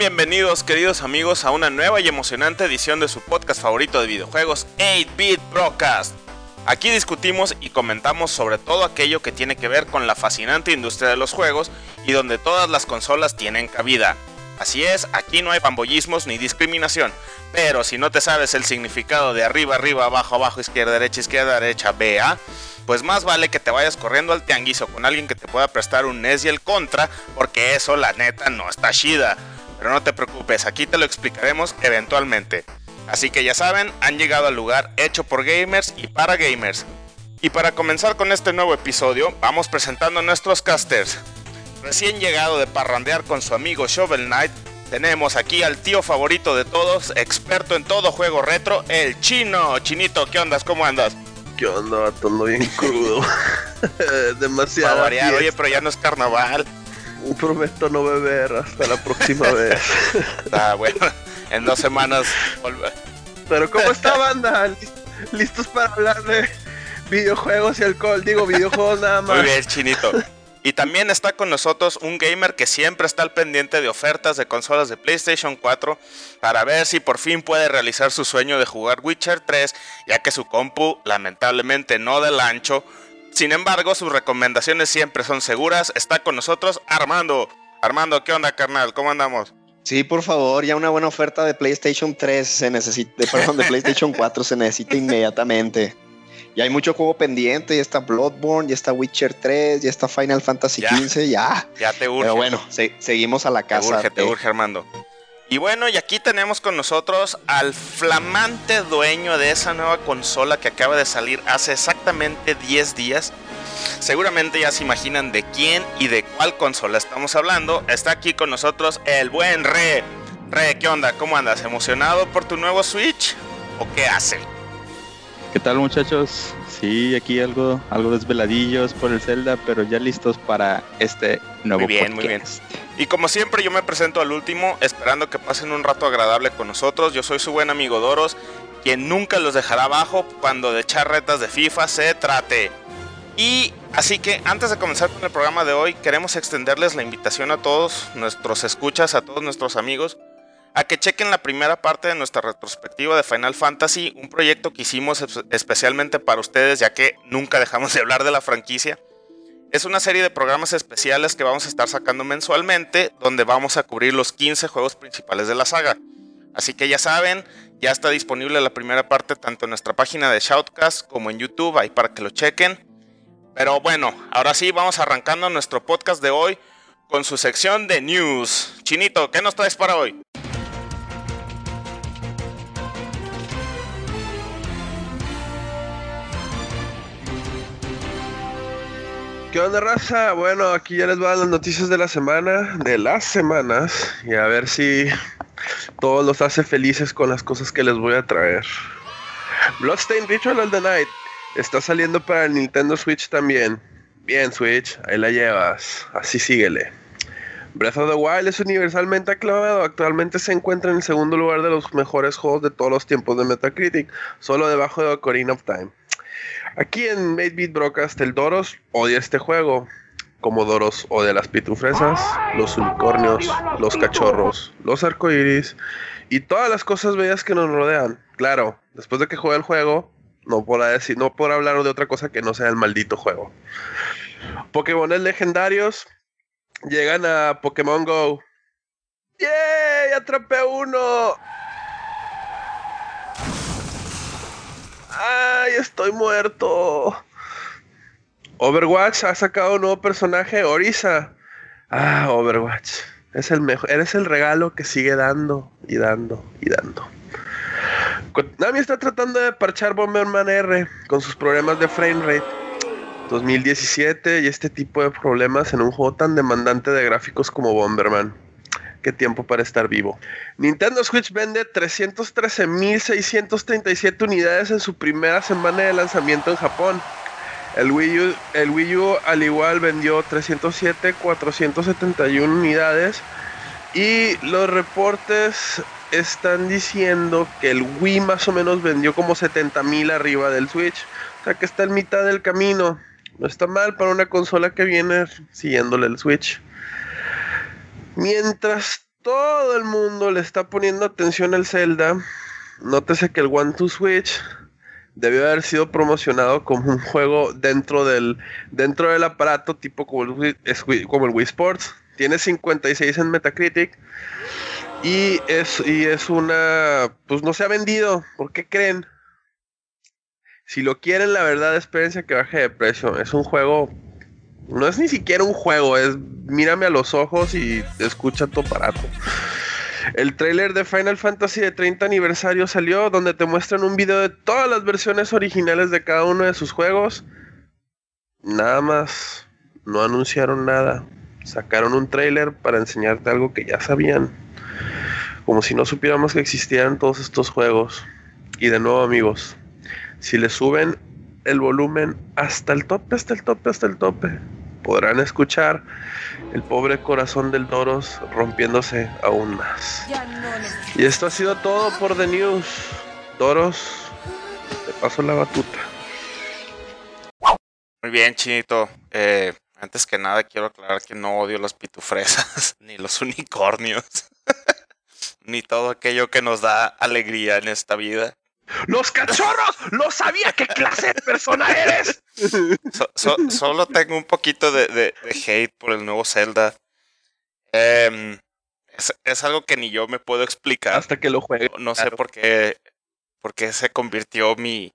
Bienvenidos, queridos amigos, a una nueva y emocionante edición de su podcast favorito de videojuegos, 8-Bit Broadcast. Aquí discutimos y comentamos sobre todo aquello que tiene que ver con la fascinante industria de los juegos y donde todas las consolas tienen cabida. Así es, aquí no hay pambollismos ni discriminación, pero si no te sabes el significado de arriba, arriba, abajo, abajo, izquierda, derecha, izquierda, derecha, BA, pues más vale que te vayas corriendo al tianguizo con alguien que te pueda prestar un NES y el Contra, porque eso la neta no está chida. Pero no te preocupes, aquí te lo explicaremos eventualmente. Así que ya saben, han llegado al lugar hecho por gamers y para gamers. Y para comenzar con este nuevo episodio, vamos presentando a nuestros casters. Recién llegado de parrandear con su amigo Shovel Knight, tenemos aquí al tío favorito de todos, experto en todo juego retro, el chino. Chinito, ¿qué ondas? ¿Cómo andas? ¿Qué onda? Todo bien crudo. Demasiado. oye, pero ya no es carnaval. Prometo no beber hasta la próxima vez. Ah, bueno, en dos semanas. Pero ¿cómo está banda? ¿Listos para hablar de videojuegos y alcohol? Digo, videojuegos nada más. Muy bien, chinito. Y también está con nosotros un gamer que siempre está al pendiente de ofertas de consolas de PlayStation 4 para ver si por fin puede realizar su sueño de jugar Witcher 3, ya que su compu lamentablemente no del ancho sin embargo, sus recomendaciones siempre son seguras. Está con nosotros Armando. Armando, ¿qué onda, carnal? ¿Cómo andamos? Sí, por favor, ya una buena oferta de PlayStation 3 se necesita, perdón, de PlayStation 4 se necesita inmediatamente. Ya hay mucho juego pendiente, ya está Bloodborne, ya está Witcher 3, ya está Final Fantasy XV, ya. Ya te urge. Pero bueno, seguimos a la casa. Te urge, te urge, Armando. Y bueno, y aquí tenemos con nosotros al flamante dueño de esa nueva consola que acaba de salir hace exactamente 10 días. Seguramente ya se imaginan de quién y de cuál consola estamos hablando. Está aquí con nosotros el buen Re. Re, ¿qué onda? ¿Cómo andas? ¿Emocionado por tu nuevo Switch? ¿O qué hace? ¿Qué tal muchachos? Sí, aquí algo, algo desveladillos por el Zelda, pero ya listos para este nuevo Muy bien, muy bien. Y como siempre yo me presento al último, esperando que pasen un rato agradable con nosotros. Yo soy su buen amigo Doros, quien nunca los dejará abajo cuando de echar retas de FIFA se trate. Y así que antes de comenzar con el programa de hoy, queremos extenderles la invitación a todos nuestros escuchas, a todos nuestros amigos, a que chequen la primera parte de nuestra retrospectiva de Final Fantasy, un proyecto que hicimos especialmente para ustedes, ya que nunca dejamos de hablar de la franquicia. Es una serie de programas especiales que vamos a estar sacando mensualmente, donde vamos a cubrir los 15 juegos principales de la saga. Así que ya saben, ya está disponible la primera parte tanto en nuestra página de Shoutcast como en YouTube, ahí para que lo chequen. Pero bueno, ahora sí, vamos arrancando nuestro podcast de hoy con su sección de news. Chinito, ¿qué nos traes para hoy? ¿Qué onda, raza? Bueno, aquí ya les dar las noticias de la semana, de las semanas, y a ver si todos los hace felices con las cosas que les voy a traer. Bloodstained Ritual of the Night está saliendo para el Nintendo Switch también. Bien, Switch, ahí la llevas. Así síguele. Breath of the Wild es universalmente aclamado. Actualmente se encuentra en el segundo lugar de los mejores juegos de todos los tiempos de Metacritic, solo debajo de Ocarina of Time. Aquí en 8-Bit Broadcast, el Doros odia este juego. Como Doros odia las pitufresas, los unicornios, los cachorros, los arcoíris y todas las cosas bellas que nos rodean. Claro, después de que juegue el juego, no podrá decir, no podrá hablar de otra cosa que no sea el maldito juego. Pokémones legendarios llegan a Pokémon Go. ¡Yay! ¡Atrapé uno! ¡Ay, estoy muerto! Overwatch ha sacado un nuevo personaje, Orisa. Ah, Overwatch. Es el mejor, eres el regalo que sigue dando y dando y dando. Nami está tratando de parchar Bomberman R con sus problemas de frame rate. 2017 y este tipo de problemas en un juego tan demandante de gráficos como Bomberman qué tiempo para estar vivo. Nintendo Switch vende 313.637 unidades en su primera semana de lanzamiento en Japón. El Wii, U, el Wii U al igual vendió 307.471 unidades y los reportes están diciendo que el Wii más o menos vendió como 70.000 arriba del Switch. O sea que está en mitad del camino. No está mal para una consola que viene siguiéndole el Switch. Mientras todo el mundo le está poniendo atención al Zelda, nótese que el One to Switch debió haber sido promocionado como un juego dentro del dentro del aparato tipo como el Wii, Sports. Tiene 56 en Metacritic y es y es una pues no se ha vendido. ¿Por qué creen? Si lo quieren, la verdad, experiencia que baje de precio. Es un juego no es ni siquiera un juego, es mírame a los ojos y escucha tu aparato. El trailer de Final Fantasy de 30 aniversario salió donde te muestran un video de todas las versiones originales de cada uno de sus juegos. Nada más, no anunciaron nada. Sacaron un trailer para enseñarte algo que ya sabían. Como si no supiéramos que existían todos estos juegos. Y de nuevo amigos, si le suben el volumen hasta el tope, hasta el tope, hasta el tope, podrán escuchar el pobre corazón del Doros rompiéndose aún más. Y esto ha sido todo por The News. Doros, te paso la batuta. Muy bien, Chinito. Eh, antes que nada, quiero aclarar que no odio las pitufresas, ni los unicornios, ni todo aquello que nos da alegría en esta vida. ¡Los cachorros! ¡Lo sabía! ¿Qué clase de persona eres? solo tengo un poquito de, hate por el nuevo Zelda. Em, es, algo que ni yo me puedo explicar. Hasta que lo juegue. No, sé por qué, por qué se convirtió mi...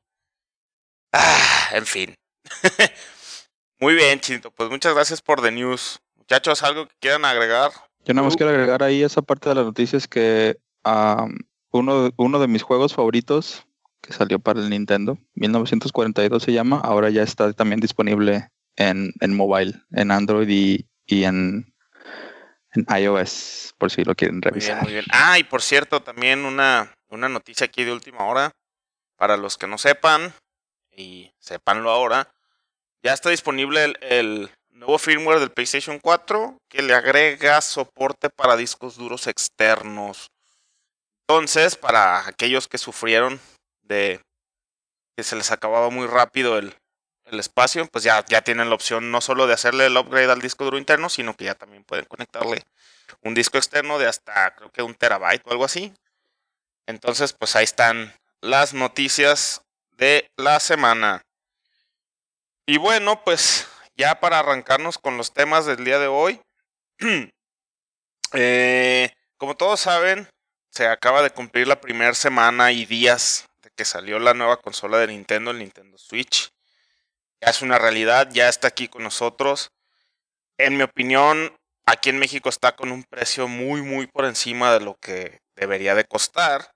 Ah, en fin. Muy bien, Chinto. Pues muchas gracias por The News. Muchachos, ¿algo que quieran agregar? Yo nada más quiero agregar ahí esa parte de las noticias que uno, uno de mis juegos favoritos que salió para el Nintendo, 1942 se llama, ahora ya está también disponible en, en mobile, en Android y, y en, en, iOS, por si lo quieren revisar. Muy bien, muy bien. Ah, y por cierto, también una, una noticia aquí de última hora, para los que no sepan, y sepanlo ahora, ya está disponible el, el nuevo firmware del PlayStation 4 que le agrega soporte para discos duros externos. Entonces, para aquellos que sufrieron de que se les acababa muy rápido el, espacio, pues ya, ya tienen la opción no solo de hacerle el upgrade al disco duro interno, sino que ya también pueden conectarle un disco externo de hasta creo que un terabyte o algo así. Entonces, pues ahí están las noticias de la semana. Y bueno, pues ya para arrancarnos con los temas del día de hoy, eh, como todos saben, se acaba de cumplir la primera semana y días de que salió la nueva consola de Nintendo, el Nintendo Switch. Ya es una realidad, ya está aquí con nosotros. En mi opinión, aquí en México está con un precio muy, muy por encima de lo que debería de costar.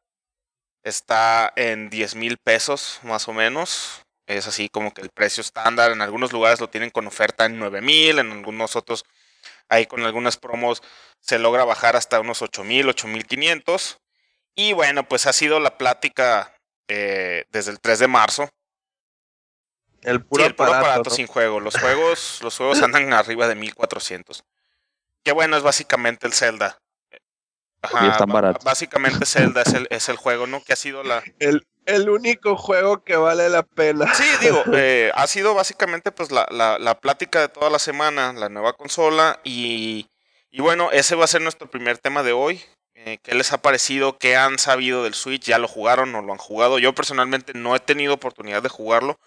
Está en 10 mil pesos más o menos. Es así como que el precio estándar. En algunos lugares lo tienen con oferta en 9 mil, en algunos otros Ahí con algunas promos se logra bajar hasta unos 8000, 8500. Y bueno, pues ha sido la plática eh, desde el 3 de marzo. El puro, aparato, sin juego. Los juegos, los juegos andan arriba de 1400. Que bueno, es básicamente el Zelda. Ajá, y están baratos. Básicamente Zelda es el, es el juego, ¿no? Que ha sido la. El, el único juego que vale la pena. Sí, digo, eh, ha sido básicamente pues la, la, plática de toda la semana, la nueva consola y, y bueno, ese va a ser nuestro primer tema de hoy. Eh, ¿Qué les ha parecido? ¿Qué han sabido del Switch? ¿Ya lo jugaron o lo han jugado? Yo personalmente no he tenido oportunidad de jugarlo.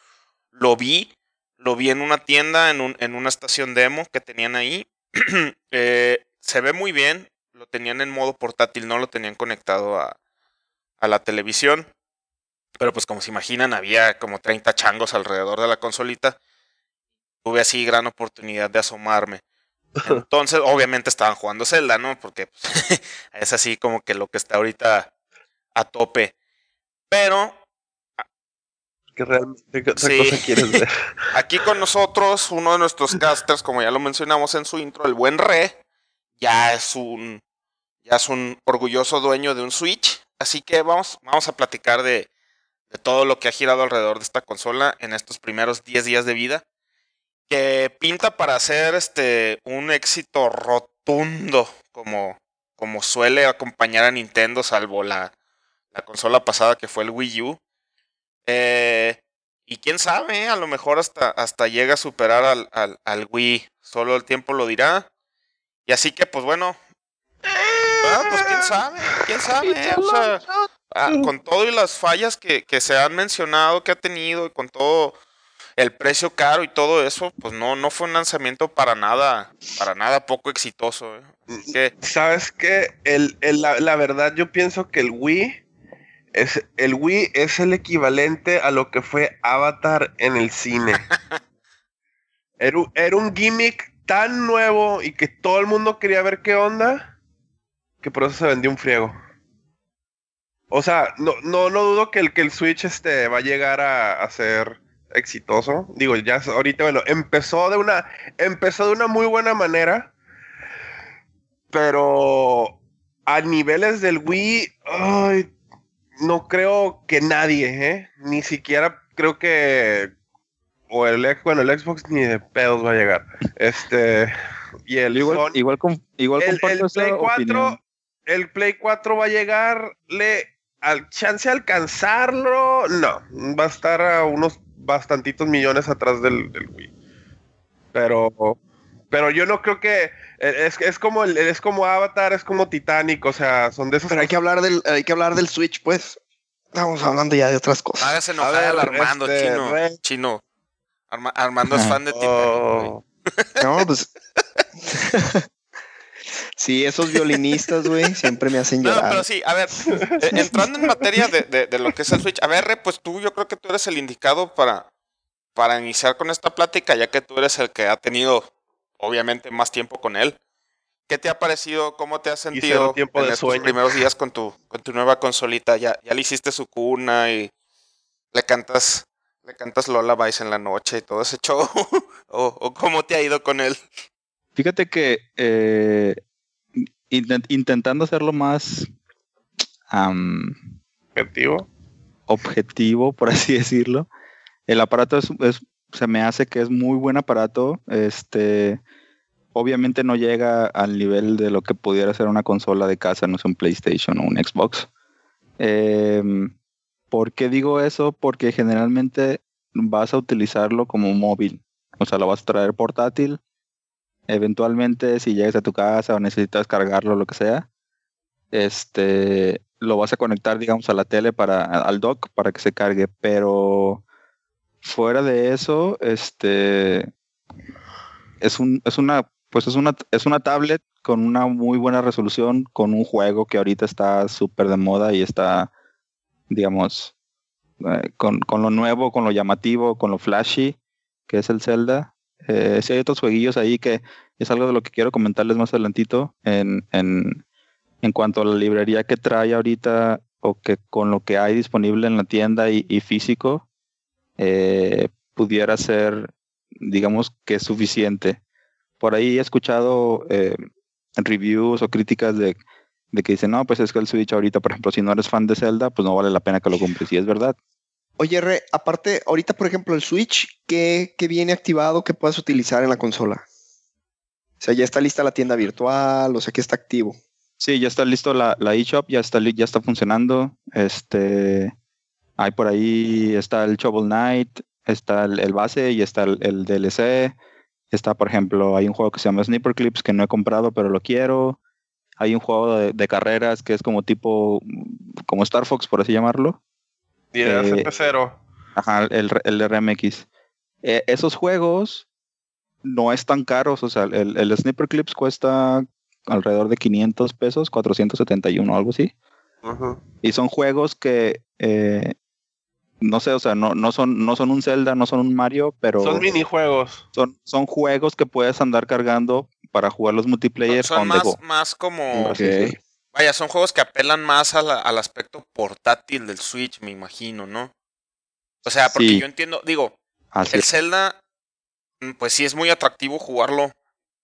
Lo vi, lo vi en una tienda, en, un, en una estación demo que tenían ahí. Eh, se ve muy bien, lo tenían en modo portátil, no lo tenían conectado a, a la televisión. Pero pues como se imaginan, había como 30 changos alrededor de la consolita. Tuve así gran oportunidad de asomarme. Entonces, obviamente estaban jugando Zelda, ¿no? Porque pues, es así como que lo que está ahorita a tope. Pero... ¿Qué realmente cosa quieres ver? Aquí con nosotros, uno de nuestros casters, como ya lo mencionamos en su intro, el buen Re, ya es un, ya es un orgulloso dueño de un Switch. Así que vamos, vamos a platicar de, de todo lo que ha girado alrededor de esta consola en estos primeros 10 días de vida, que pinta para ser este un éxito rotundo como, como suele acompañar a Nintendo, salvo la, la consola pasada que fue el Wii U. Eh, y quién sabe, a lo mejor hasta, hasta llega a superar al, al, al Wii, solo el tiempo lo dirá. Y así que, pues bueno, Ah, pues quién sabe, quién sabe. O sea, ah, con todo y las fallas que, que se han mencionado que ha tenido y con todo el precio caro y todo eso, pues no, no fue un lanzamiento para nada, para nada poco exitoso. ¿eh? ¿Qué? ¿Sabes qué? El, el- la, la verdad, yo pienso que el Wii es el Wii es el equivalente a lo que fue Avatar en el cine. era, un- era un gimmick tan nuevo y que todo el mundo quería ver qué onda, que por eso se vendió un friego. O sea, no, no, no dudo que el, que el Switch este, va a llegar a, a ser exitoso. Digo, ya ahorita, bueno, empezó de una, empezó de una muy buena manera. Pero a niveles del Wii, ay, no creo que nadie, ¿eh? Ni siquiera creo que. O el, bueno, el Xbox ni de pedos va a llegar. Este. Y el, Igual, Sony- igual, com- igual el, el Play 4. opinión. El Play 4 va a llegarle al chance de alcanzarlo. No, va a estar a unos bastantitos millones atrás del, del Wii. Pero. Pero yo no creo que. Es, es como el, es como Avatar, es como Titanic, o sea, son de esos. Pero hay que hablar del, hay que hablar del Switch, pues. Estamos hablando ya de otras cosas. Hágase enojar ver, al Armando, este, chino. Re- Chino. Arma- Armando es fan de Titanic. güey. Oh, No, pues. sí, esos violinistas, güey, siempre me hacen No, llorar. pero sí, a ver, eh, entrando en materia de, de- de lo que es el Switch, a ver, Re, pues tú, yo creo que tú eres el indicado para, para iniciar con esta plática, ya que tú eres el que ha tenido, obviamente, más tiempo con él. ¿Qué te ha parecido? ¿Cómo te has sentido tiempo en de estos sueño. primeros días con tu, con tu nueva consolita? ¿Ya, ya le hiciste su cuna y le cantas, le cantas Lola Vice en la noche y todo ese show? ¿O, o cómo te ha ido con él? Fíjate que eh, intent- intentando hacerlo más objetivo. objetivo, por así decirlo, el aparato es, es- se me hace que es muy buen aparato. Este, obviamente no llega al nivel de lo que pudiera ser una consola de casa, no sé, un PlayStation o un Xbox. Em, ¿Por qué digo eso? Porque generalmente vas a utilizarlo como móvil. O sea, lo vas a traer portátil. Eventualmente, si llegas a tu casa o necesitas cargarlo, lo que sea, este, lo vas a conectar, digamos, a la tele para, al dock para que se cargue. Pero fuera de eso, este, es un, es una, pues es una, es una tablet con una muy buena resolución, con un juego que ahorita está súper de moda y está, digamos, eh, con, con lo nuevo, con lo llamativo, con lo flashy, que es el Zelda. Eh, sí hay otros jueguillos ahí que es algo de lo que quiero comentarles más adelantito en, en, en cuanto a la librería que trae ahorita o que con lo que hay disponible en la tienda y, y físico, eh, pudiera ser, digamos que suficiente. Por ahí he escuchado eh, reviews o críticas de, de que dicen, no, pues es que el Switch ahorita, por ejemplo, si no eres fan de Zelda, pues no vale la pena que lo compres. Y es verdad. Oye, Re, aparte, ahorita, por ejemplo, el Switch, ¿qué, qué viene activado que puedas utilizar en la consola? O sea, ya está lista la tienda virtual, o sea, que está activo. Sí, ya está listo la, la eShop, ya está, ya está funcionando. Este, hay por ahí, está el Shovel Knight, está el, el base y está el, el DLC. Está, por ejemplo, hay un juego que se llama Sniper Clips que no he comprado, pero lo quiero. Hay un juego de, de carreras que es como tipo, como Star Fox, por así llamarlo. Y de Eh, CP0. Ajá, el, el RMX. Eh, esos juegos no están caros, o sea, el, el Sniper Clips cuesta alrededor de 500 pesos, 471 algo así. Ujú. Y son juegos que, eh, no sé, o sea, no, no, son, no son un Zelda, no son un Mario, pero Son minijuegos. son, son juegos que puedes andar cargando para jugar los multiplayer Son más, más como... Vaya, son juegos que apelan más a la- al aspecto portátil del Switch, me imagino, ¿no? O sea, porque Sí. yo entiendo, digo, Así el. Zelda, mm, pues sí es muy atractivo jugarlo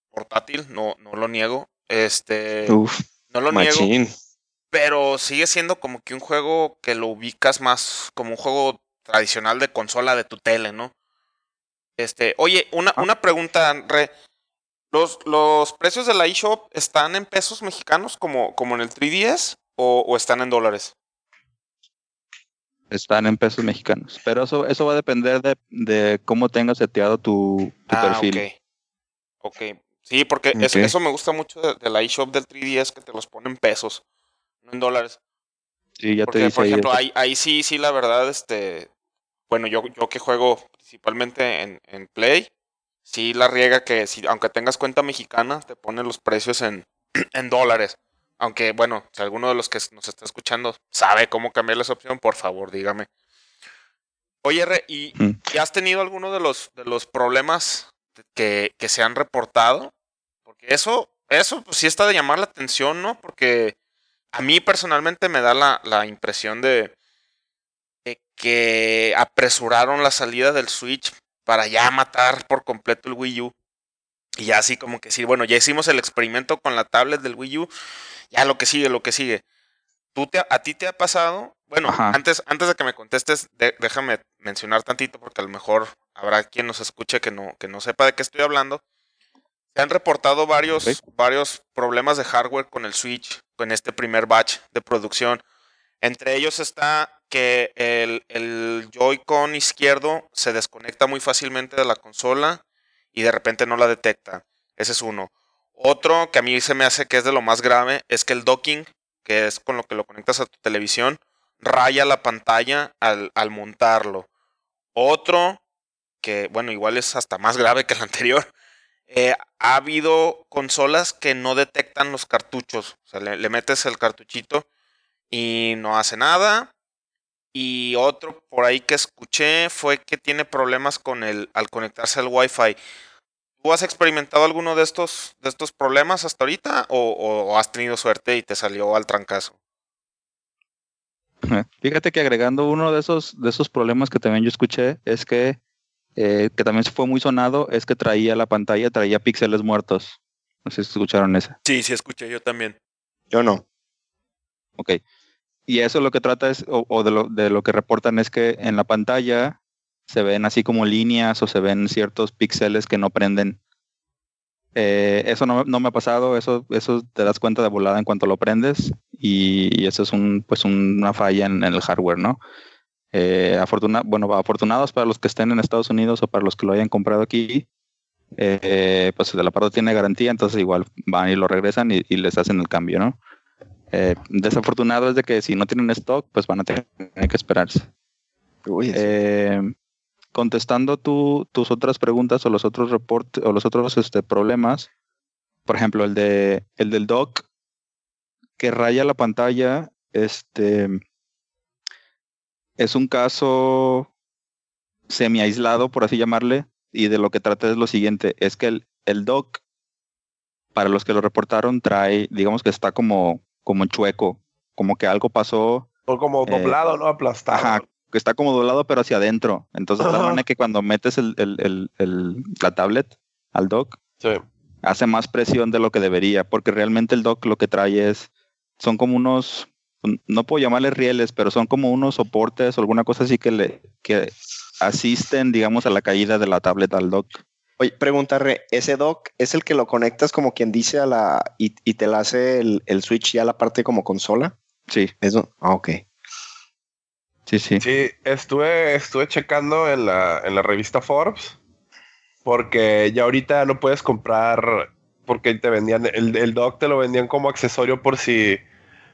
portátil, no, no lo niego. Este, Uf, no lo niego, pero sigue siendo como que un juego que lo ubicas más como un juego tradicional de consola de tu tele, ¿no? Este, oye, una, Ah. una pregunta, Re. ¿Los, ¿Los precios de la eShop están en pesos mexicanos como, como en el 3DS o, o están en dólares? Están en pesos mexicanos. Pero eso, eso va a depender de, de cómo tengas seteado tu, tu ah, perfil. ok. Ok. Sí, porque eso, eso, me gusta mucho de, la eShop del 3DS que te los ponen pesos, no en dólares. Sí, ya porque, te dice Por ejemplo, ahí, ahí sí, sí, la verdad, este. Bueno, yo, yo que juego principalmente en, en Play, sí la riega que si, aunque tengas cuenta mexicana, te ponen los precios en, en dólares. Aunque, bueno, si alguno de los que nos está escuchando sabe cómo cambiar esa opción, por favor, dígame. Oye, R, ¿y, mm. has tenido alguno de los, de los problemas que, que, se han reportado? Porque eso, eso pues, sí está de llamar la atención, ¿no? Porque a mí personalmente me da la, la impresión de, de, que apresuraron la salida del Switch para ya matar por completo el Wii U. Y ya así como que sí, bueno, ya hicimos el experimento con la tablet del Wii U, ya lo que sigue, lo que sigue. ¿Tú te, ¿A ti te ha pasado? Bueno, antes, antes de que me contestes, déjame mencionar tantito porque a lo mejor habrá quien nos escuche que no, que no sepa de qué estoy hablando. Se han reportado varios, varios problemas de hardware con el Switch, con este primer batch de producción. Entre ellos está que el, el Joy-Con izquierdo se desconecta muy fácilmente de la consola y de repente no la detecta. Ese es uno. Otro que a mí se me hace que es de lo más grave es que el docking, que es con lo que lo conectas a tu televisión, raya la pantalla al, al montarlo. Otro, que bueno, igual es hasta más grave que el anterior, eh, ha habido consolas que no detectan los cartuchos. O sea, le, metes el cartuchito y no hace nada. Y otro por ahí que escuché fue que tiene problemas con el al conectarse al Wi-Fi. ¿Tú has experimentado alguno de estos, de estos problemas hasta ahorita o, o has tenido suerte y te salió al trancazo? Fíjate que agregando uno de esos, de esos problemas que también yo escuché es que, eh, que también fue muy sonado, es que traía la pantalla, traía píxeles muertos. No sé si escucharon ese. Sí, sí escuché yo también. Yo no. Ok. Y eso lo que trata es, o, de, lo, de lo que reportan es que en la pantalla se ven así como líneas o se ven ciertos píxeles que no prenden. Eh, eso no, no, me ha pasado, eso, eso te das cuenta de volada en cuanto lo prendes y, eso es un, pues una falla en, el hardware, ¿no? Eh, bueno, afortunados para los que estén en Estados Unidos o para los que lo hayan comprado aquí, eh, pues el aparato tiene garantía, entonces igual van y lo regresan y, les hacen el cambio, ¿no? Eh, desafortunado es de que si no tienen stock, pues van a tener que esperarse. Eh, contestando tus otras preguntas o los otros reportes o los otros este, problemas, por ejemplo, el de el del dock, que raya la pantalla, este es un caso semi aislado, por así llamarle, y de lo que trata es lo siguiente, es que el, el dock, para los que lo reportaron, trae, digamos que está como, como chueco, como que algo pasó. O como eh, doblado, ¿no? Aplastado. Ajá, que está como doblado, pero hacia adentro. Entonces, la manera que cuando metes el, el, el, la tablet al dock, hace más presión de lo que debería, porque realmente el dock lo que trae es son como unos, no puedo llamarles rieles, pero son como unos soportes o alguna cosa así que le que asisten, digamos, a la caída de la tablet al dock. Oye, preguntarle, ¿ese dock es el que lo conectas como quien dice a la y, te la hace el, el, switch ya la parte como consola? Sí. Eso, ah, ok. Sí, sí. Sí, estuve, estuve checando en la, en la revista Forbes porque ya ahorita no puedes comprar porque te vendían, el, el dock te lo vendían como accesorio por si,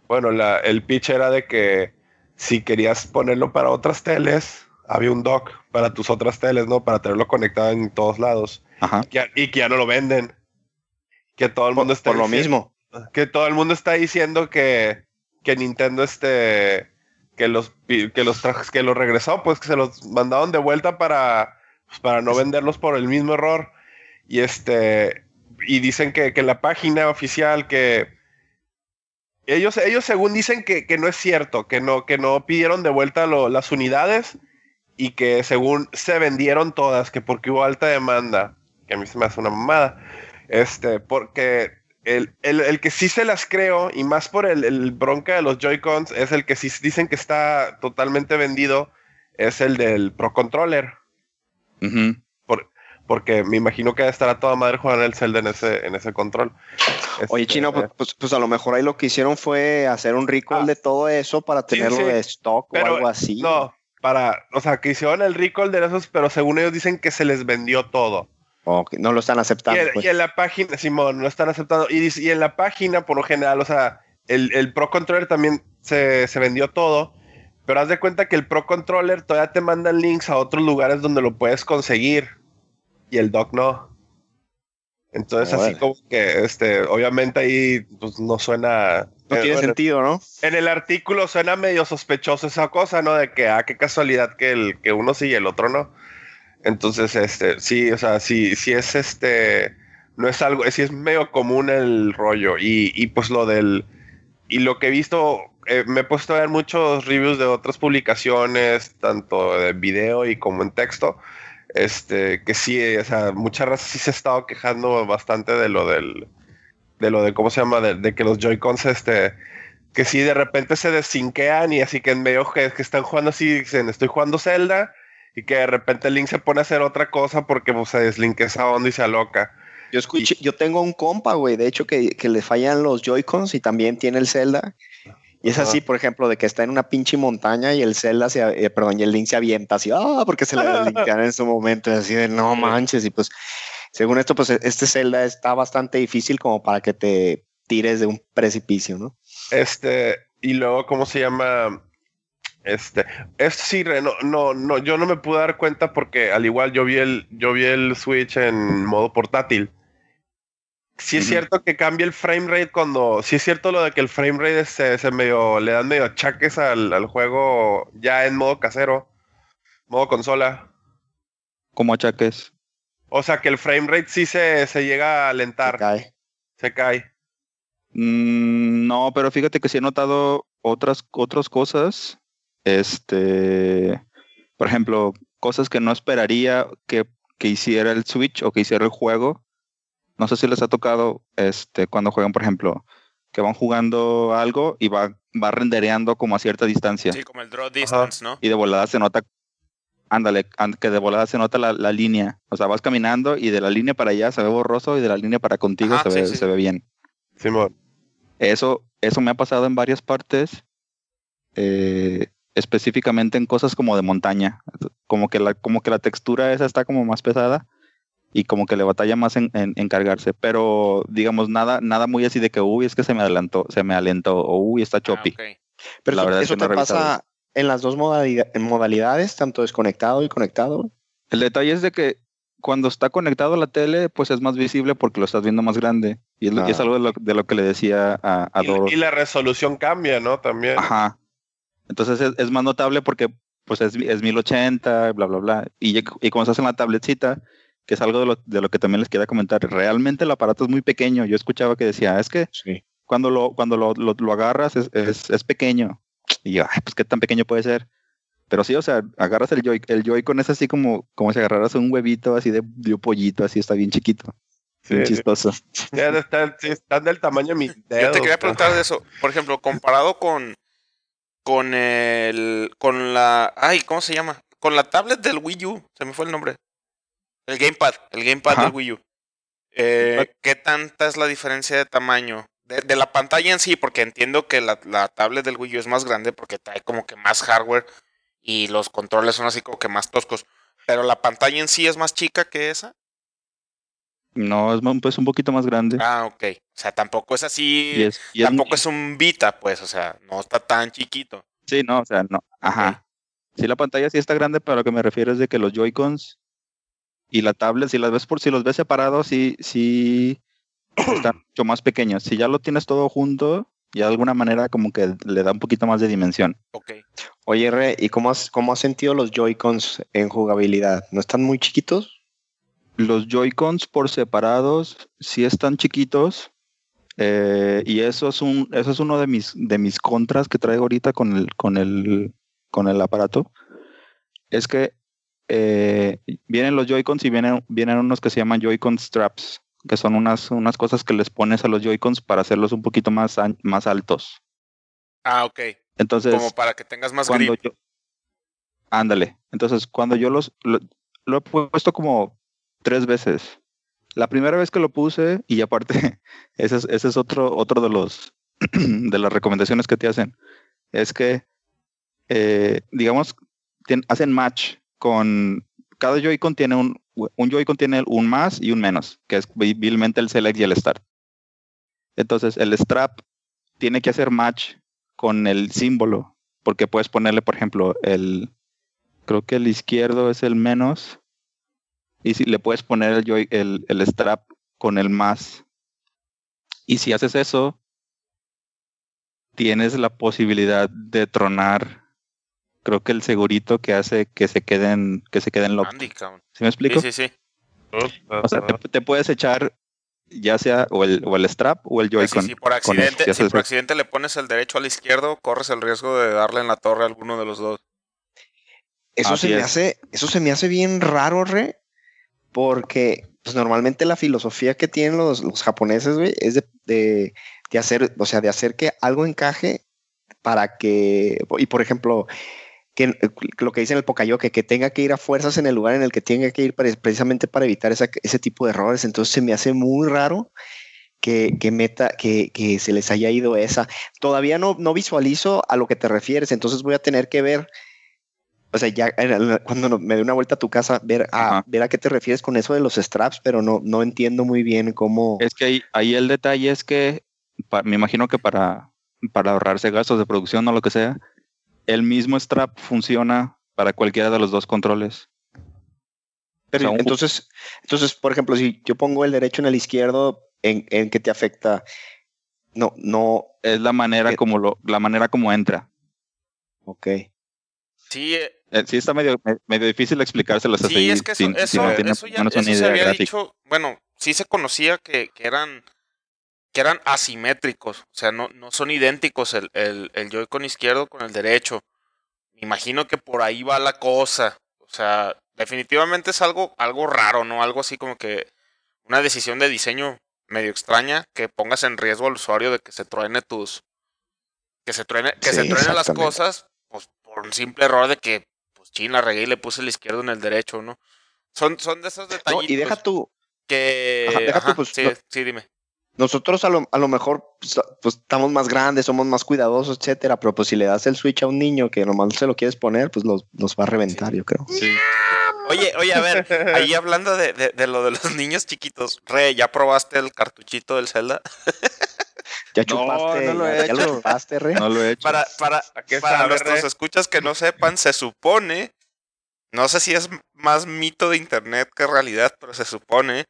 bueno, la, el pitch era de que si querías ponerlo para otras teles, había un dock para tus otras teles, ¿no? Para tenerlo conectado en todos lados. Ajá. y que ya no lo venden. Que todo el mundo está por lo mismo. Que todo el mundo está diciendo que, que Nintendo este que los que los que los regresó, pues que se los mandaron de vuelta para pues, para no venderlos por el mismo error. Y este y dicen que, que, la página oficial que ellos, ellos según dicen que, que, no es cierto, que no, que no pidieron de vuelta las unidades y que según se vendieron todas, que porque hubo alta demanda, que a mí se me hace una mamada, este, porque el, el, el que sí se las creo, y más por el, el bronca de los Joy-Cons, es el que sí dicen que está totalmente vendido, es el del Pro Controller porque me imagino que estará toda madre jugando el Zelda en ese, en ese control. Oye, este, Chino, pues, pues, pues, a lo mejor ahí lo que hicieron fue hacer un recall ah. de todo eso para tenerlo de stock o algo así. No, para, o sea, que hicieron el recall de esos, pero según ellos dicen que se les vendió todo. Ok, no lo están aceptando. pues. y en la página, Simón, no están aceptando. Y, en la página, por lo general, o sea, el, el Pro Controller también se, se vendió todo. Pero haz de cuenta que el Pro Controller todavía te mandan links a otros lugares donde lo puedes conseguir. Y el dock no. Entonces, así como que, este, obviamente ahí pues, no suena. No eh, tiene bueno, sentido, ¿no? En el artículo suena medio sospechoso esa cosa, ¿no? De que, ah, qué casualidad que, el, que uno sí y el otro no. Entonces, este, sí, o sea, sí, sí es este, no es algo, sí es medio común el rollo. Y, y pues lo del, y lo que he visto, eh, me he puesto a ver muchos reviews de otras publicaciones, tanto de video y como en texto. Este, que sí, o sea, muchas veces sí se ha estado quejando bastante de lo del, de lo de, ¿cómo se llama? De, de que los Joy-Cons, este, que sí de repente se desinquean y así que en medio que, que están jugando así, dicen, estoy jugando Zelda y que de repente Link se pone a hacer otra cosa porque pues, se deslinque esa onda y se aloca. Yo escuché, yo tengo un compa, güey, de hecho que, que le fallan los Joy-Cons y también tiene el Zelda. Y es así, por ejemplo, de que está en una pinche montaña y el Zelda se, eh, perdón, y el Link se avienta así, ah, porque se le deslinkean en su momento, así de no manches. Y pues, según esto, pues este Zelda está bastante difícil como para que te tires de un precipicio, ¿no? Este, y luego, ¿cómo se llama? Este, esto sí, no, no, no, yo no me pude dar cuenta porque al igual yo vi el, yo vi el Switch en modo portátil. Sí es cierto que cambia el frame rate cuando, sí es cierto lo de que el frame rate se, se medio, le dan medio achaques al, al juego ya en modo casero, modo consola. Como achaques. O sea que el frame rate sí se, se llega a Se alentar, cae. se cae. Mm, no, pero fíjate que sí he notado otras, otras cosas. Este, por ejemplo, cosas que no esperaría que, que hiciera el Switch o que hiciera el juego. No sé si les ha tocado este, cuando juegan, por ejemplo, que van jugando algo y va, va rendereando como a cierta distancia. Sí, como el draw distance, ¿no? Y de volada se nota, ándale, que de volada se nota la, la línea. O sea, vas caminando y de la línea para allá se ve borroso y de la línea para contigo Ajá, se, sí, ve, sí. se ve bien. Simón. Eso, eso me ha pasado en varias partes, eh, específicamente en cosas como de montaña, como que la, como que la textura esa está como más pesada y como que le batalla más en, en- en cargarse, pero digamos nada, nada muy así de que uy es que se me adelantó, se me alentó, o uy está Ah, choppy. ok. Pero La eso, verdad es eso que no te pasa en las dos modalida- en modalidades, tanto desconectado y conectado. El detalle es de que cuando está conectado a la tele, pues es más visible porque lo estás viendo más grande. Y es, lo- y es Ah. algo de lo, de lo que le decía a, a Y, Doro. y la resolución cambia, ¿no? También. Ajá. Entonces es, es más notable porque pues es, es 1080, bla, bla, bla. Y, y como estás en la tabletcita, que es algo de lo, de lo que también les quería comentar, realmente el aparato es muy pequeño. Yo escuchaba que decía, es que Sí. cuando lo, cuando lo, lo- lo agarras es, es, es pequeño. Y yo, ay, pues qué tan pequeño puede ser. Pero sí, o sea, agarras el Joy, el Joy-Con es así como, como si agarraras un huevito así de, de un pollito, así está bien chiquito. Sí, bien chistoso. Ya están del tamaño de mis dedos. Yo te quería preguntar de eso. Por ejemplo, comparado con. Con el. Con la. Ay, ¿cómo se llama? Con la tablet del Wii U. Se me fue el nombre. El Gamepad. El Gamepad Ajá. del Wii U. Eh, ¿Qué tanta es la diferencia de tamaño? De, de la pantalla en sí, porque entiendo que la, la tablet del Wii U es más grande porque trae como que más hardware y los controles son así como que más toscos. Pero la pantalla en sí es más chica que esa. No, es un- pues un poquito más grande. Ah, ok. O sea, tampoco es así. y es, y tampoco es un Vita, pues. O sea, no está tan chiquito. Sí, no, o sea, no. Ajá. Sí, la pantalla sí está grande, pero lo que me refiero es de que los Joy-Cons y la tablet, si las ves por si los ves separados, sí, sí están mucho más pequeños. Si ya lo tienes todo junto, ya de alguna manera como que le da un poquito más de dimensión. Ok. Oye, Re, ¿y cómo has, cómo has sentido los Joy-Cons en jugabilidad? ¿No están muy chiquitos? Los Joy-Cons por separados sí están chiquitos. eh, y eso es un, eso es uno de mis, de mis contras que traigo ahorita con el, con el, con el aparato. Es que eh, vienen los Joy-Cons y vienen, vienen unos que se llaman Joy-Con straps, que son unas, unas cosas que les pones a los Joy-Cons para hacerlos un poquito más, más altos. Ah, ok. Entonces, Como para que tengas más grip. yo ándale entonces cuando yo los lo, lo he puesto como tres veces la primera vez que lo puse y aparte ese es, ese es otro otro de los de las recomendaciones que te hacen es que eh, digamos hacen match con cada Joy-Con tiene un, un Joy-Con tiene un más y un menos, que es vilmente el Select y el Start. Entonces, el strap tiene que hacer match con el símbolo, porque puedes ponerle, por ejemplo, el, creo que el izquierdo es el menos, y si le puedes poner el, joy, el, el strap con el más. Y si haces eso, tienes la posibilidad de tronar creo que el segurito que hace que se queden que se queden locos. ¿Sí me explico? Sí, sí, sí. O sea, te, puedes echar ya sea o el, o el strap o el Joy-Con. Sí, sí, por accidente, si por accidente le pones el derecho al izquierdo, corres el riesgo de darle en la torre a alguno de los dos. Eso se me hace, eso se me hace bien raro, re, porque pues normalmente la filosofía que tienen los, los japoneses, güey, es de, de, de, hacer, o sea, de hacer que algo encaje para que, y por ejemplo, que lo que dice en el Pocayoke, que tenga que ir a fuerzas en el lugar en el que tenga que ir precisamente para evitar ese tipo de errores. Entonces se me hace muy raro que, que meta, que, que, se les haya ido esa. Todavía no, no visualizo a lo que te refieres, entonces voy a tener que ver, o sea, ya cuando me dé una vuelta a tu casa, ver a, ver a qué te refieres con eso de los straps, pero no, no entiendo muy bien cómo. Es que ahí, ahí el detalle es que me imagino que para, para ahorrarse gastos de producción o lo que sea, el mismo strap funciona para cualquiera de los dos controles. Pero entonces, entonces, por ejemplo, si yo pongo el derecho en el izquierdo, ¿en, en qué te afecta? No, no. Es la manera eh, como lo, la manera como entra. Ok. Sí, eh, eh, sí está medio, medio difícil explicárselo sí, Sí, es que eso, eso, ya, eso se había dicho, bueno, sí se conocía que, que eran que eran asimétricos, o sea, no, no son idénticos el, el, el Joy-Con izquierdo con el derecho. Me imagino que por ahí va la cosa. O sea, definitivamente es algo, algo raro, ¿no? Algo así como que una decisión de diseño medio extraña que pongas en riesgo al usuario de que se truene tus. que se truene, que se truene las cosas, pues por un simple error de que, pues chin, la regué y le puse el izquierdo en el derecho, ¿no? Son, son de esos detalles. y deja tú. Que. deja pues, sí, sí, dime. Nosotros a lo, a lo mejor pues, pues, estamos más grandes, somos más cuidadosos, etcétera, pero pues si le das el Switch a un niño que nomás se lo quieres poner, pues los, va a reventar, yo creo. Sí. Oye, oye, a ver, ahí hablando de, de, lo de los niños chiquitos, Re, ¿ya probaste el cartuchito del Zelda? Ya chupaste, no, lo he ya, hecho. lo chupaste, Re. No lo he hecho. Para, para, para nuestros escuchas que no sepan, se supone, no sé si es más mito de internet que realidad, pero se supone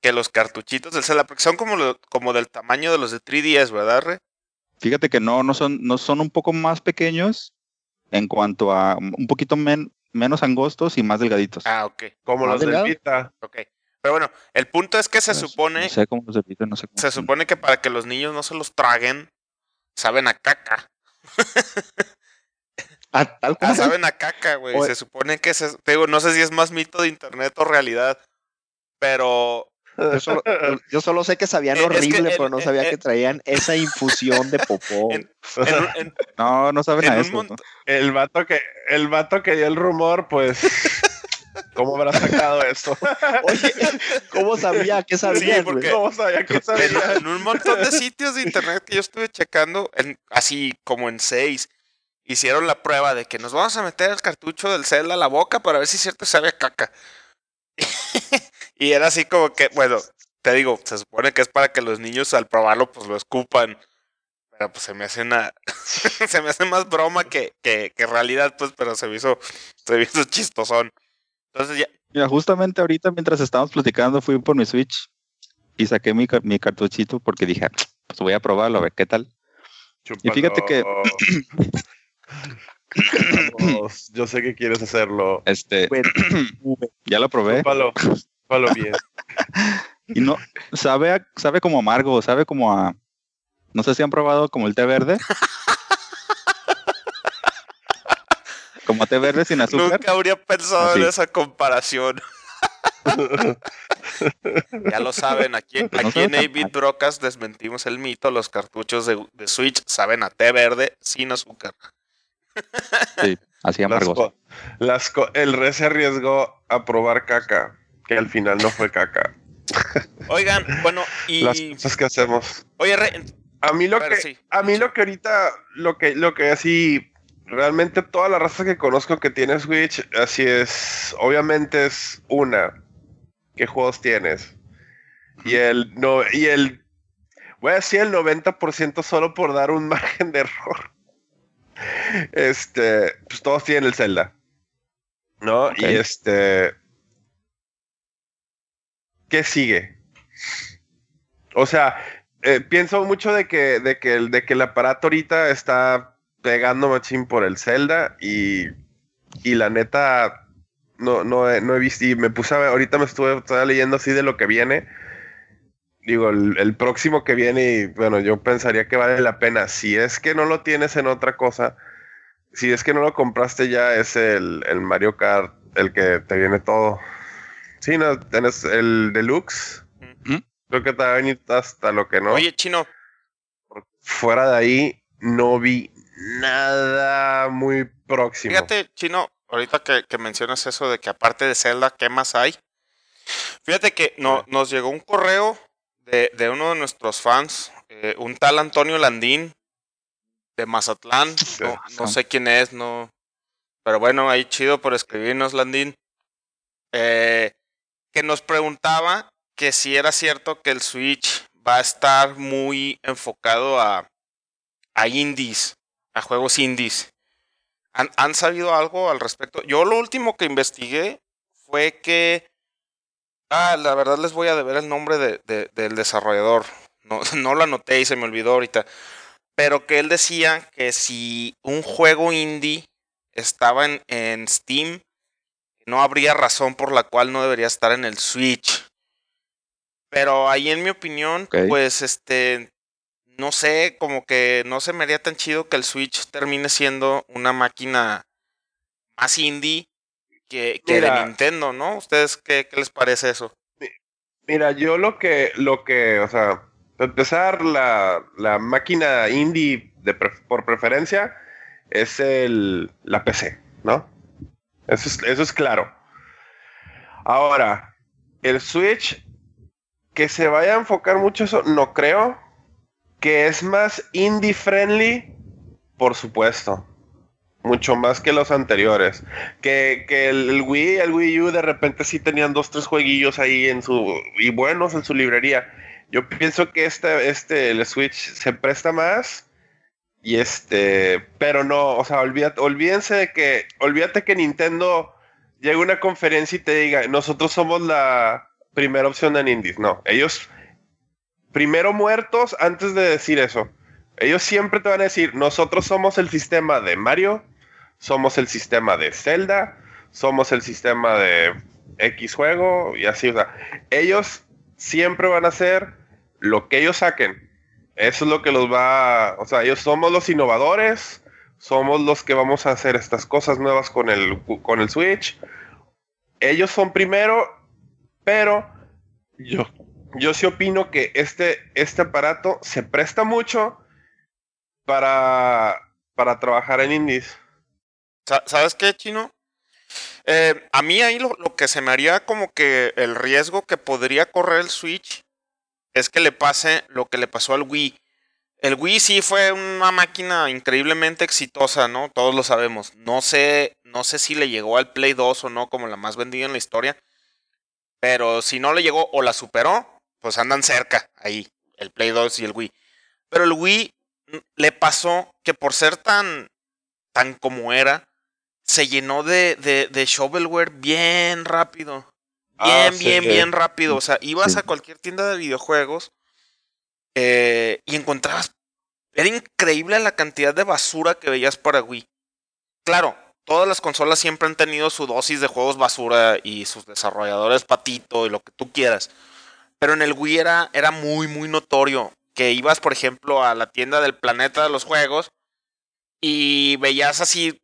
que los cartuchitos del Zelda, porque son como, como del tamaño de los de 3DS, ¿verdad, Re? Fíjate que no, no son, no son un poco más pequeños en cuanto a un poquito menos angostos y más delgaditos. Ah, ok. Como los de Vita. Ok. Pero bueno, el punto es que se supone. No sé cómo los de Vita, no sé cómo Se supone que para que los niños no se los traguen, saben a caca. ¿A, tal ah, saben a caca, güey. Se supone que se, te digo, no sé si es más mito de internet o realidad, pero Yo solo, sé que sabían horrible, pero no sabía que traían esa infusión de popó. no, no saben a eso. El vato que, el vato que dio el rumor, pues. ¿Cómo habrá sacado eso? Oye, ¿cómo sabía? ¿Qué sabía? ¿Cómo sabía que sabía? En, un montón de sitios de internet que yo estuve checando, así como en seis, hicieron la prueba de que nos vamos a meter el cartucho del Zelda a la boca para ver si es cierto sabe a caca. Y era así como que, bueno, te digo, se supone que es para que los niños al probarlo pues lo escupan. Pero pues se me hace una. se me hace más broma que, que, que, realidad, pues, pero se me hizo, se me hizo chistosón. Entonces ya. Mira, justamente ahorita mientras estábamos platicando fui por mi Switch y saqué mi, mi cartuchito porque dije, ah, pues voy a probarlo, a ver qué tal. Y fíjate que. yo sé que quieres hacerlo. Este. ya lo probé. Bien. y no, sabe, sabe como amargo, sabe como a. No sé si han probado como el té verde. como té verde sin azúcar. Nunca habría pensado en esa comparación. ya lo saben, aquí, aquí en a Brocas desmentimos el mito, los cartuchos de, Switch saben a té verde sin azúcar. sí, así amargo. el re se arriesgó a probar caca que al final no fue caca. Oigan, bueno, y las cosas que hacemos. Oye, a mí lo que a mí lo que ahorita lo que lo que así realmente toda la raza que conozco que tiene Switch, así es, obviamente es una. ¿Qué juegos tienes? Y el, no, y el, voy a decir el 90% solo por dar un margen de error. Este, pues todos tienen el Zelda. ¿No? Y este, ¿qué sigue? O sea, eh, pienso mucho de que, de, que, de que el aparato ahorita está pegando machín por el Zelda y, y la neta no, no, he, visto y me puse ahorita me estuve leyendo así de lo que viene. Digo, el, próximo que viene, y bueno, yo pensaría que vale la pena. Si es que no lo tienes en otra cosa, si es que no lo compraste ya, es el Mario Kart, el que te viene todo. Sí, no, tienes el deluxe. Creo que te va a venir hasta lo que no. Oye, chino. Fuera de ahí, no vi nada muy próximo. Fíjate, chino, ahorita que, mencionas eso de que aparte de Zelda, ¿qué más hay? Fíjate que no, nos llegó un correo de, uno de nuestros fans, eh, un tal Antonio Landín de Mazatlán. No, sé quién es, no. Pero bueno, ahí chido por escribirnos, Landín. Eh, que nos preguntaba que si era cierto que el Switch va a estar muy enfocado a, a indies, a juegos indies. ¿Han, sabido algo al respecto? Yo lo último que investigué fue que... Ah, la verdad les voy a deber el nombre de, del desarrollador. No, no lo anoté y se me olvidó ahorita. Pero que él decía que si un juego indie estaba en, en Steam, no habría razón por la cual no debería estar en el Switch. Pero ahí en mi opinión, pues este, no sé, como que no se me haría tan chido que el Switch termine siendo una máquina más indie que, que de Nintendo, ¿no? ¿Ustedes qué, qué, les parece eso? Mira, yo lo que, lo que, o sea, empezar la, la máquina indie de por preferencia es el, la PC, ¿no? Eso es, eso es claro. Ahora, el Switch que se vaya a enfocar mucho eso, no creo. Que es más indie friendly, por supuesto. Mucho más que los anteriores. Que, el, Wii, el Wii U de repente sí tenían dos, tres jueguillos ahí en su. y buenos en su librería. Yo pienso que este, este, el Switch se presta más. Y este. Pero no, o sea, olvídate, olvídense de que. Olvídate que Nintendo llegue a una conferencia y te diga, nosotros somos la primera opción en indies. No, ellos primero muertos antes de decir eso. Ellos siempre te van a decir, nosotros somos el sistema de Mario, somos el sistema de Zelda, somos el sistema de X juego y así. O sea, ellos siempre van a hacer lo que ellos saquen. Eso es lo que los va, o sea, ellos somos los innovadores, somos los que vamos a hacer estas cosas nuevas con el, con el Switch. Ellos son primero pero yo, yo sí opino que este, este aparato se presta mucho para, para trabajar en indies. ¿Sabes qué, Chino? Eh, a mí ahí lo, lo, que se me haría como que el riesgo que podría correr el Switch es que le pase lo que le pasó al Wii. El Wii sí fue una máquina increíblemente exitosa, ¿no? Todos lo sabemos. No sé, no sé si le llegó al Play 2 o no como la más vendida en la historia. Pero si no le llegó o la superó, pues andan cerca ahí, el Play 2 y el Wii. Pero el Wii le pasó que por ser tan, tan como era, se llenó de, de, de shovelware bien rápido. Bien, ah, bien, bien rápido. O sea, ibas a cualquier tienda de videojuegos eh, y encontrabas. Era increíble la cantidad de basura que veías para Wii. Claro, todas las consolas siempre han tenido su dosis de juegos basura y sus desarrolladores patito y lo que tú quieras. Pero en el Wii era, era muy, muy notorio que ibas, por ejemplo, a la tienda del planeta de los juegos y veías así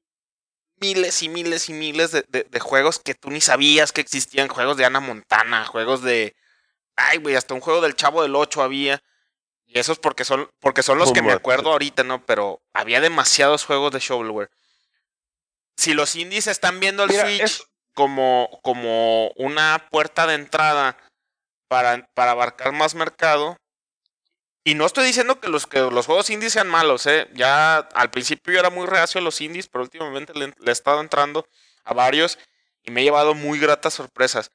miles y miles y miles de, de, juegos que tú ni sabías que existían. Juegos de Ana Montana, juegos de... Ay, güey, hasta un juego del Chavo del 8 había. Y esos porque son, porque son los que me acuerdo ahorita, ¿no? Pero había demasiados juegos de shovelware si los indies están viendo el Switch como, como una puerta de entrada para, para abarcar más mercado, Y no estoy diciendo que los, que los juegos indies sean malos, ¿eh? Ya al principio yo era muy reacio a los indies, pero últimamente le, le he estado entrando a varios y me he llevado muy gratas sorpresas.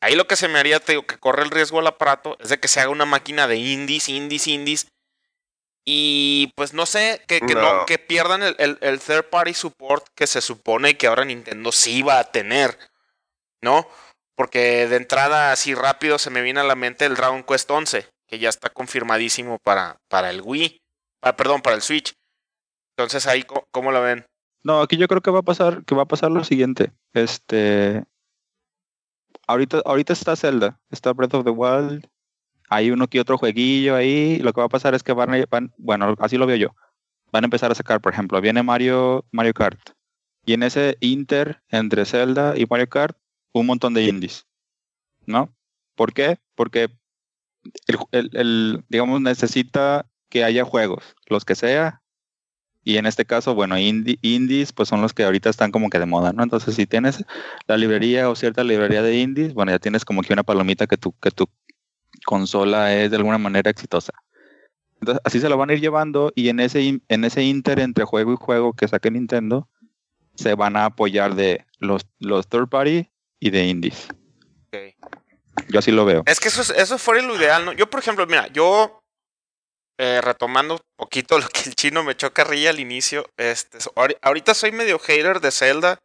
Ahí lo que se me haría, te digo, que corre el riesgo al aparato es de que se haga una máquina de indies, indies, indies. Y pues no sé, que, que, no, No. que pierdan el, el- el third party support que se supone que ahora Nintendo sí va a tener. ¿No? Porque de entrada, así rápido, se me viene a la mente el Dragon Quest 11, que ya está confirmadísimo para, para el Wii. Ah, perdón, para el Switch. Entonces ahí, ¿cómo, lo ven? No, aquí yo creo que va a pasar, que va a pasar lo siguiente. Este. Ahorita, ahorita está Zelda, está Breath of the Wild. Hay uno que otro jueguillo ahí. Lo que va a pasar es que van, a- van- bueno, así lo veo yo. Van a empezar a sacar, por ejemplo, viene Mario, Mario Kart. Y en ese inter entre Zelda y Mario Kart, un montón de indies. ¿No? ¿Por qué? Porque el, el- digamos, necesita que haya juegos, los que sea, y en este caso, bueno, indie- indies, pues son los que ahorita están como que de moda, ¿no? Entonces, si tienes la librería o cierta librería de indies, bueno, ya tienes como que una palomita que tu, que tu consola es de alguna manera exitosa. Entonces, así se lo van a ir llevando y en ese, en ese inter entre juego y juego que saque Nintendo, se van a apoyar de los, los third party y de indies. Yo así lo veo. Es que eso, es- eso fuera lo ideal, ¿no? Yo, por ejemplo, mira, yo eh, retomando un poquito lo que el chino me echó carrilla al inicio, este, ahorita soy medio hater de Zelda.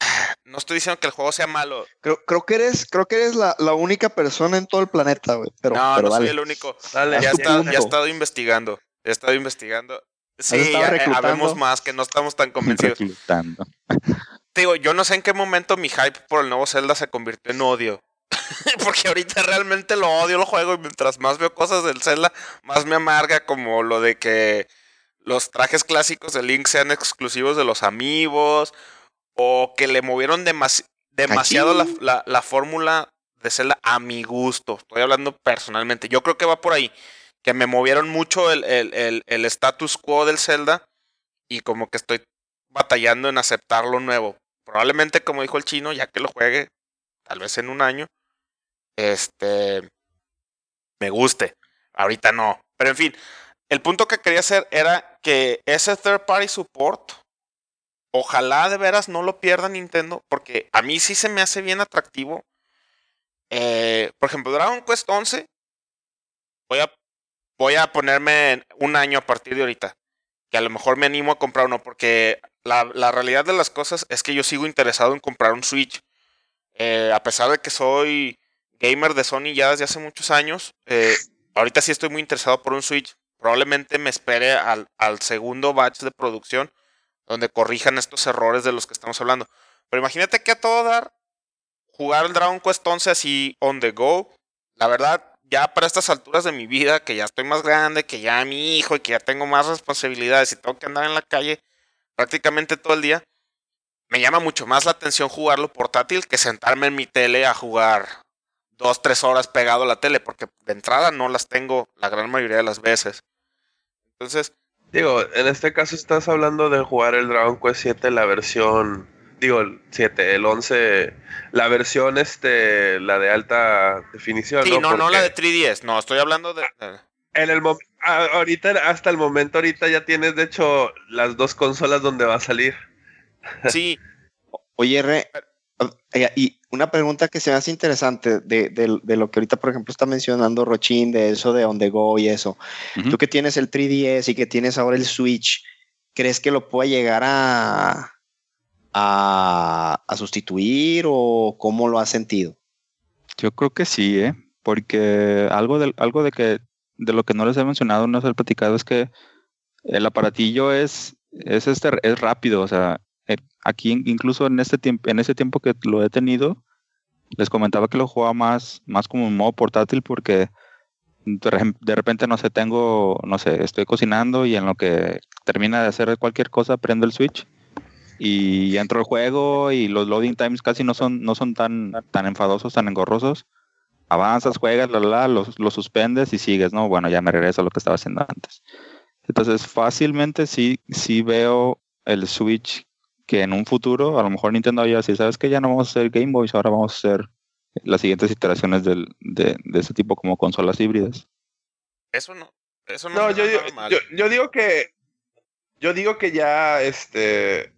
No estoy diciendo que el juego sea malo. Creo, creo que eres, creo que eres la, la única persona en todo el planeta, güey. Pero, no, pero no dale. soy el único. Dale, Ya, está- ya he estado investigando. He estado investigando. Sí, ya, eh, habemos más que no estamos tan convencidos. Reclutando. Te digo, yo no sé en qué momento mi hype por el nuevo Zelda se convirtió en odio. Porque ahorita realmente lo odio el juego y mientras más veo cosas del Zelda, más me amarga como lo de que los trajes clásicos de Link sean exclusivos de los amigos o que le movieron demasi- demasiado la, Cachín. la- la fórmula de Zelda a mi gusto. Estoy hablando personalmente. Yo creo que va por ahí. Que me movieron mucho el, el- el- el status quo del Zelda y como que estoy batallando en aceptar lo nuevo. Probablemente, como dijo el chino, ya que lo juegue, tal vez en un año, este, me guste. Ahorita no. Pero en fin, el punto que quería hacer era que ese third party support, ojalá de veras no lo pierda Nintendo, porque a mí sí se me hace bien atractivo. Eh, por ejemplo, Dragon Quest 11, voy a, voy a ponerme un año a partir de ahorita que a lo mejor me animo a comprar uno, porque la, realidad de las cosas es que yo sigo interesado en comprar un Switch. Eh, a pesar de que soy gamer de Sony ya desde hace muchos años, eh, ahorita sí estoy muy interesado por un Switch. Probablemente me espere al, al segundo batch de producción, donde corrijan estos errores de los que estamos hablando. Pero imagínate que a todo dar, jugar el Dragon Quest 11 así on the go, la verdad, ya para estas alturas de mi vida, que ya estoy más grande, que ya mi hijo y que ya tengo más responsabilidades y tengo que andar en la calle prácticamente todo el día, me llama mucho más la atención jugarlo portátil que sentarme en mi tele a jugar dos, tres horas pegado a la tele, porque de entrada no las tengo la gran mayoría de las veces. Entonces, Digo, en este caso estás hablando de jugar el Dragon Quest 7, la versión. Digo, el 7, el 11, la versión, este, la de alta definición. sí, no, no Porque la de 3DS, no, estoy hablando de... En el ahorita, hasta el momento, ahorita ya tienes, de hecho, las dos consolas donde va a salir. sí, Oye, R, eh, y una pregunta que se me hace interesante de, de- de lo que ahorita, por ejemplo, está mencionando Rochin, de eso de On The Go y eso. Tú que tienes el 3DS y que tienes ahora el Switch, ¿crees que lo pueda llegar a, a, sustituir o cómo lo has sentido? Yo creo que sí, ¿eh? Porque algo de, algo de que de lo que no les he mencionado, no les he platicado, es que el aparatillo es, es este es rápido. O sea, eh, aquí in- incluso en este tiempo, en ese tiempo que lo he tenido, les comentaba que lo jugaba más, más como en modo portátil porque de repente no sé, tengo, no sé, estoy cocinando y en lo que termina de hacer cualquier cosa, prendo el Switch y entro al juego y los loading times casi no son, no son tan, tan enfadosos, tan engorrosos. Avanzas, juegas, la, la, la, lo, lo suspendes y sigues, ¿no? Bueno, ya me regreso a lo que estaba haciendo antes. Entonces, fácilmente sí, sí veo el Switch que en un futuro, a lo mejor Nintendo ya decir, ¿sabes que Ya no vamos a hacer Game Boys, ahora vamos a hacer las siguientes iteraciones del, de, de ese tipo como consolas híbridas. Eso no. Eso no, No, yo, digo- yo, yo digo que. Yo digo que ya este.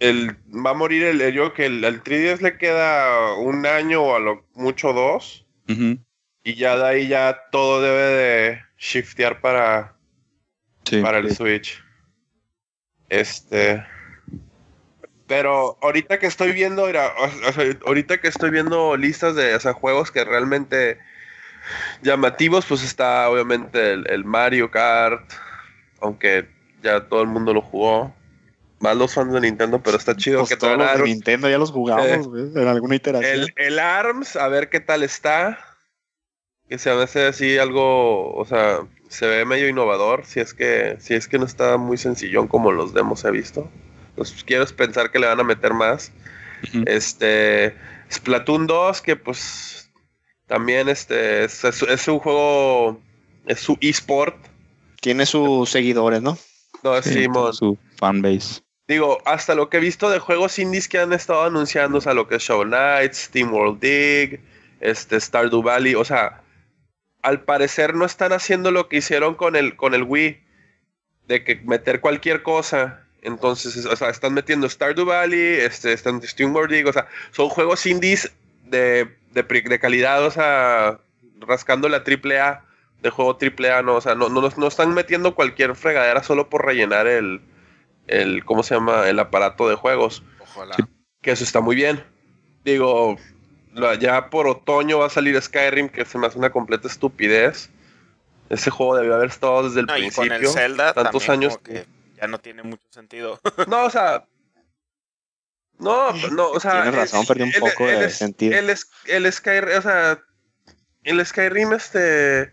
El, va a morir el. Yo digo que el, al 3DS le queda un año o a lo mucho dos. Y ya de ahí ya todo debe de shiftear para, Sí. para el Switch. Este. Pero ahorita que estoy viendo, mira, o- o sea, ahorita que estoy viendo listas de o sea, juegos que realmente llamativos, pues está obviamente el, el Mario Kart, aunque ya todo el mundo lo jugó. Más los fans de Nintendo, pero está chido Pues que todos los de Nintendo ya los jugamos, güey, en alguna iteración. el, el ARMS, a ver qué tal está. Que se hace así algo, o sea, se ve medio innovador, si es que, si es que no está muy sencillón como los demos he visto. Pues quiero pensar que le van a meter más. Este, Splatoon 2, que pues también este, es, es- es un juego, es su eSport. Tiene sus seguidores, ¿no? No, es Sí, Simon. su fanbase. Digo, hasta lo que he visto de juegos indies que han estado anunciando, o sea, lo que es Show Knight, Steam World Dig, este Stardew Valley, o sea, al parecer no están haciendo lo que hicieron con el, con el Wii, de que meter cualquier cosa. Entonces, es- o sea, están metiendo Stardew Valley, este, están Steam World Dig, o sea, son juegos indies de, de calidad, o sea, rascando la triple A, de juego triple A, no, o sea, no, no, no están metiendo cualquier fregadera solo por rellenar el, el, ¿cómo se llama? El aparato de juegos. Ojalá. Sí. Que eso está muy bien. Digo, ya por otoño va a salir Skyrim, que se me hace una completa estupidez. Ese juego debió haber estado desde el No, y con principio. el Zelda tantos también años. como que ya no tiene mucho sentido. No, o sea. No, no, o sea. Tienes razón, perdió un el- poco el de sentido. El, es- el Skyrim, o sea. El Skyrim, este.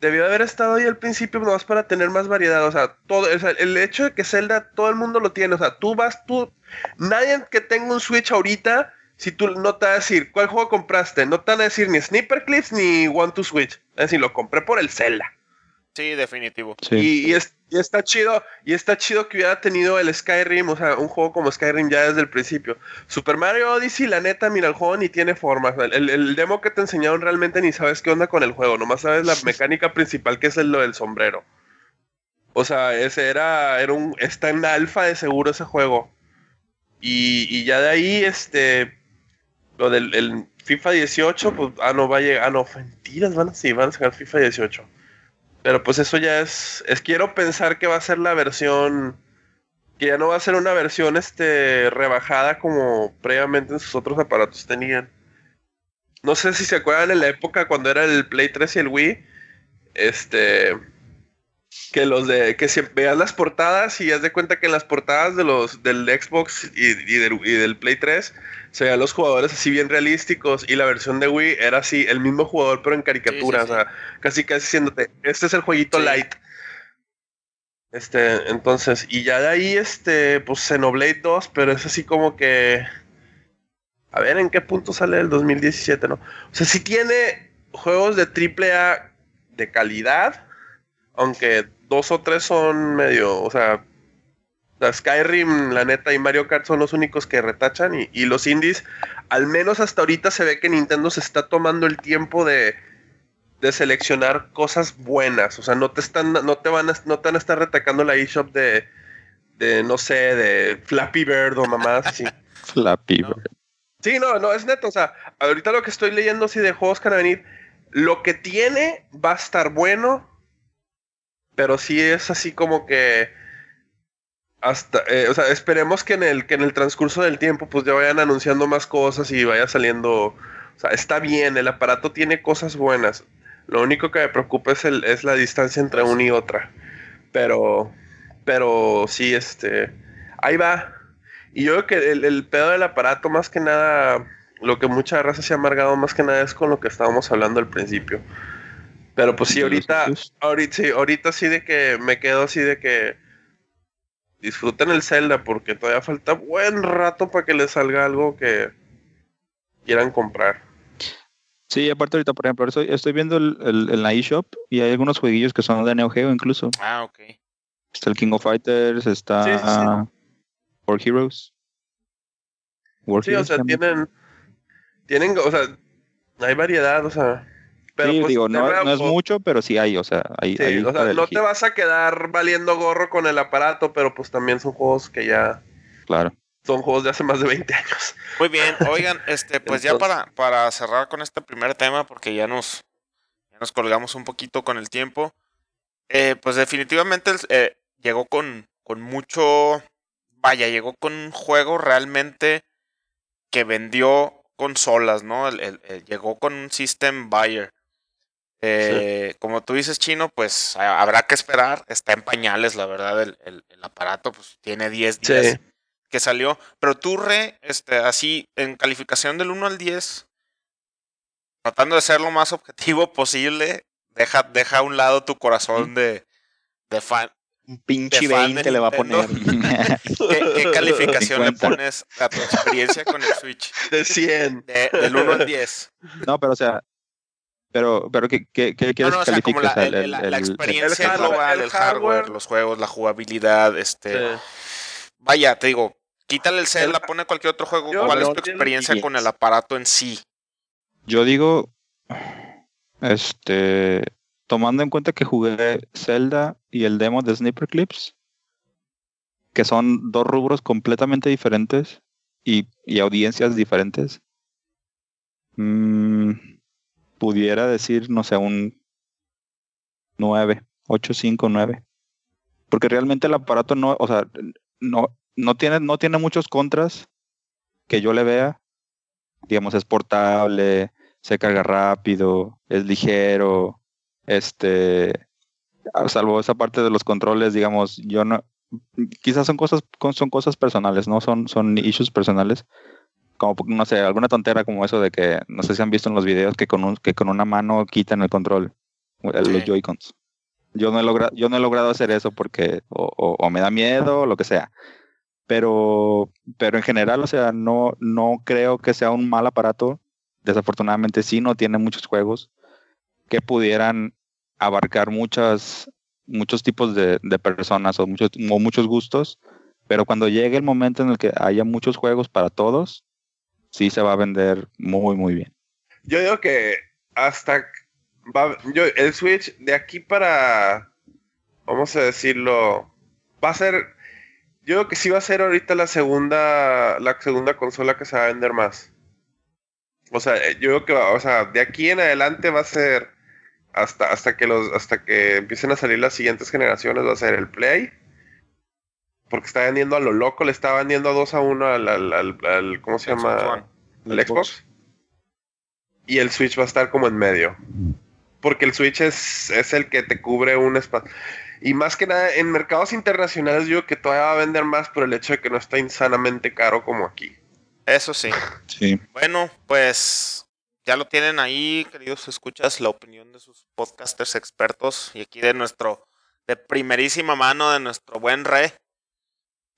Debió haber estado ahí al principio nomás para tener más variedad. O sea, todo, o sea, el hecho de que Zelda todo el mundo lo tiene. O sea, tú vas, tú. Nadie que tenga un Switch ahorita, si tú no te va a decir cuál juego compraste, no te van a decir ni Sniper Clips ni One to Switch. Es decir, lo compré por el Zelda. Sí, definitivo. Sí. Y, y es- y está chido, y está chido que hubiera tenido el Skyrim, o sea, un juego como Skyrim ya desde el principio. Super Mario Odyssey, la neta, mira, el juego ni tiene forma. El, el- demo que te enseñaron realmente ni sabes qué onda con el juego, nomás sabes la mecánica principal que es lo del sombrero. O sea, ese era, era un, está en alfa de seguro ese juego. Y, y ya de ahí, este, lo del el FIFA 18, pues, ah, no va a llegar, ah, no, mentiras, van a, sí, van a sacar FIFA 18. Pero pues eso ya es, es quiero pensar que va a ser la versión que ya no va a ser una versión este rebajada como previamente en sus otros aparatos tenían. No sé si se acuerdan en la época cuando era el Play 3 y el Wii, este que los de que si veas las portadas y haz de cuenta que en las portadas de los del Xbox y, y del, y del Play 3 se veían los jugadores así bien realísticos y la versión de Wii era así el mismo jugador pero en caricatura, Sí, sí, o sea, casi casi diciéndote, este es el jueguito light. Este, entonces, y ya de ahí, este, pues Xenoblade 2, pero es así como que. A ver en qué punto sale el 2017, ¿no? O sea, sí tiene juegos de AAA de calidad, aunque dos o tres son medio, o sea, la Skyrim, la neta, y Mario Kart son los únicos que retachan, y, y los indies, al menos hasta ahorita se ve que Nintendo se está tomando el tiempo de, de seleccionar cosas buenas. O sea, no te están, no te van a, no te van a estar retacando la eShop de, de, no sé, de Flappy Bird o mamás así. Flappy No. Bird. Sí, no, no, es neto. O sea, ahorita lo que estoy leyendo así de juegos que van a venir, lo que tiene va a estar bueno, pero sí es así como que hasta, eh, o sea, esperemos que en el que en el transcurso del tiempo pues ya vayan anunciando más cosas y vaya saliendo, o sea, está bien, el aparato tiene cosas buenas. Lo único que me preocupa es el es la distancia entre una y otra. Pero pero sí este ahí va. Y yo creo que el, pedo del aparato, más que nada, lo que mucha raza se ha amargado más que nada es con lo que estábamos hablando al principio. Pero pues sí, ¿De los ahorita, ahorita, sí, ahorita sí de que me quedo así de que disfruten el Zelda porque todavía falta buen rato para que les salga algo que quieran comprar. Sí, aparte ahorita, por ejemplo, estoy, estoy viendo el, el, el la eShop y hay algunos jueguillos que son de Neo Geo incluso. Ah, ok. Está el King of Fighters, está Sí, sí, sí. War Heroes. War Sí, o Heroes sea, también. tienen, tienen, o sea, hay variedad, o sea, Pero sí, pues, digo, no, no es pues, mucho, pero sí hay, o sea, hay, sí, hay o sea, para no elegir, te vas a quedar valiendo gorro con el aparato, pero pues también son juegos que ya Claro. son juegos de hace más de 20 años. Muy bien, oigan, este, pues ya para, para cerrar con este primer tema, porque ya nos, ya nos colgamos un poquito con el tiempo, eh, pues definitivamente eh, llegó con, con mucho, vaya, llegó con un juego realmente que vendió consolas, ¿no? El- el- el- llegó con un system buyer. Eh, Como tú dices, Chino, pues a- habrá que esperar. Está en pañales, la verdad, el, el- el aparato, pues tiene 10 días Sí. que salió. Pero tú, Re, este, así, en calificación del 1 al 10, tratando de ser lo más objetivo posible, deja, deja a un lado tu corazón de, de fan. Un pinche De fan de 20 le va a poner. ¿Qué, qué calificación le 50. pones a tu experiencia con el Switch? De 100. De- del 1 al 10. no, pero o sea, pero, pero ¿qué, qué, qué No, quieres no, o sea, como la, el- el- el- experiencia el global, el el hardware, hardware. los juegos, la jugabilidad, este... Sí. Vaya, te digo, quítale el Zelda, El- pone cualquier otro juego. Yo ¿Cuál es tu experiencia con el aparato en sí? Yo digo, este, tomando en cuenta que jugué Zelda y el demo de Sniper Clips, que son dos rubros completamente diferentes y, y audiencias diferentes, mm, pudiera decir, no sé, un 9, 8, 5, 9. Porque realmente el aparato no, o sea, no, no tiene, no tiene muchos contras que yo le vea. Digamos, es portable, se carga rápido, es ligero, este, salvo esa parte de los controles, digamos, yo no, quizás son cosas, son cosas personales, no son, son issues personales, como no sé, alguna tontera como eso de que, no sé si han visto en los videos que con un, que con una mano quitan el control, el- los Sí. Joy-Cons. Yo no he logrado, yo no he logrado hacer eso porque o, o- o me da miedo o lo que sea. Pero, pero en general, o sea, no, no creo que sea un mal aparato. Desafortunadamente sí no tiene muchos juegos que pudieran abarcar muchas, muchos tipos de, de personas o muchos, o muchos gustos. Pero cuando llegue el momento en el que haya muchos juegos para todos, sí se va a vender muy, muy bien. Yo digo que hasta va, yo, el Switch de aquí para, vamos a decirlo, va a ser, yo creo que sí va a ser ahorita la segunda, la segunda consola que se va a vender más. O sea, eh, yo creo que, o sea, de aquí en adelante va a ser hasta, hasta que los, hasta que empiecen a salir las siguientes generaciones va a ser el Play. Porque está vendiendo a lo loco, le está vendiendo a 2 a 1 al, al, al- al- ¿cómo se Xbox llama? One. ¿El Xbox? Y el Switch va a estar como en medio. Porque el Switch es, es el que te cubre un espacio. Y más que nada, en mercados internacionales yo digo que todavía va a vender más por el hecho de que no está insanamente caro como aquí. Eso sí. Sí. Bueno, pues ya lo tienen ahí, queridos escuchas, la opinión de sus podcasters expertos y aquí de nuestro, de primerísima mano de nuestro buen Re,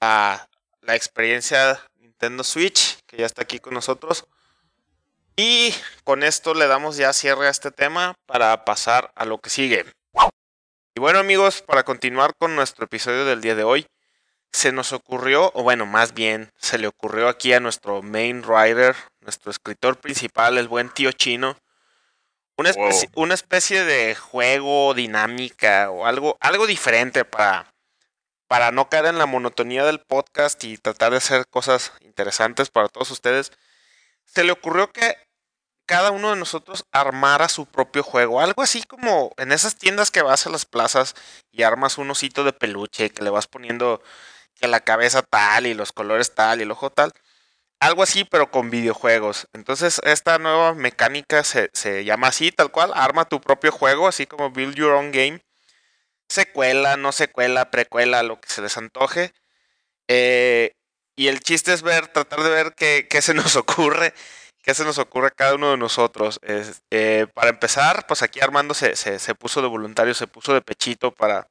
la, la experiencia Nintendo Switch, que ya está aquí con nosotros. Y con esto le damos ya cierre a este tema para pasar a lo que sigue. Y bueno amigos, para continuar con nuestro episodio del día de hoy, se nos ocurrió, o bueno, más bien se le ocurrió aquí a nuestro main writer, nuestro escritor principal, el buen tío chino, una especie, una especie de juego, dinámica o algo, algo diferente para, para no caer en la monotonía del podcast y tratar de hacer cosas interesantes para todos ustedes. Se le ocurrió que cada uno de nosotros armara su propio juego, algo así como en esas tiendas que vas a las plazas y armas un osito de peluche que le vas poniendo que la cabeza tal y los colores tal y el ojo tal. Algo así, pero con videojuegos. Entonces, esta nueva mecánica se, se llama así, tal cual. Arma tu propio juego, así como Build Your Own Game. Secuela, no secuela, precuela, lo que se les antoje. Eh, y el chiste es ver, tratar de ver qué, qué se nos ocurre, qué se nos ocurre a cada uno de nosotros. Es, eh, para empezar, pues aquí Armando se, se, se puso de voluntario, se puso de pechito para,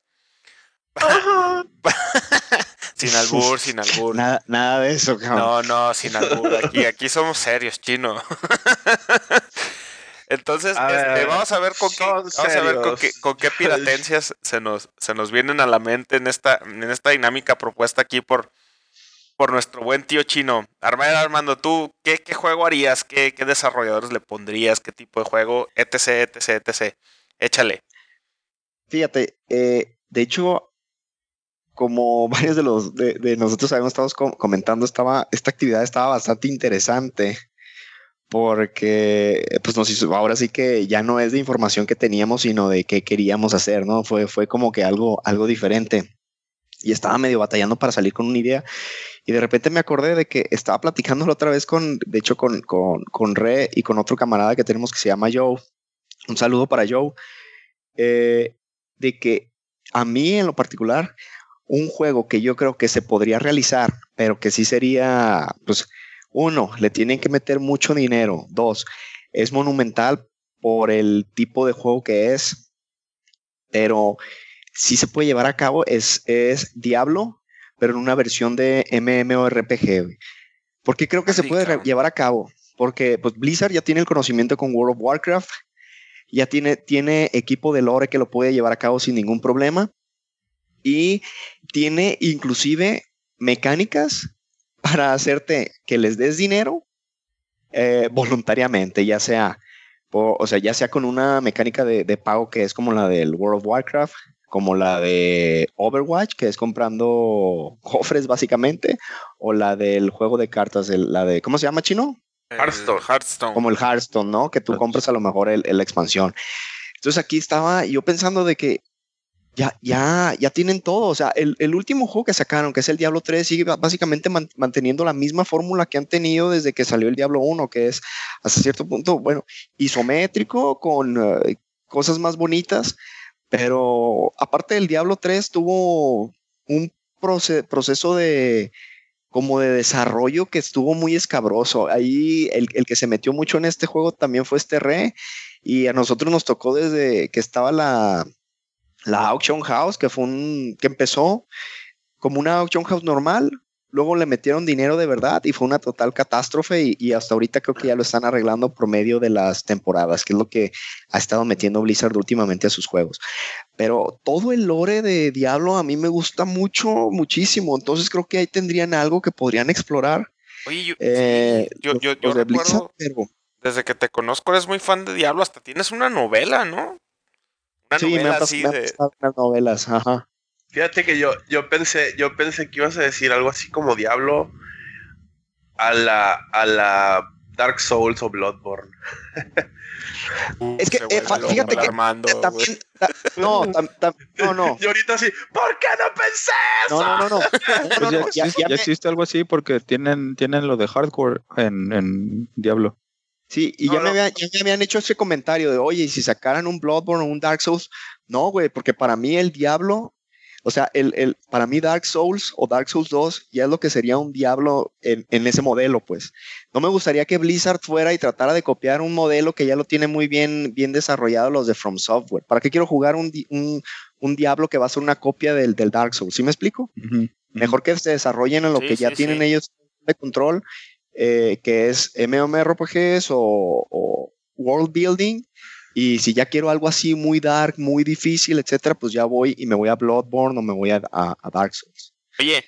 sin albur, sin albur. Nada, nada de eso, cabrón. No, no, sin albur. Aquí, aquí somos serios, chino. Entonces, A este, ver, vamos a ver con qué, vamos a ver con qué, con qué piratencias se nos, se nos vienen a la mente en esta, en esta dinámica propuesta aquí por, por nuestro buen tío chino. Armando, Armando, ¿tú qué, qué juego harías? ¿Qué, ¿Qué, desarrolladores le pondrías? ¿Qué tipo de juego? Etc, etc, etc. Échale. Fíjate, eh, de hecho, como varios de los de, nosotros habíamos estado comentando, estaba, esta actividad estaba bastante interesante porque pues nos hizo, ahora sí que ya no es de información que teníamos, sino de qué queríamos hacer, ¿no? Fue, fue como que algo, algo diferente. Y estaba medio batallando para salir con una idea. Y de repente me acordé de que estaba platicándolo otra vez con, de hecho, con, con, con Re y con otro camarada que tenemos que se llama Joe. Un saludo para Joe. Eh, de que a mí en lo particular, un juego que yo creo que se podría realizar, pero que sí sería, pues, uno, le tienen que meter mucho dinero. Dos, es monumental por el tipo de juego que es, pero sí se puede llevar a cabo. Es, es Diablo, pero en una versión de MMORPG. ¿Por qué creo que se puede llevar a cabo? Porque pues, Blizzard ya tiene el conocimiento con World of Warcraft, ya tiene, tiene equipo de lore que lo puede llevar a cabo sin ningún problema y tiene inclusive mecánicas para hacerte que les des dinero eh, voluntariamente, ya sea, o sea, ya sea con una mecánica de, pago que es como la del World of Warcraft, como la de Overwatch, que es comprando cofres básicamente, o la del juego de cartas, la de, ¿cómo se llama, chino? Hearthstone. Hearthstone. Como el Hearthstone, ¿no? Que tú compras a lo mejor la expansión. Entonces aquí estaba yo pensando de que ya, ya, ya tienen todo. O sea, el, el, último juego que sacaron, que es el Diablo 3, sigue básicamente manteniendo la misma fórmula que han tenido desde que salió el Diablo 1, que es hasta cierto punto, bueno, isométrico, con eh, cosas más bonitas. Pero aparte del Diablo 3, tuvo un proceso de como de desarrollo que estuvo muy escabroso. Ahí el, el, que se metió mucho en este juego también fue este re y a nosotros nos tocó desde que estaba la, la Auction House, que fue un, que empezó como una Auction House normal, luego le metieron dinero de verdad y fue una total catástrofe y, hasta ahorita creo que ya lo están arreglando por medio de las temporadas, que es lo que ha estado metiendo Blizzard últimamente a sus juegos. Pero todo el lore de Diablo a mí me gusta mucho, muchísimo, entonces creo que ahí tendrían algo que podrían explorar. Oye, yo, eh, yo, recuerdo, desde que te conozco eres muy fan de Diablo, hasta tienes una novela, ¿no? Sí, me han, así de... unas novelas, ajá. Fíjate que yo, yo pensé, yo pensé que ibas a decir algo así como Diablo a la, a la Dark Souls o Bloodborne. es que, eh, fíjate que también, no, no, no. Y ahorita sí, ¿por qué no pensé eso? No, no, no, no. Pues ya, existe algo así porque tienen, tienen lo de hardcore en, en Diablo. Sí, y ya, Me ya, me habían, hecho ese comentario de, oye, y si sacaran un Bloodborne o un Dark Souls, no, güey, porque para mí el Diablo, o sea, el, el, para mí Dark Souls o Dark Souls 2 ya es lo que sería un Diablo en, en, ese modelo, pues. No me gustaría que Blizzard fuera y tratara de copiar un modelo que ya lo tiene muy bien, bien desarrollado los de From Software. ¿Para qué quiero jugar un, un, un Diablo que va a ser una copia del, del Dark Souls? ¿Sí me explico? Mejor que se desarrollen en lo que ya tienen ellos de control eh, que es MMORPGs o, o World Building. Y si ya quiero algo así muy dark, muy difícil, etcétera, pues ya voy y me voy a Bloodborne o me voy a, Dark Souls. Oye,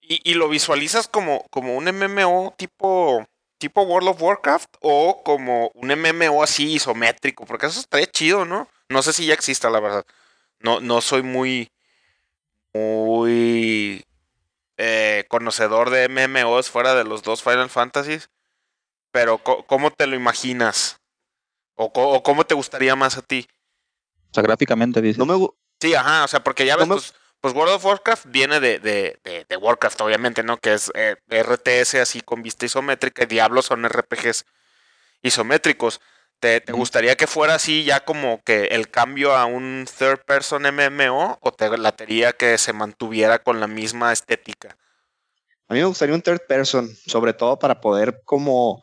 ¿y, lo visualizas como, como un MMO tipo, tipo World of Warcraft o como un MMO así isométrico? Porque eso estaría chido, ¿no? No sé si ya exista, la verdad. No, no soy muy, muy eh, conocedor de MMOs fuera de los dos Final Fantasies, pero ¿cómo te lo imaginas? ¿O, cómo te gustaría más a ti? O sea, gráficamente dice. No me sí, ajá, o sea, porque ya ves, pues, pues, World of Warcraft viene de, de, Warcraft, obviamente, ¿no? Que es eh, RTS así con vista isométrica y Diablos son RPGs isométricos. ¿Te, gustaría que fuera así ya como que el cambio a un third person MMO o te latería que se mantuviera con la misma estética? A mí me gustaría un third person, sobre todo para poder como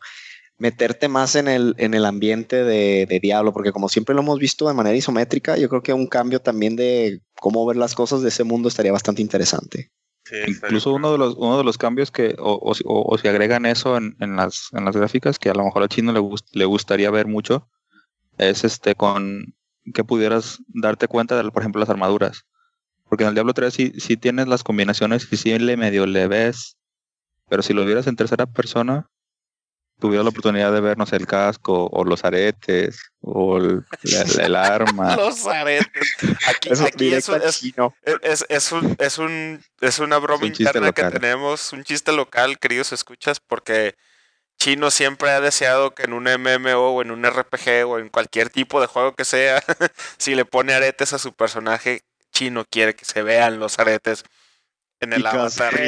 meterte más en el, en el ambiente de, de, Diablo, porque como siempre lo hemos visto de manera isométrica, yo creo que un cambio también de cómo ver las cosas de ese mundo estaría bastante interesante. Incluso uno de los uno de los cambios que o, o, si agregan eso en, en, las en las gráficas que a lo mejor a chino le, le gustaría ver mucho es este con que pudieras darte cuenta por ejemplo las armaduras. Porque en el Diablo 3 sí, sí tienes las combinaciones y sí le medio le ves Pero si lo vieras en tercera persona, tuvieras la oportunidad de ver, no sé, el casco o los aretes o el, el- el arma. Los aretes. Aquí, Eso aquí es, un- es, chino. es, es un, es, un, es una broma Es un interna que tenemos, un chiste local, queridos escuchas, porque Chino siempre ha deseado que en un MMO o en un RPG o en cualquier tipo de juego que sea, si le pone aretes a su personaje, Chino quiere que se vean los aretes en el avatar.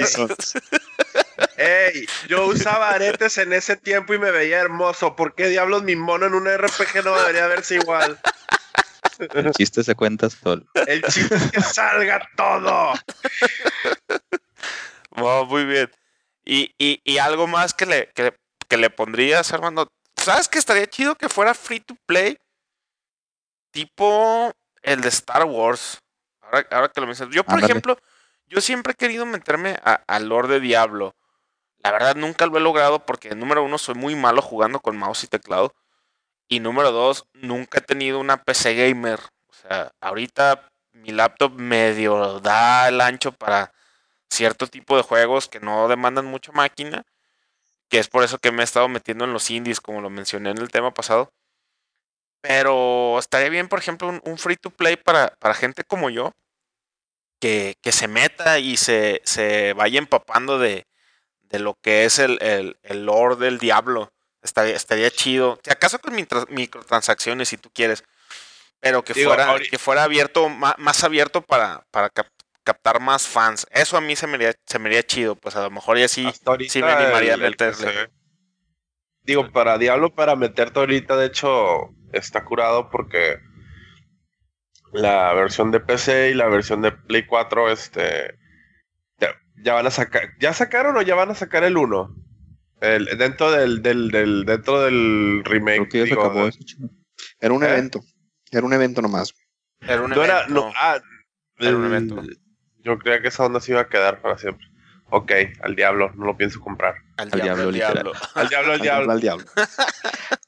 Ey, yo usaba aretes en ese tiempo y me veía hermoso. ¿Por qué diablos mi mono en un RPG no debería verse igual? El chiste se cuenta solo. El chiste es que salga todo. Oh, muy bien. Y, y, y algo más que le, que, que le pondrías, Armando. ¿Sabes que estaría chido que fuera free to play? Tipo el de Star Wars. Ahora, ahora que lo mencionas. Yo, por Ándale. ejemplo, yo siempre he querido meterme a- al Lord de Diablo. La verdad nunca lo he logrado porque, número uno, soy muy malo jugando con mouse y teclado. Y número dos, nunca he tenido una PC gamer. O sea, ahorita mi laptop medio da el ancho para cierto tipo de juegos que no demandan mucha máquina, que es por eso que me he estado metiendo en los indies, como lo mencioné en el tema pasado. Pero estaría bien, por ejemplo, un, un free to play para, para gente como yo, que, que se meta y se, se vaya empapando de, de lo que es el, el, el lore del diablo. Estaría, estaría chido. Si acaso con microtransacciones, si tú quieres. Pero que Digo, fuera, que fuera abierto, más, abierto para, para cap- captar más fans. Eso a mí se me haría, se me haría chido. Pues a lo mejor ya sí. Sí me animaría a el- que meterle. Digo, para Diablo, para meterte ahorita, de hecho, está curado porque la versión de PC y la versión de Play 4, este, ya, van a sacar, ¿ya sacaron o ya van a sacar el 1? El, dentro del, del, del, dentro del remake. Creo que ya se digo, acabó de- eso, chino. Era un ¿Eh? evento. Era un evento nomás. Era un no era, evento. no, ah, Era un el- evento. Yo creía que esa onda se iba a quedar para siempre. Ok, al diablo, no lo pienso comprar. al al diablo, diablo, al diablo. Al diablo, al Al diablo. al diablo.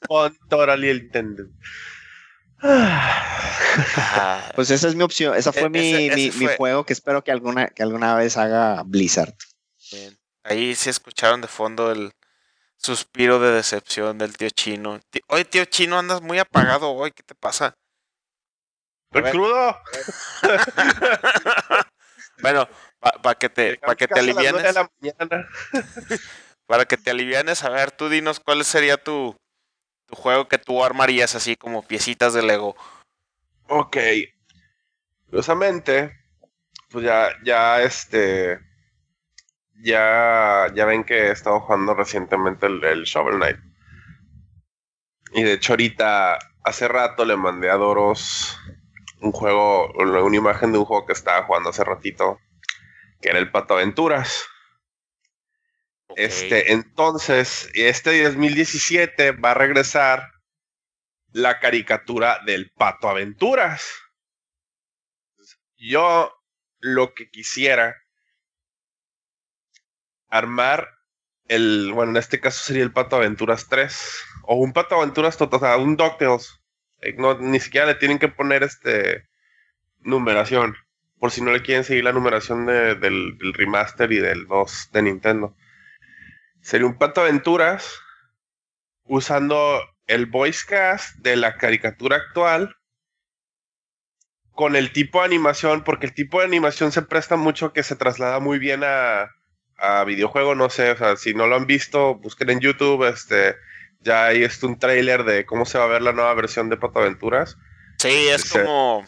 Con totally intended. Ah, Pues esa es mi opción. Esa fue E- mi, ese- ese mi, mi fue- juego que espero que alguna, que alguna vez haga Blizzard. bien. Ahí sí escucharon de fondo el suspiro de decepción del tío chino. Ti- Oye, tío chino, andas muy apagado hoy. ¿Qué te pasa? A ¿El ver. crudo? Bueno, para que te, para que te alivianes, de la mañana. para que te alivianes, a ver, tú dinos cuál sería tu, tu juego que tú armarías así como piecitas de Lego. Ok. Curiosamente, pues ya, ya este. Ya, ya ven que he estado jugando recientemente el, el Shovel Knight. Y de hecho, ahorita, hace rato le mandé a Doros un juego, una imagen de un juego que estaba jugando hace ratito, que era el Pato Aventuras. Este, entonces, este 2017 va a regresar la caricatura del Pato Aventuras. Yo lo que quisiera armar el, bueno, en este caso sería el Pato Aventuras 3 o un Pato Aventuras total, o sea, un DuckTales. Eh, No, ni siquiera le tienen que poner este numeración, por si no le quieren seguir la numeración de- del, del remaster y del 2 de Nintendo. Sería un Pato Aventuras usando el voice cast de la caricatura actual con el tipo de animación, porque el tipo de animación se presta mucho que se traslada muy bien a, a videojuego, no sé, o sea, si no lo han visto, busquen en YouTube, este, ya hay este, un trailer de cómo se va a ver la nueva versión de Pato Aventuras. Sí, es se- como,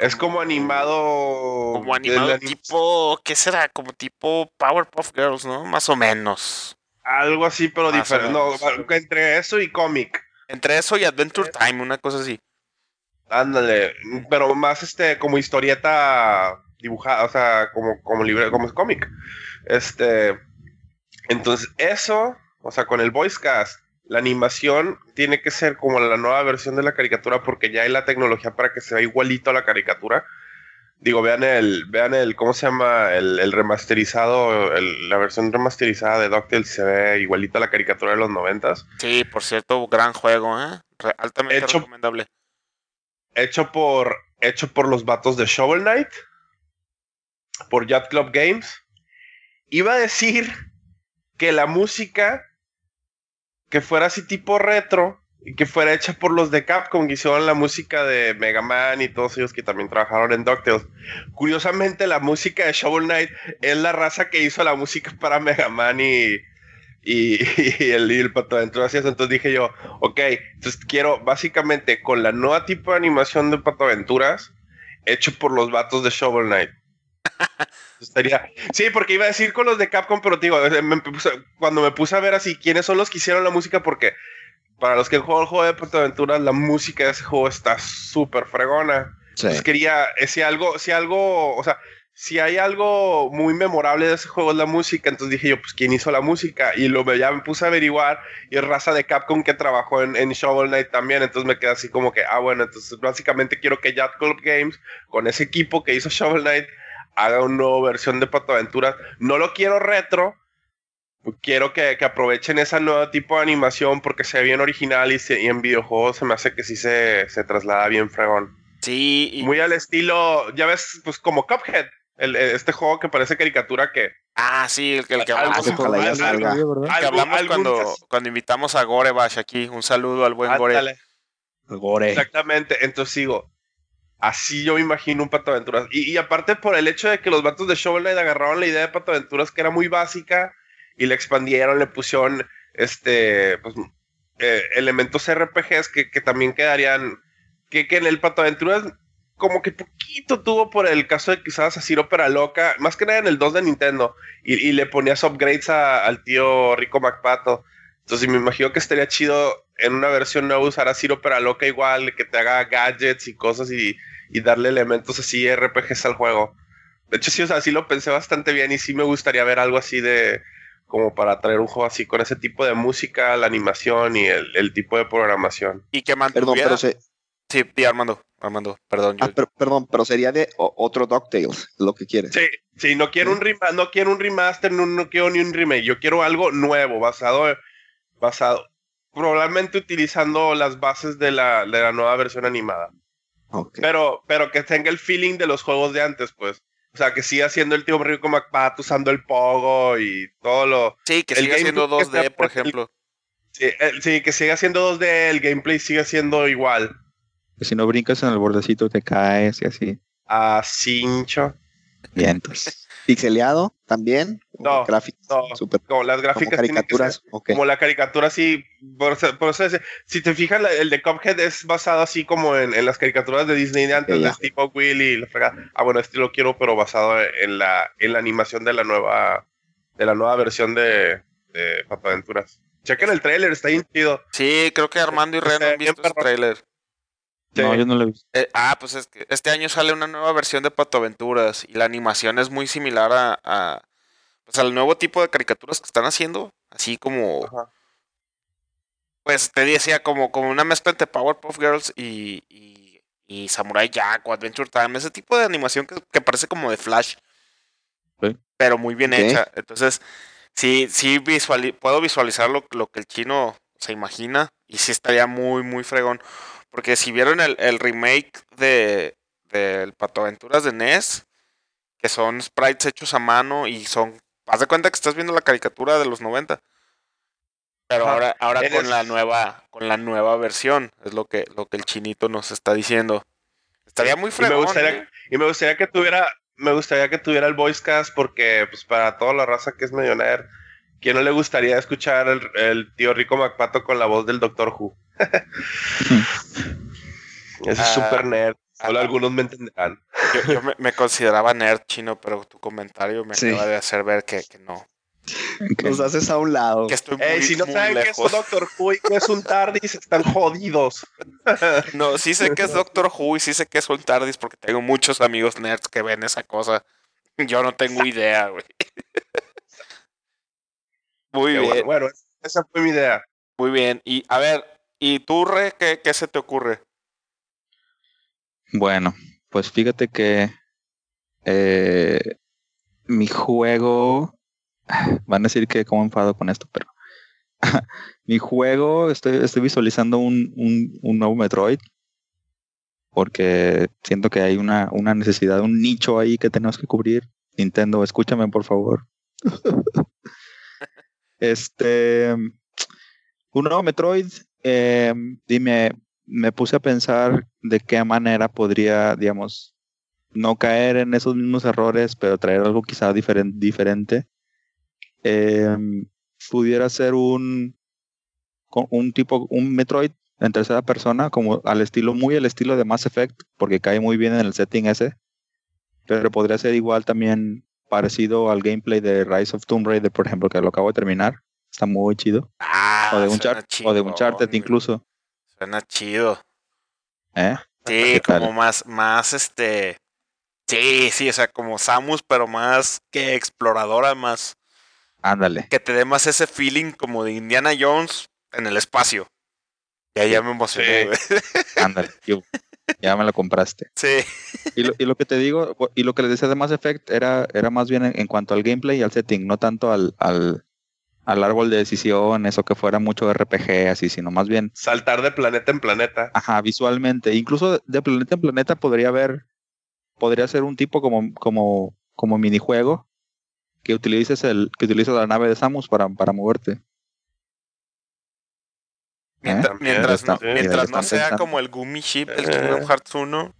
Es como animado... como animado anim- tipo, ¿qué será? Como tipo Powerpuff Girls, ¿no? Más o menos. Algo así, pero Más diferente. No, entre eso y cómic. Entre eso y Adventure Time, una cosa así. Ándale, pero más este como historieta dibujada, o sea, como como libre, como es cómic. Este, entonces eso, o sea, con el voice cast, la animación tiene que ser como la nueva versión de la caricatura porque ya hay la tecnología para que se vea igualito a la caricatura. Digo, vean el, vean el, ¿cómo se llama? El, el remasterizado, el- la versión remasterizada de DuckTales se ve igualito a la caricatura de los noventas. Sí, por cierto, gran juego, ¿eh? Re- altamente Hecho- recomendable. hecho por hecho por los vatos de Shovel Knight por Yacht Club Games iba a decir que la música que fuera así tipo retro y que fuera hecha por los de Capcom que hicieron la música de Mega Man y todos ellos que también trabajaron en DuckTales. Curiosamente, la música de Shovel Knight es la raza que hizo la música para Mega Man y, y, y el Pato Aventuras Entonces dije yo, ok, entonces quiero básicamente con la nueva tipo de animación de Pato Aventuras hecho por los vatos de Shovel Knight. Estaría... Sí, porque iba a decir con los de Capcom, pero digo, cuando me puse a ver así quiénes son los que hicieron la música, porque para los que juegan el juego de Pato Aventuras, la música de ese juego está súper fregona. Entonces quería, si algo, si algo, o sea, si hay algo muy memorable de ese juego es la música, entonces dije yo, pues, ¿quién hizo la música? Y lo ya me puse a averiguar, y es raza de Capcom que trabajó en, en Shovel Knight también, entonces me quedé así como que, ah, bueno, entonces básicamente quiero que Yacht Club Games, con ese equipo que hizo Shovel Knight, haga una nueva versión de Pato Aventuras. No lo quiero retro, quiero que, aprovechen esa nueva tipo de animación porque se ve bien original y, y en videojuegos se me hace que sí se, se traslada bien fregón. Sí. Muy al estilo, ya ves, pues como Cuphead el, este juego que parece caricatura que. Ah, sí, el, que hablamos, cuando, cuando invitamos a Gorebash aquí. Un saludo al buen Gore. Gore. Exactamente. Entonces sigo. Así yo me imagino un Pato Aventuras. Y, aparte por el hecho de que los vatos de Shovel Knight agarraron la idea de Pato Aventuras que era muy básica y le expandieron, le pusieron este pues, eh, elementos RPGs que, que también quedarían. Que, que en el Pato Aventuras como que poquito tuvo por el caso de quizás así ópera loca, más que nada en el 2 de Nintendo, y, le ponías upgrades al tío Rico MacPato. Entonces me imagino que estaría chido en una versión nueva usar a Ciro Opera Loca igual, que te haga gadgets y cosas y, darle elementos así RPGs al juego. De hecho, sí, o sea, sí lo pensé bastante bien y sí me gustaría ver algo así de como para traer un juego así con ese tipo de música, la animación y el, tipo de programación. Y que mantuviera... Perdón, pero Sí, Armando. Armando, perdón. Ah, perdón, pero sería de otro DuckTales, lo que quieres. Sí, sí, no quiero un remaster, no quiero un remaster, no, quiero ni un remake, yo quiero algo nuevo, basado, basado, probablemente utilizando las bases de la, de la nueva versión animada. Pero, pero que tenga el feeling de los juegos de antes, pues. O sea, que siga siendo el tío Rico McPat usando el pogo y todo lo. Sí, que siga siendo 2D, por ejemplo. Sí, sí, que siga siendo 2D, el gameplay siga siendo igual si no brincas en el bordecito te caes y así. Ah, cincho. Bien, entonces. ¿Pixeleado también? No, no super, como las gráficas como caricaturas. Como la caricatura sí. Por, si te fijas, el de Cuphead es basado así como en, las caricaturas de Disney de antes, de Steve Will y la fregada. Ah, bueno, este lo quiero, pero basado en la, en la animación de la nueva de la nueva versión de, de Aventuras. Chequen el trailer, está bien chido. Sí, creo que Armando y Ren han visto el trailer. No, yo no lo he visto. Eh, ah, pues es que este año sale una nueva versión de Pato Aventuras y la animación es muy similar a, pues al nuevo tipo de caricaturas que están haciendo, así como pues te decía como, como una mezcla entre Powerpuff Girls y, y, Samurai Jack o Adventure Time, ese tipo de animación que, parece como de Flash, pero muy bien hecha. Entonces, sí, sí puedo visualizar lo, lo, que el chino se imagina y sí estaría muy, muy fregón. Porque si vieron el, remake de del Pato Aventuras de NES, que son sprites hechos a mano y son. Haz de cuenta que estás viendo la caricatura de los 90. Pero ahora, ahora con la nueva, con la nueva versión, es lo que, lo que el chinito nos está diciendo. Estaría muy fregón. Y me gustaría, ¿eh? y me gustaría que tuviera, me gustaría que tuviera el voice cast, porque pues para toda la raza que es millionaire, ¿quién no le gustaría escuchar el, el tío Rico MacPato con la voz del Doctor Who? Ese es ah, super nerd. Solo ah, algunos me entenderán. Yo, me, consideraba nerd chino, pero tu comentario me acaba de hacer ver que, no. Nos haces a un lado. Que estoy muy, si no saben qué es Doctor Who y qué es un TARDIS, están jodidos. no, sí sé que es Doctor Who y sí sé que es un TARDIS porque tengo muchos amigos nerds que ven esa cosa. Yo no tengo idea, güey. Muy bien. bueno, esa fue mi idea. Muy bien. Y a ver, ¿Y tú, Re, qué, se te ocurre? Bueno, pues fíjate que eh, mi juego, van a decir que como enfado con esto, pero mi juego, estoy, estoy visualizando un, un, nuevo Metroid, porque siento que hay una, una necesidad, un nicho ahí que tenemos que cubrir. Nintendo, escúchame por favor. Este, un nuevo Metroid, eh, dime, me puse a pensar de qué manera podría, digamos, no caer en esos mismos errores, pero traer algo quizá diferente. Eh, pudiera ser un, un tipo, un Metroid en tercera persona, como al estilo, muy al estilo de Mass Effect, porque cae muy bien en el setting ese. Pero podría ser igual también parecido al gameplay de Rise of Tomb Raider, por ejemplo, que lo acabo de terminar. Está muy chido. Ah, o de Uncharted, o de chingón, Uncharted incluso. Suena chido. ¿Eh? Sí, como más, más este. Sí, sí, o sea, como Samus, pero más que exploradora, más. Ándale. Que te dé más ese feeling como de Indiana Jones en el espacio. Y ahí ya me emocioné, Sí. Ándale. Yo- ya me lo compraste. Sí. Y lo, y lo que te digo, y lo que les decía de Mass Effect era, era más bien en, en cuanto al gameplay y al setting, no tanto al, al, al árbol de decisiones o que fuera mucho RPG así, sino más bien, Saltar de planeta en planeta. ajá, visualmente. Incluso de planeta en planeta podría haber, podría ser un tipo como, como, como minijuego que utilices el, que utilices la nave de Samus para, para moverte. Mientras, También mientras está- mientras sí, no sea pensando. como el Gummy Ship del Eh. Kingdom Hearts 1.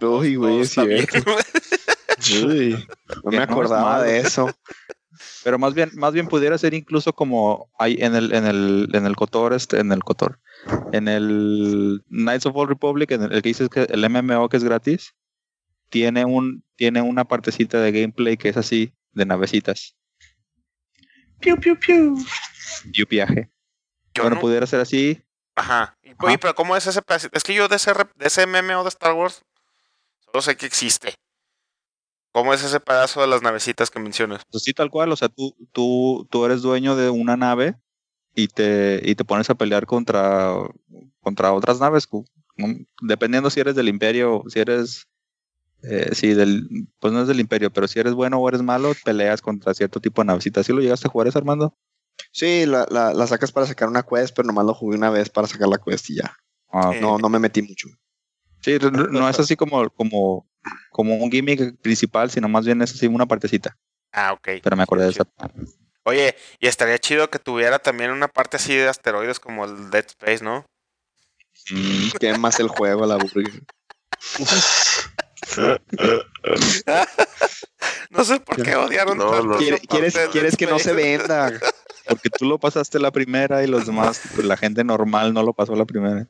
Uy, güey, es está bien. cierto. Uy, no me acordaba de eso. Pero más bien, más bien pudiera ser incluso como hay en el, en el, en el Cotor, este, en el Cotor, en el Knights of Old Republic, en el, el que dices que el MMO que es gratis, tiene un, tiene una partecita de gameplay que es así, de navecitas, Piu, piu, piu. y un viaje. Yo bueno, no- pudiera ser así, Ajá. Y. Oye, pero ¿cómo es ese pedacito? Es que yo de ese, de ese MMO de Star Wars solo sé que existe. ¿Cómo es ese pedazo de las navecitas que mencionas? pues sí, tal cual, o sea, tú, tú, tú eres dueño de una nave y te, y te pones a pelear contra, contra otras naves, dependiendo si eres del imperio, si eres, eh, si del, pues no es del imperio, pero si eres bueno o eres malo, peleas contra cierto tipo de navecitas. ¿Sí lo llegaste a jugar eso, Armando? Sí, la, la, la sacas para sacar una quest, pero nomás lo jugué una vez para sacar la quest y ya. Ah, Eh, No, no me metí mucho. sí, no, es así como, como, como un gimmick principal, sino más bien es así una partecita, Ah, ok. pero me acordé de esa. Oye, y estaría chido que tuviera también una parte así de asteroides como el Dead Space, ¿no? Mm, Quemas el juego, la burger. No sé por qué odiaron No, parte ¿Quieres, quieres Dead que no se venda? Porque tú lo pasaste la primera y los demás, pues, la gente normal no lo pasó la primera.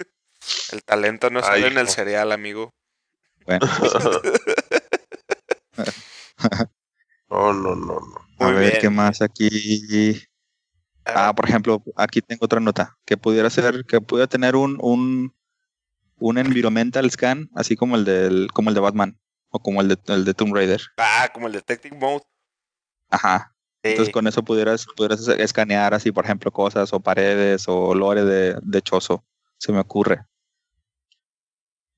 El talento no sale en el cereal, amigo. Bueno, No, no, no, no. a Muy ver bien. qué más aquí. Ah, por ejemplo, aquí tengo otra nota que pudiera ser, que pudiera tener un, un, un environmental scan, así como el del, como el de Batman o como el de, el de Tomb Raider. Ah, como el Detective Mode. Ajá. Entonces con eso pudieras, pudieras escanear así, por ejemplo, cosas o paredes o lore de, de chozo. Se me ocurre.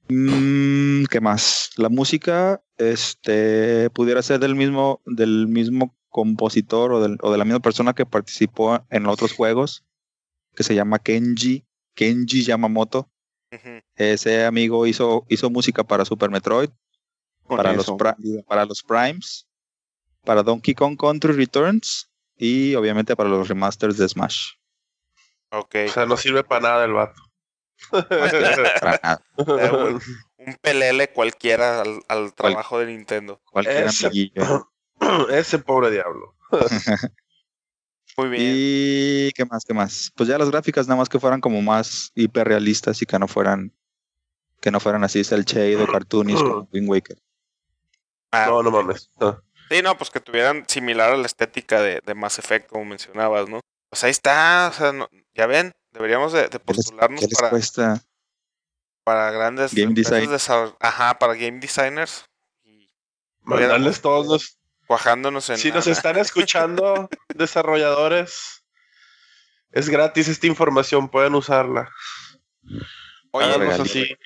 Mm, ¿Qué más? La música, este, pudiera ser del mismo, del mismo compositor o, del- o de la misma persona que participó en otros juegos, que se llama Kenji, Kenji Yamamoto. Ujú. Ese amigo hizo, hizo música para Super Metroid, para eso. los, para los Primes, para Donkey Kong Country Returns y obviamente para los remasters de Smash. Ok. O sea, no sirve para nada el vato. Para nada. Un, un pelele cualquiera al, al trabajo de Nintendo. Cualquier Ese- amiguillo. Ese pobre diablo. Muy bien. Y qué más, qué más. Pues ya las gráficas nada más que fueran como más hiperrealistas y que no fueran que no fueran así el shade o cartoonish como Wind Waker. Ah, No, no mames. No. Sí, no, pues que tuvieran similar a la estética de, de Mass Effect, como mencionabas, ¿no? Pues ahí está, o sea, no- ya ven, deberíamos de, de ¿Qué les, postularnos qué les para, cuesta? para grandes Game empresas design. Ajá, para game designers. Y Mandarles todos los. cuajándonos en... Si nos están escuchando, desarrolladores, es gratis esta información, pueden usarla. Oye, regalía. así.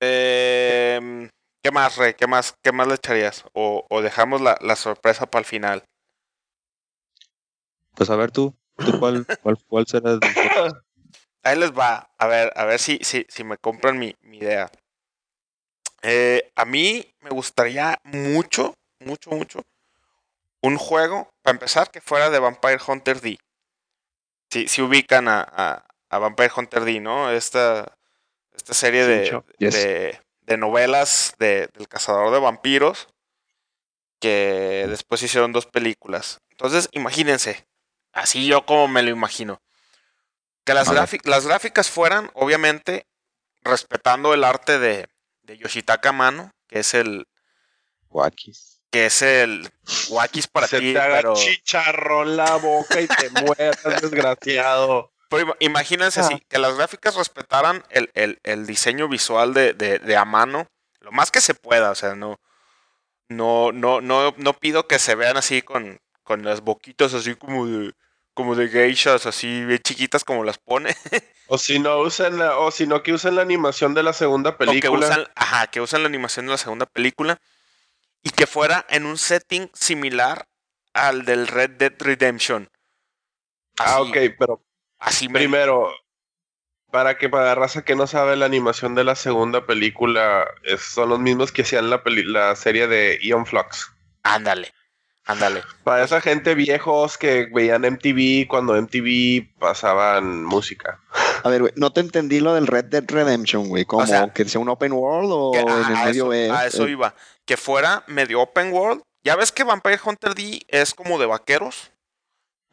eh, ¿qué más, Rey? ¿Qué más, qué más le echarías? O, o dejamos la, la sorpresa para el final. Pues a ver tú, ¿tú cuál, cuál, cuál será el- Ahí les va. A ver, a ver si, si, si me compran mi, mi idea. Eh, a mí me gustaría mucho, mucho, mucho un juego, para empezar, que fuera de Vampire Hunter D. si, si ubican a, a, a Vampire Hunter D, ¿no? Esta, esta serie de. Yes. de, de novelas de, del cazador de vampiros que después hicieron dos películas. Entonces, imagínense, así yo como me lo imagino. Que las, las gráficas fueran, obviamente, respetando el arte de, de Yoshitaka Mano, que es el Wakis. que es el Wakis para Se ti, te haga pero, chicharrón la boca y te mueras, desgraciado. Pero ima- imagínense Ah. así, que las gráficas respetaran el, el- el diseño visual de, de, de a mano, lo más que se pueda, o sea, no, no, no, no, no pido que se vean así con, con las boquitas así como de, como de geishas, así bien chiquitas como las pone, O si no usan la, o si no que usen la animación de la segunda o que película. usan, ajá, que usan la animación de la segunda película, y que fuera en un setting similar al del Red Dead Redemption. Ah, ok, pero Así me- primero, para que para la raza que no sabe la animación de la segunda película, es- son los mismos que hacían la, peli- la serie de Ion Flux. Ándale, ándale. Para esa gente viejos que veían MTV cuando MTV pasaban música. A ver, güey, no te entendí lo del Red Dead Redemption, güey. ¿Cómo? sea, ¿Que sea un open world o Que- en el a, medio eso, es? a eso eh, iba. Que fuera medio open world. Ya ves que Vampire Hunter D es como de vaqueros,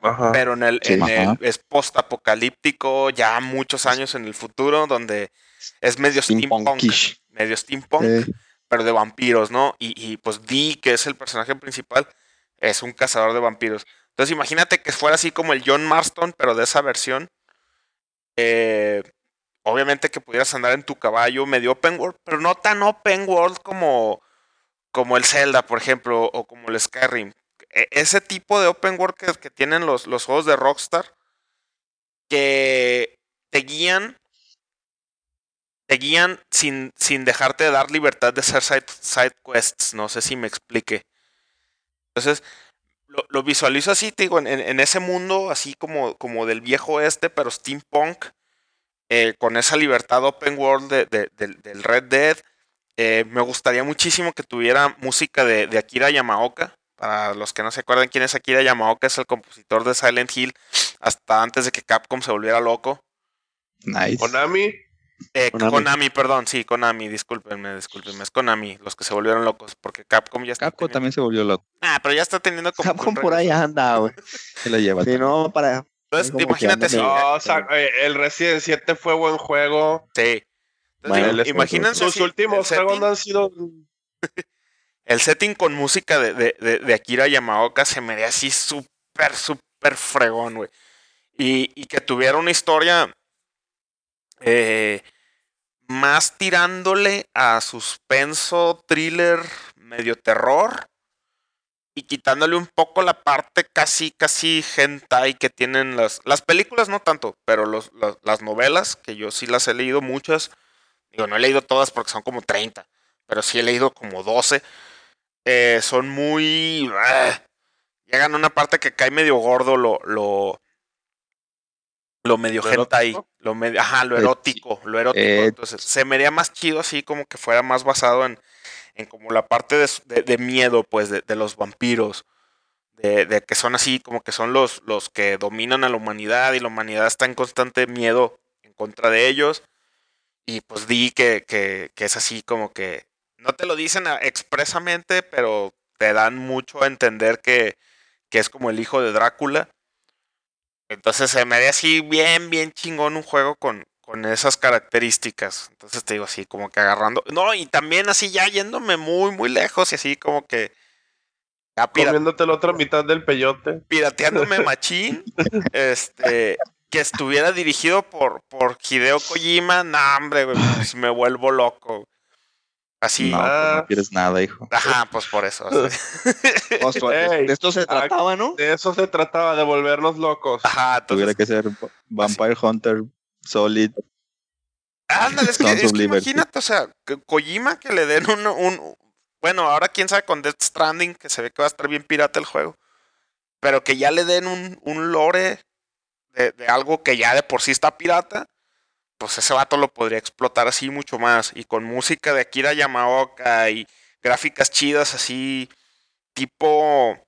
Ajá. pero en el, Sí. en el es post-apocalíptico, ya muchos años en el futuro, donde es medio steampunk, medio steampunk, eh, pero de vampiros, ¿no? Y, y, pues Dee, que es el personaje principal, es un cazador de vampiros. Entonces imagínate que fuera así como el John Marston, pero de esa versión. Eh, obviamente que pudieras andar en tu caballo medio open world, pero no tan open world como, como el Zelda, por ejemplo, o como el Skyrim. E- ese tipo de open world que, tienen los, los juegos de Rockstar, que te guían, te guían sin, sin dejarte de dar libertad de hacer side, side quests. No sé si me explique. Entonces, lo, visualizo así, te digo, en, en- ese mundo así como, como del viejo oeste, pero steampunk, eh, con esa libertad open world de- de- del, Red Dead. Eh, me gustaría muchísimo que tuviera música de Akira Yamaoka. Para los que no se acuerdan quién es Akira Yamaoka, es el compositor de Silent Hill hasta antes de que Capcom se volviera loco. Nice. Konami, Eh, Konami. Konami. perdón, sí, Konami, discúlpenme, discúlpenme, es Konami los que se volvieron locos, porque Capcom ya está Capcom teniendo- también se volvió loco. Ah, pero ya está teniendo como Capcom por ahí anda, güey. Se la lleva. Si no, para. Entonces, imagínate si... no, o sea, eh, el Resident 7 fue buen juego. Sí. Entonces, Bueno, digo, el- imagínense Sus si últimos juegos no han sido. El setting con música de, de, de, de Akira Yamaoka se me ve así súper, súper fregón, güey. Y, y que tuviera una historia eh, más tirándole a suspenso, thriller, medio terror. Y quitándole un poco la parte casi, casi hentai que tienen las... Las películas no tanto, pero los, las novelas, que yo sí las he leído muchas. Digo, no he leído todas porque son como 30, pero sí he leído como 12 eh, son muy. ah, llegan a una parte que cae medio gordo lo. lo lo medio ¿Lo erótico? lo medio, ajá, lo erótico, lo erótico. eh, Entonces, se me haría más chido así como que fuera más basado en, en como la parte de, de- de miedo, pues, de, de los vampiros. De, de que son así, como que son los, los que dominan a la humanidad y la humanidad está en constante miedo en contra de ellos. Y pues di que, que, que es así como que no te lo dicen a- expresamente, pero te dan mucho a entender que, que es como el hijo de Drácula. Entonces se me ve así bien, bien chingón un juego con, con esas características. Entonces te digo así, como que agarrando. No, y también así ya yéndome muy, muy lejos y así como que. Ya Comiéndote la otra mitad del peyote. pirateándome machín. este. Que estuviera dirigido por, por Hideo Kojima. No, hombre, pues me vuelvo loco. Así. No, pues Ah. no quieres nada, hijo. Ajá, pues por eso. Ey, de esto se trataba, ¿no? De eso se trataba, de volvernos locos. Ajá, Tuviera entonces. que ser Vampire Hunter Solid. Ándale, es que, es que imagínate, o sea, que Kojima que le den un, un. Bueno, ahora quién sabe con Death Stranding, que se ve que va a estar bien pirata el juego. Pero que ya le den un, un lore de, de algo que ya de por sí está pirata. Pues ese vato lo podría explotar así mucho más. Y con música de Akira Yamaoka y gráficas chidas así. Tipo.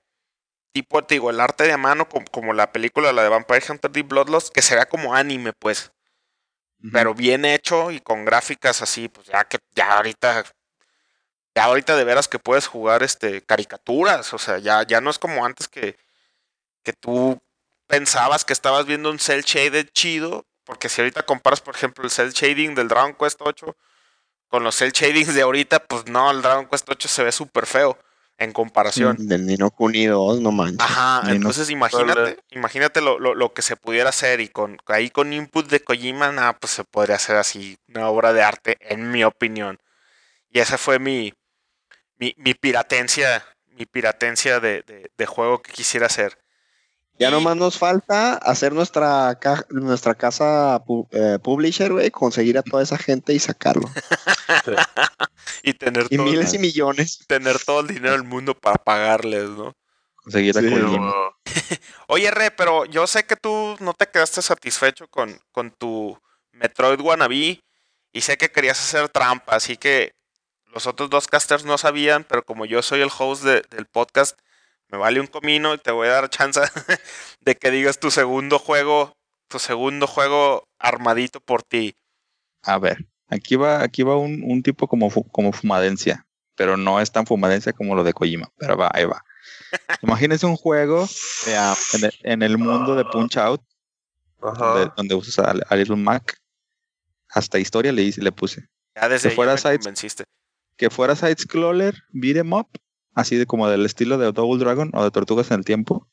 tipo, te digo, el arte de mano, como, como la película, la de Vampire Hunter D. Bloodlust, que se vea como anime, pues. Pero bien hecho y con gráficas así, pues ya que ya ahorita ya ahorita de veras que puedes jugar este caricaturas, o sea, ya, ya no es como antes que, que tú pensabas que estabas viendo un cel shaded chido, porque si ahorita comparas, por ejemplo, el cel shading del Dragon Quest 8 con los cel shadings de ahorita, pues no, el Dragon Quest 8 se ve súper feo en comparación. Del Nino Kuni 2, no manches. Ajá, entonces imagínate, imagínate lo, lo, lo que se pudiera hacer y con ahí con input de Kojima, nada, pues se podría hacer así una obra de arte, en mi opinión. Y esa fue mi, mi, mi piratencia, mi piratencia de, de, de juego que quisiera hacer. Ya nomás nos falta hacer nuestra, ca- nuestra casa pu- eh, publisher, güey, conseguir a toda esa gente y sacarlo. y tener Y todo, miles y millones. tener todo el dinero del mundo para pagarles, ¿no? Conseguir a Sí. Oye, Re, pero yo sé que tú no te quedaste satisfecho con, con tu Metroid Wannabe y sé que querías hacer trampa, así que los otros dos casters no sabían, pero como yo soy el host de- del podcast, me vale un comino y te voy a dar chance de que digas tu segundo juego, tu segundo juego armadito por ti. A ver, aquí va, aquí va un, un tipo como, como fumadencia, pero no es tan fumadencia como lo de Kojima, pero va, ahí va. Imagínense un juego en el, en el mundo de Punch Out, donde, usas a, a Little Mac. Hasta historia le, hice- le puse. Ya desde Que fuera convenciste. Que fuera side-scroller, beat 'em up, así de como del estilo de Double Dragon o de Tortugas en el Tiempo.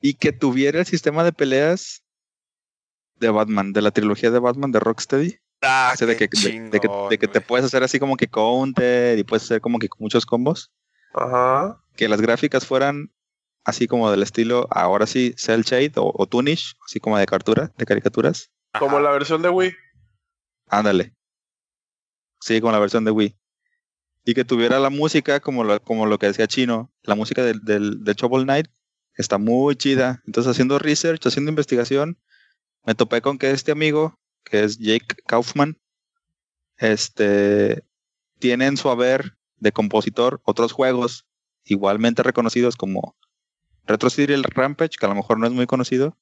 Y que tuviera el sistema de peleas de Batman, de la trilogía de Batman de Rocksteady. Ah, O sea, de que, de- de que- chingón, de que te puedes hacer así como que counter y puedes hacer como que muchos combos. Ajá. Que las gráficas fueran así como del estilo, ahora sí, Cell Shade o, o Toonish, así como de cartura, de caricaturas. Como Ajá. la versión de Wii. Ándale. Sí, como la versión de Wii. Y que tuviera la música como lo, como lo que decía Chino, la música del, del, del Shovel Knight está muy chida. Entonces haciendo research, haciendo investigación, me topé con que este amigo, que es Jake Kaufman, este, tiene en su haber de compositor otros juegos igualmente reconocidos como Retro Serial Rampage, que a lo mejor no es muy conocido,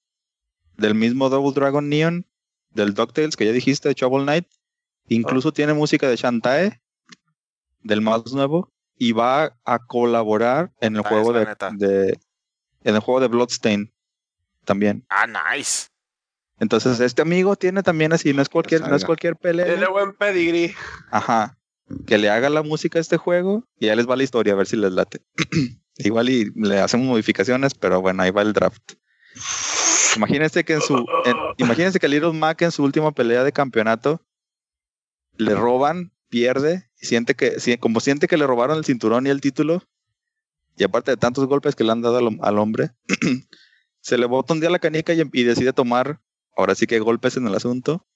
del mismo Double Dragon Neon, del DuckTales que ya dijiste, de Shovel Knight, incluso tiene música de Shantae, del más nuevo, y va a colaborar en el Ah, juego de, en el juego de Bloodstain también. Ah, nice. Entonces, este amigo tiene también así, no es cualquier, no es cualquier pelea. Tiene buen pedigree. Ajá. Que le haga la música a este juego y ya les va la historia, a ver si les late. Igual y le hacemos modificaciones, pero bueno, ahí va el draft. Imagínense que en su. en- imagínense que Little Mac en su última pelea de campeonato le roban, pierde, y siente que, como siente que le robaron el cinturón y el título, y aparte de tantos golpes que le han dado al, hom- al hombre, se le bota un día la canica y, y decide tomar, ahora sí que golpes en el asunto,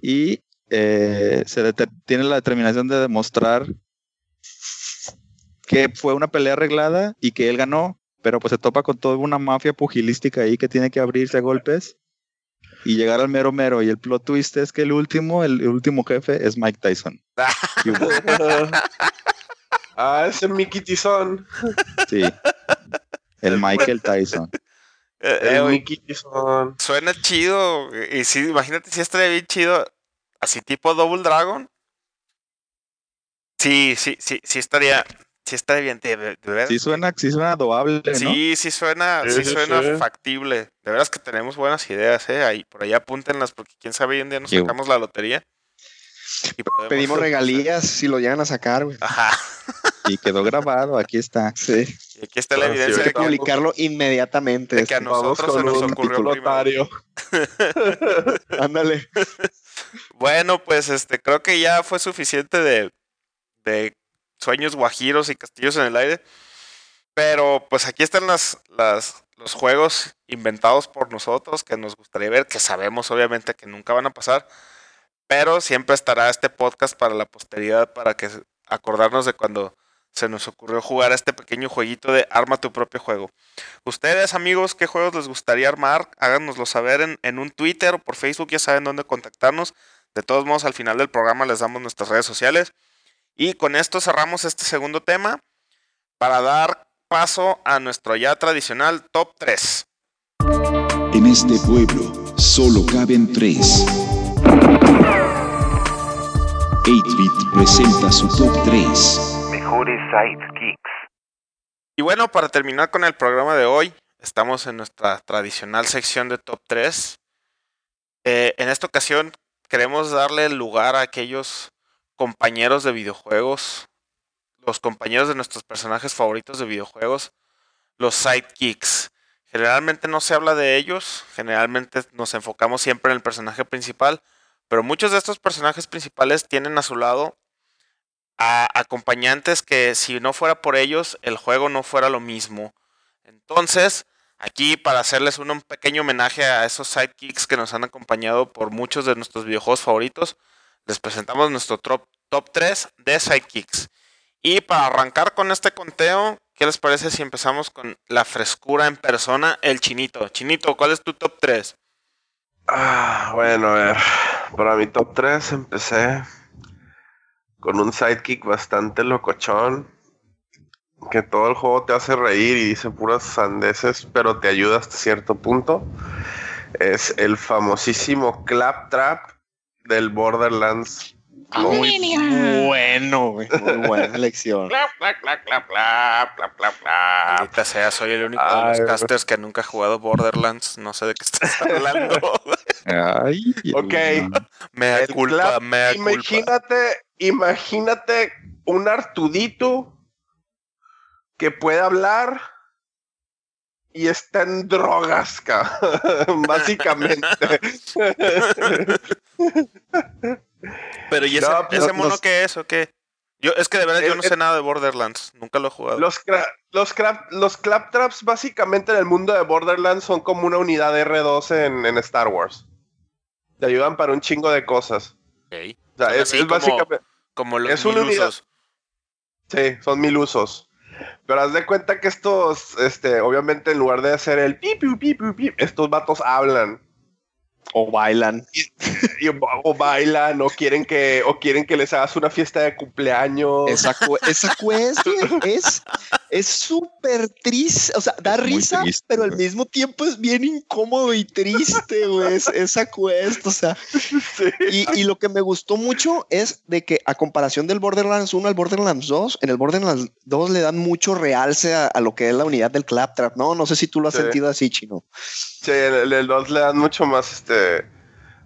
y eh, se tiene la determinación de demostrar que fue una pelea arreglada y que él ganó, pero pues se topa con toda una mafia pugilística ahí que tiene que abrirse a golpes y llegar al mero mero. Y el plot twist es que el último, el, el último jefe es Mike Tyson. Ah, ese Mickey Tizón. sí. El Michael Tyson. Eh, eh, El güey, Mickey Tizón. suena chido. Y sí, imagínate si estaría bien chido. Así tipo Double Dragon. Sí, sí, sí, sí estaría. Sí estaría bien. De, de Sí suena, sí suena adobable, ¿no? Sí, sí suena, Sí, sí, sí, suena sí. factible. De veras que tenemos buenas ideas, eh. Ahí, por ahí apúntenlas, porque quién sabe hoy en día nos Sí. sacamos la lotería. Y podemos- pedimos regalías si lo llegan a sacar, güey. Ajá. Y quedó grabado, aquí está. Sí. Y aquí está la Ah, evidencia de ahorita que, Publicarlo inmediatamente. de que a nosotros se nos ocurrió notario. Ándale. Bueno, pues este, creo que ya fue suficiente de, de sueños guajiros y castillos en el aire. Pero pues aquí están las, los juegos inventados por nosotros que nos gustaría ver, que sabemos obviamente que nunca van a pasar. Pero siempre estará este podcast para la posteridad, para que acordarnos de cuando se nos ocurrió jugar a este pequeño jueguito de arma tu propio juego. Ustedes, amigos, ¿qué juegos les gustaría armar? Háganoslo saber en, en un Twitter o por Facebook, ya saben dónde contactarnos. De todos modos, al final del programa les damos nuestras redes sociales. Y con esto cerramos este segundo tema para dar paso a nuestro ya tradicional top 3. En este pueblo solo caben tres. 8-Bit presenta su top 3. Mejores sidekicks. Y bueno, para terminar con el programa de hoy, estamos en nuestra tradicional sección de top 3. Eh, en esta ocasión queremos darle lugar a aquellos compañeros de videojuegos, los compañeros de nuestros personajes favoritos de videojuegos, los sidekicks. Generalmente no se habla de ellos, generalmente nos enfocamos siempre en el personaje principal, pero muchos de estos personajes principales tienen a su lado a acompañantes que si no fuera por ellos, el juego no fuera lo mismo. Entonces, aquí para hacerles un, pequeño homenaje a esos sidekicks que nos han acompañado por muchos de nuestros videojuegos favoritos, les presentamos nuestro top, top 3 de sidekicks. Y para arrancar con este conteo, ¿qué les parece si empezamos con la frescura en persona, el chinito? Chinito, ¿cuál es tu top 3? Ah, bueno, a ver. Para mi top 3 empecé con un sidekick bastante locochón. Que todo el juego te hace reír y dice puras sandeces, pero te ayuda hasta cierto punto. Es el famosísimo Claptrap del Borderlands. Muy bueno, güey. Muy buena elección. Clap, clap, clap, clap, clap, clap, clap, clap. Maldita sea, soy el único de los casters que nunca ha jugado Borderlands. No sé de qué estás hablando. Ay, Ok. mea culpa, mea culpa. Imagínate, imagínate un Artudito que puede hablar y está en drogas, ca- básicamente. Pero ¿y ese, No, ese mono los- qué es o qué? Yo, es que de verdad yo no sé nada de Borderlands. Nunca lo he jugado. Los, los, los claptraps básicamente en el mundo de Borderlands son como una unidad R2 en, en Star Wars. Te ayudan para un chingo de cosas. Ok. O sea, Son es, es como- básicamente... Como los es una mil unidad. usos. Sí, son mil usos. Pero haz de cuenta que estos, este, obviamente en lugar de hacer el pi, pi, pi, pi, pi, estos vatos hablan. O bailan. Y, o bailan, o quieren que, o quieren que les hagas una fiesta de cumpleaños. Esa, cu- esa quest, güey, es es súper triste. O sea, da muy risa, triste, pero al mismo tiempo es bien incómodo y triste, güey. es- Esa quest, o sea. Sí. Y, y lo que me gustó mucho es de que a comparación del Borderlands 1 al Borderlands 2, en el Borderlands 2 le dan mucho realce a, a lo que es la unidad del Claptrap, ¿no? No sé si tú lo has Sí. sentido así, chino. Sí, el, el 2 le dan mucho más, este,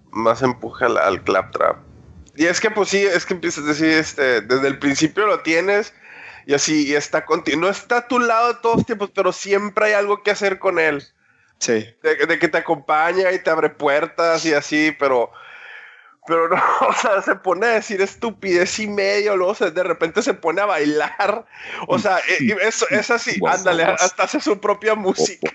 más empuje al, al claptrap. Y es que, pues sí, es que empiezas a decir, este, desde el principio lo tienes y así, y está contigo. No está a tu lado todos los tiempos, pero siempre hay algo que hacer con él. Sí. de, de que te acompaña y te abre puertas y así, pero pero no, o sea, se pone a decir estupidez y medio, luego se- de repente se pone a bailar, o sea, eh, y eso es así, ándale, hasta hace su propia música.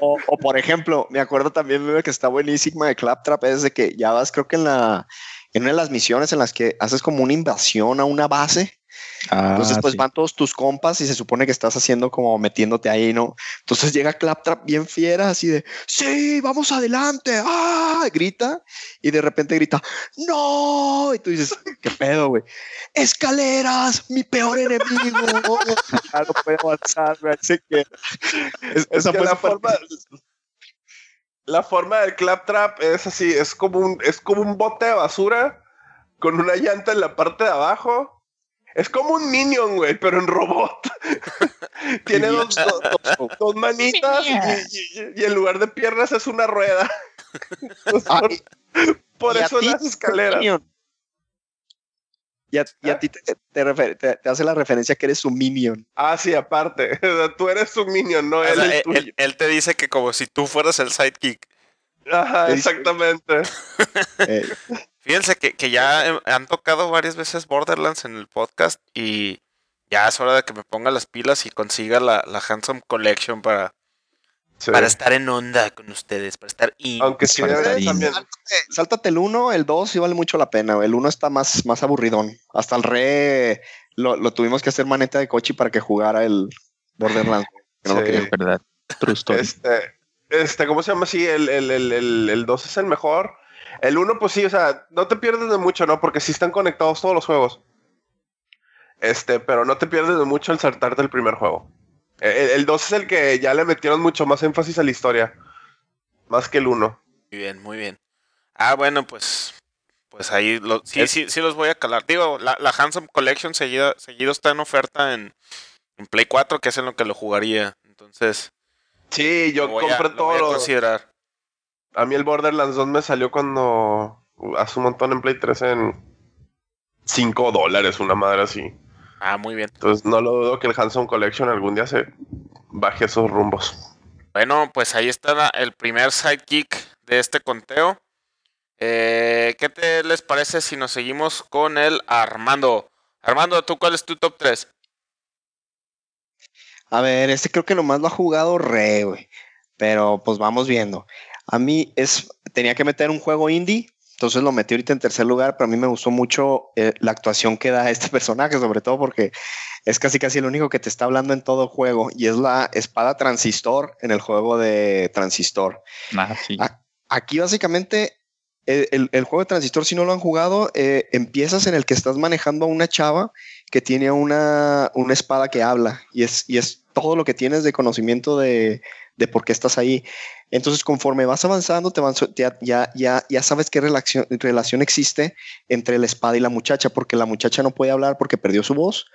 O, por ejemplo, me acuerdo también que está buenísima de Claptrap, es de que ya vas, creo que en la en una de las misiones en las que haces como una invasión a una base, Ah, entonces pues sí. van todos tus compas y se supone que estás haciendo como metiéndote ahí, ¿no? Entonces llega Claptrap bien fiera, así de, sí, vamos adelante, ah, grita y de repente grita, no, y tú dices, ¿qué pedo, güey? Escaleras, mi peor enemigo. ya no puedo avanzar, güey, así que es- Es esa fue la forma, la forma del claptrap es así, es como un, es como un bote de basura con una llanta en la parte de abajo. Es como un minion, güey, pero en robot. Tiene dos, dos- dos- dos manitas y, y- y en lugar de piernas es una rueda. Ah, por y- por y a eso las escaleras. Minion. Y a, y a ¿Eh? ti te, te refer- te- te hace la referencia que eres su minion. Ah, sí, aparte. O sea, Tú eres un minion, no O él sea, el él, tuyo. él- él te dice que como si tú fueras el sidekick. Ajá, exactamente. Eh, Fíjense que, que ya eh, han tocado varias veces Borderlands en el podcast y ya es hora de que me ponga las pilas y consiga la, la Handsome Collection para, Sí. para estar en onda con ustedes, para estar in. Aunque sí también. sáltate el 1, el 2 sí vale mucho la pena. El 1 está más, más aburridón. Hasta el re lo, lo tuvimos que hacer maneta de coche para que jugara el Borderlands. no lo quería. Verdad. True story. Este, este, ¿cómo se llama? Sí, el, el, el, el, el 2 es el mejor. El 1, pues sí, o sea, no te pierdes de mucho, ¿no? Porque sí están conectados todos los juegos. Este, pero no te pierdes de mucho al saltarte el primer juego. El, el 2 es el que ya le metieron mucho más énfasis a la historia. Más que el 1. Muy bien, muy bien. Ah, bueno, pues. Pues ahí lo, sí, Es- sí, sí los voy a calar. Digo, la, la Handsome Collection seguido, seguido está en oferta en, en Play 4, que es en lo que lo jugaría. Entonces, Sí, yo a, compré lo todo. voy a lo- considerar. A mí el Borderlands 2 me salió cuando hace un montón en Play 3 en 5 dólares, una madre así. Ah, muy bien. Entonces no lo dudo que el Handsome Collection algún día se baje esos rumbos. Bueno, pues ahí está el primer sidekick de este conteo. Eh, ¿Qué te les parece si nos seguimos con el Armando? Armando, ¿tú cuál es tu top 3? A ver, este creo que nomás lo ha jugado Re, güey. Pero pues vamos viendo. A mí es, tenía que meter un juego indie, entonces lo metí ahorita en tercer lugar, pero a mí me gustó mucho eh, la actuación que da este personaje, sobre todo porque es casi casi el único que te está hablando en todo juego y es la espada transistor en el juego de transistor. Nah, sí. Ah, Aquí básicamente el, el- el juego de transistor, si no lo han jugado, eh, empiezas en el que estás manejando a una chava que tiene una, una espada que habla y es, y es todo lo que tienes de conocimiento de, de por qué estás ahí. Entonces, conforme vas avanzando, te van, ya, ya, ya, ya sabes qué relación, relación existe entre la espada y la muchacha, porque la muchacha no puede hablar porque perdió su voz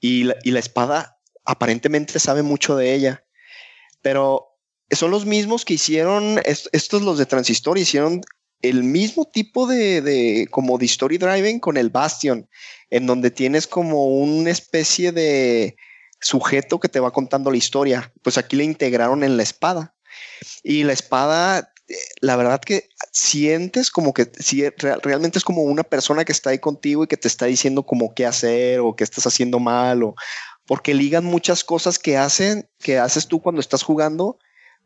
y la, y la espada aparentemente sabe mucho de ella. Pero son los mismos que hicieron, est- estos los de Transistor, hicieron el mismo tipo de, de como de story driving con el Bastion, en donde tienes como una especie de sujeto que te va contando la historia. Pues aquí le integraron en la espada. Y la espada, eh, la verdad que sientes como que si real- realmente es como una persona que está ahí contigo y que te está diciendo como qué hacer o qué estás haciendo mal o porque ligan muchas cosas que hacen, que haces tú cuando estás jugando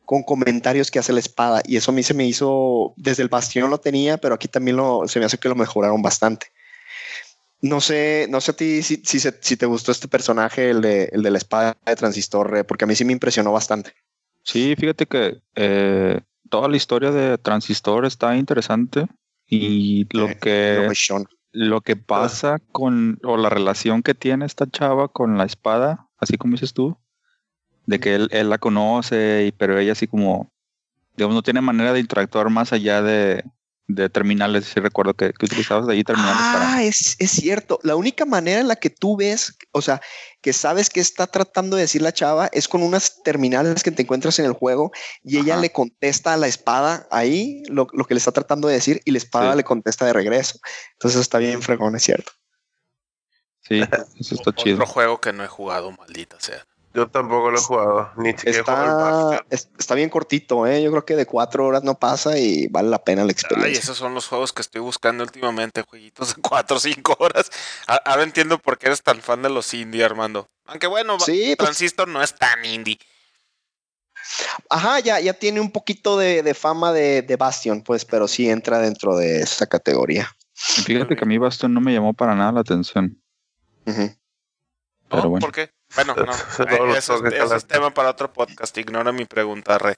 con comentarios que hace la espada. Y eso a mí se me hizo, desde el bastión lo tenía, pero aquí también lo, se me hace que lo mejoraron bastante. No sé, no sé a ti si, si, te gustó este personaje, el de, el de la espada de transistor, eh, porque a mí sí me impresionó bastante. Sí, fíjate que eh, toda la historia de Transistor está interesante y lo Eh, que Lo que pasa con o la relación que tiene esta chava con la espada, así como dices tú, de que él, él la conoce y pero ella así como digamos no tiene manera de interactuar más allá de, de terminales, si recuerdo que, que utilizabas ahí terminales para Ah, es, es cierto. La única manera en la que tú ves, o sea, que sabes que está tratando de decir la chava es con unas terminales que te encuentras en el juego y ella le contesta a la espada ahí lo, lo que le está tratando de decir y la espada Sí. le contesta de regreso. Entonces está bien fregón, es cierto. Sí, eso está chido. Otro juego que no he jugado, maldita sea. Yo tampoco lo he jugado, ni siquiera he jugado el Está, está bien cortito, ¿eh? Yo creo que de cuatro horas no pasa y vale la pena la Ay, experiencia. esos son los juegos que estoy buscando últimamente, jueguitos de 4 o 5 horas. A- Ahora entiendo por qué eres tan fan de los indie, Armando. Aunque bueno, Sí, pues- Transistor no es tan indie. Ajá, ya, ya tiene un poquito de, de fama de, de Bastion, pues, pero sí entra dentro de esa categoría. Fíjate que a mí Bastion no me llamó para nada la atención. Pero bueno. ¿Por qué? Bueno, no. Lo Eh, eso, es, eso tema para otro podcast. Ignora mi pregunta, Re.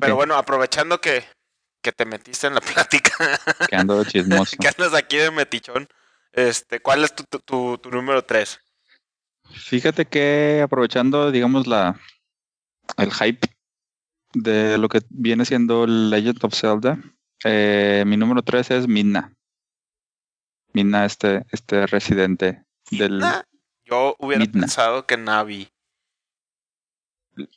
Pero bueno, aprovechando que, que te metiste en la plática, que ando de chismoso. que andas aquí de metichón, este, ¿cuál es tu, tu, tu- tu número 3? Fíjate que aprovechando, digamos, la el hype de lo que viene siendo Legend of Zelda, eh, mi número 3 es Midna. Midna, este, este residente del... Yo hubiera Midna. pensado que Navi.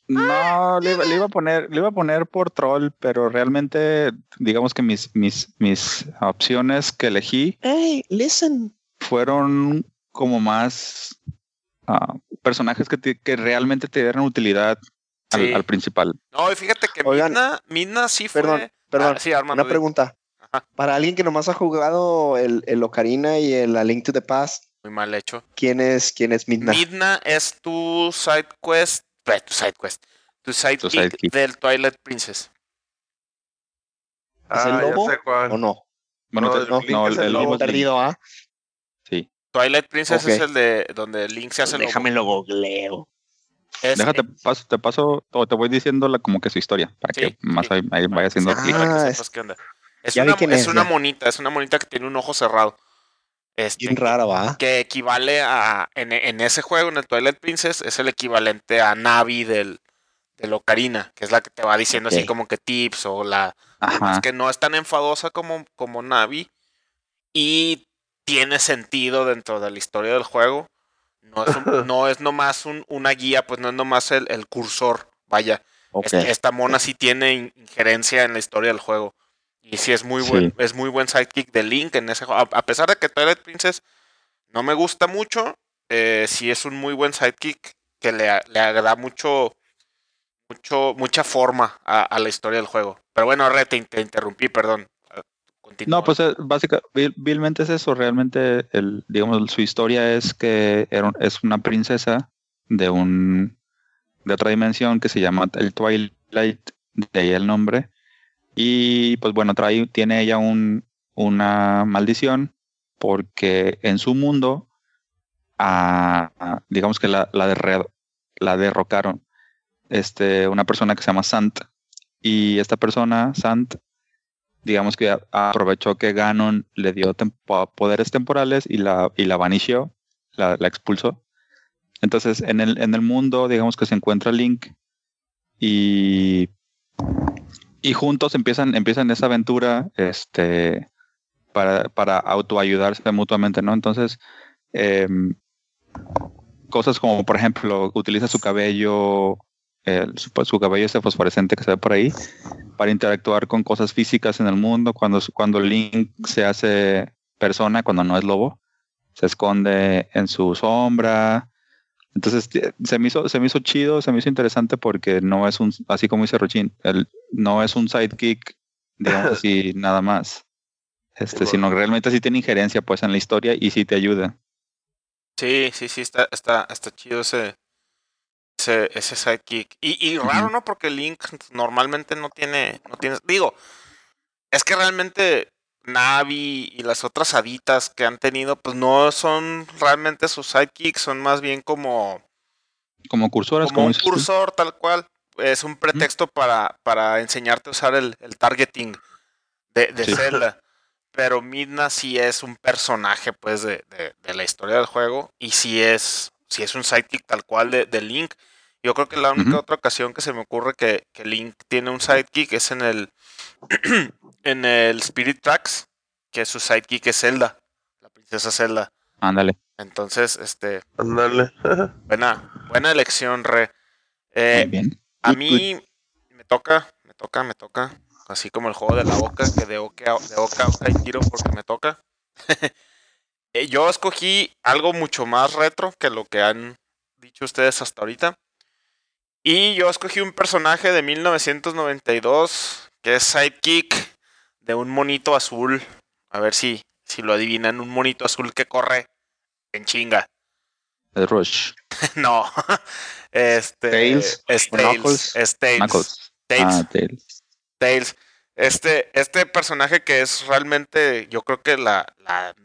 No, le, iba- le iba a poner, le iba a poner por troll, pero realmente, digamos que mis, mis, mis opciones que elegí Hey, listen. fueron como más ah, personajes que, te- que realmente te dieran utilidad al, Sí. al principal. No, y fíjate que Oigan. Midna, Midna sí fue. Perdón, perdón. Ah, sí, Armando. Una pregunta. Ajá. Para alguien que nomás ha jugado el, el Ocarina y el A Link to the Past, Muy mal hecho. ¿quién es, quién es Midna? Midna es tu side quest. eh, Tu side quest. Tu sidekick sidekick. del Twilight Princess. ¿Es el Ah, ya lobo sé cuál. ¿O no? Bueno, No, te- el no, el, el el lobo lobo es perdido, ¿ah? Sí. Twilight Princess es el de donde Link se hace lobo. Déjame lo googleo. Es- Déjate, paso, te paso, o te voy diciendo la, como que su historia, para Sí, que más sí. ahí, ahí vaya haciendo clic. Ah, sepas es- una, quién es es, una ya. monita, es una monita que tiene un ojo cerrado. Este, Bien rara, va. que equivale a, en, en ese juego, en el Twilight Princess, es el equivalente a Navi del, del Ocarina, que es la que te va diciendo así como que tips o la... Es Ajá. que no es tan enfadosa como, como Navi y tiene sentido dentro de la historia del juego. No es, un- no es nomás un- una guía, pues no es nomás el, el cursor, vaya. Esta mona sí tiene in- injerencia en la historia del juego. Y sí es muy Sí. buen, es muy buen sidekick de Link en ese juego. A, pesar de que Twilight Princess no me gusta mucho, eh, sí es un muy buen sidekick que le, le da mucho, mucho, mucha forma a, a la historia del juego. Pero bueno, Re, te, te interrumpí, perdón. Continúa. No, pues básicamente, vilmente es eso. Realmente, el, digamos, su historia es que era es una princesa de un de otra dimensión que se llama el Twilight, de ahí el nombre. Y pues bueno, trae, tiene ella un, una maldición porque en su mundo, ah, ah, digamos que la, derrocaron este, una persona que se llama Sant. Y esta persona, Sant, digamos que aprovechó que Ganon le dio poderes temporales y la, y la vanishió, la, la expulsó. Entonces, en el, en el mundo, digamos que se encuentra Link y, y juntos empiezan, empiezan esa aventura este, para, para autoayudarse mutuamente, ¿no? Entonces, em, cosas como, por ejemplo, utiliza su cabello, el- su, cabello ese fosforescente que se ve por ahí, para interactuar con cosas físicas en el mundo. Cuando, cuando Link se hace persona, cuando no es lobo, se esconde en su sombra. Entonces se me hizo, se me hizo chido, se me hizo interesante porque no es un, así como dice Rochin, el, no es un sidekick, digamos así, nada más. Este, Sí, sino que realmente sí tiene injerencia pues en la historia y sí te ayuda. Sí, sí, sí, está, está, está chido ese, ese, ese sidekick. Y, y raro. ¿no? Porque Link normalmente no tiene, no tiene. Digo, es que realmente Navi y las otras haditas que han tenido, pues no son realmente sus sidekicks, son más bien como, Como cursoras, como como un cursor tal cual. Es un pretexto para, para enseñarte a usar el, el targeting de, de Sí. Zelda. Pero Midna sí es un personaje, pues, de, de- de la historia del juego. Y sí es, sí es un sidekick tal cual de, de Link. Yo creo que la única otra ocasión que se me ocurre que, que Link tiene un sidekick es en el en el Spirit Tracks, que su sidekick es Zelda, la princesa Zelda. Ándale. Entonces, este, Ándale. buena, buena elección, Re. Muy Eh, bien. A mí me toca, me toca, me toca. Así como el juego de la boca, que de oca, de oca, a oca y tiro porque me toca. Eh, Yo escogí algo mucho más retro que lo que han dicho ustedes hasta ahorita. Y yo escogí un personaje de 1992 que es sidekick de un monito azul. A ver si, si lo adivinan, un monito azul que corre en chinga. El Rush. no. Este, Tails, es Tails. Es Tails. Ah, Tails. Tails. Este, este personaje que es realmente, yo creo que la, la,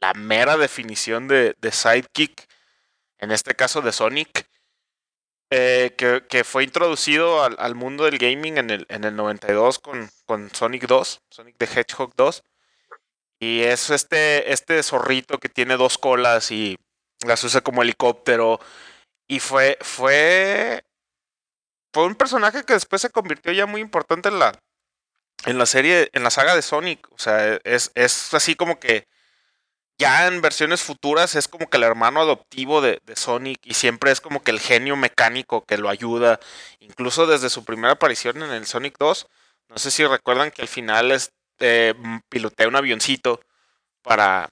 la mera definición de, de sidekick, en este caso de Sonic, eh, que, que fue introducido al, al mundo del gaming en el, en el 92 con, con Sonic 2, Sonic the Hedgehog 2. Y es este, este zorrito que tiene dos colas y las usa como helicóptero. Y fue, fue, fue un personaje que después se convirtió ya muy importante en la, en la serie, en la saga de Sonic. O sea, es, es así como que ya en versiones futuras es como que el hermano adoptivo de, de Sonic y siempre es como que el genio mecánico que lo ayuda. Incluso desde su primera aparición en el Sonic 2, no sé si recuerdan que al final este, mm, pilotea un avioncito para,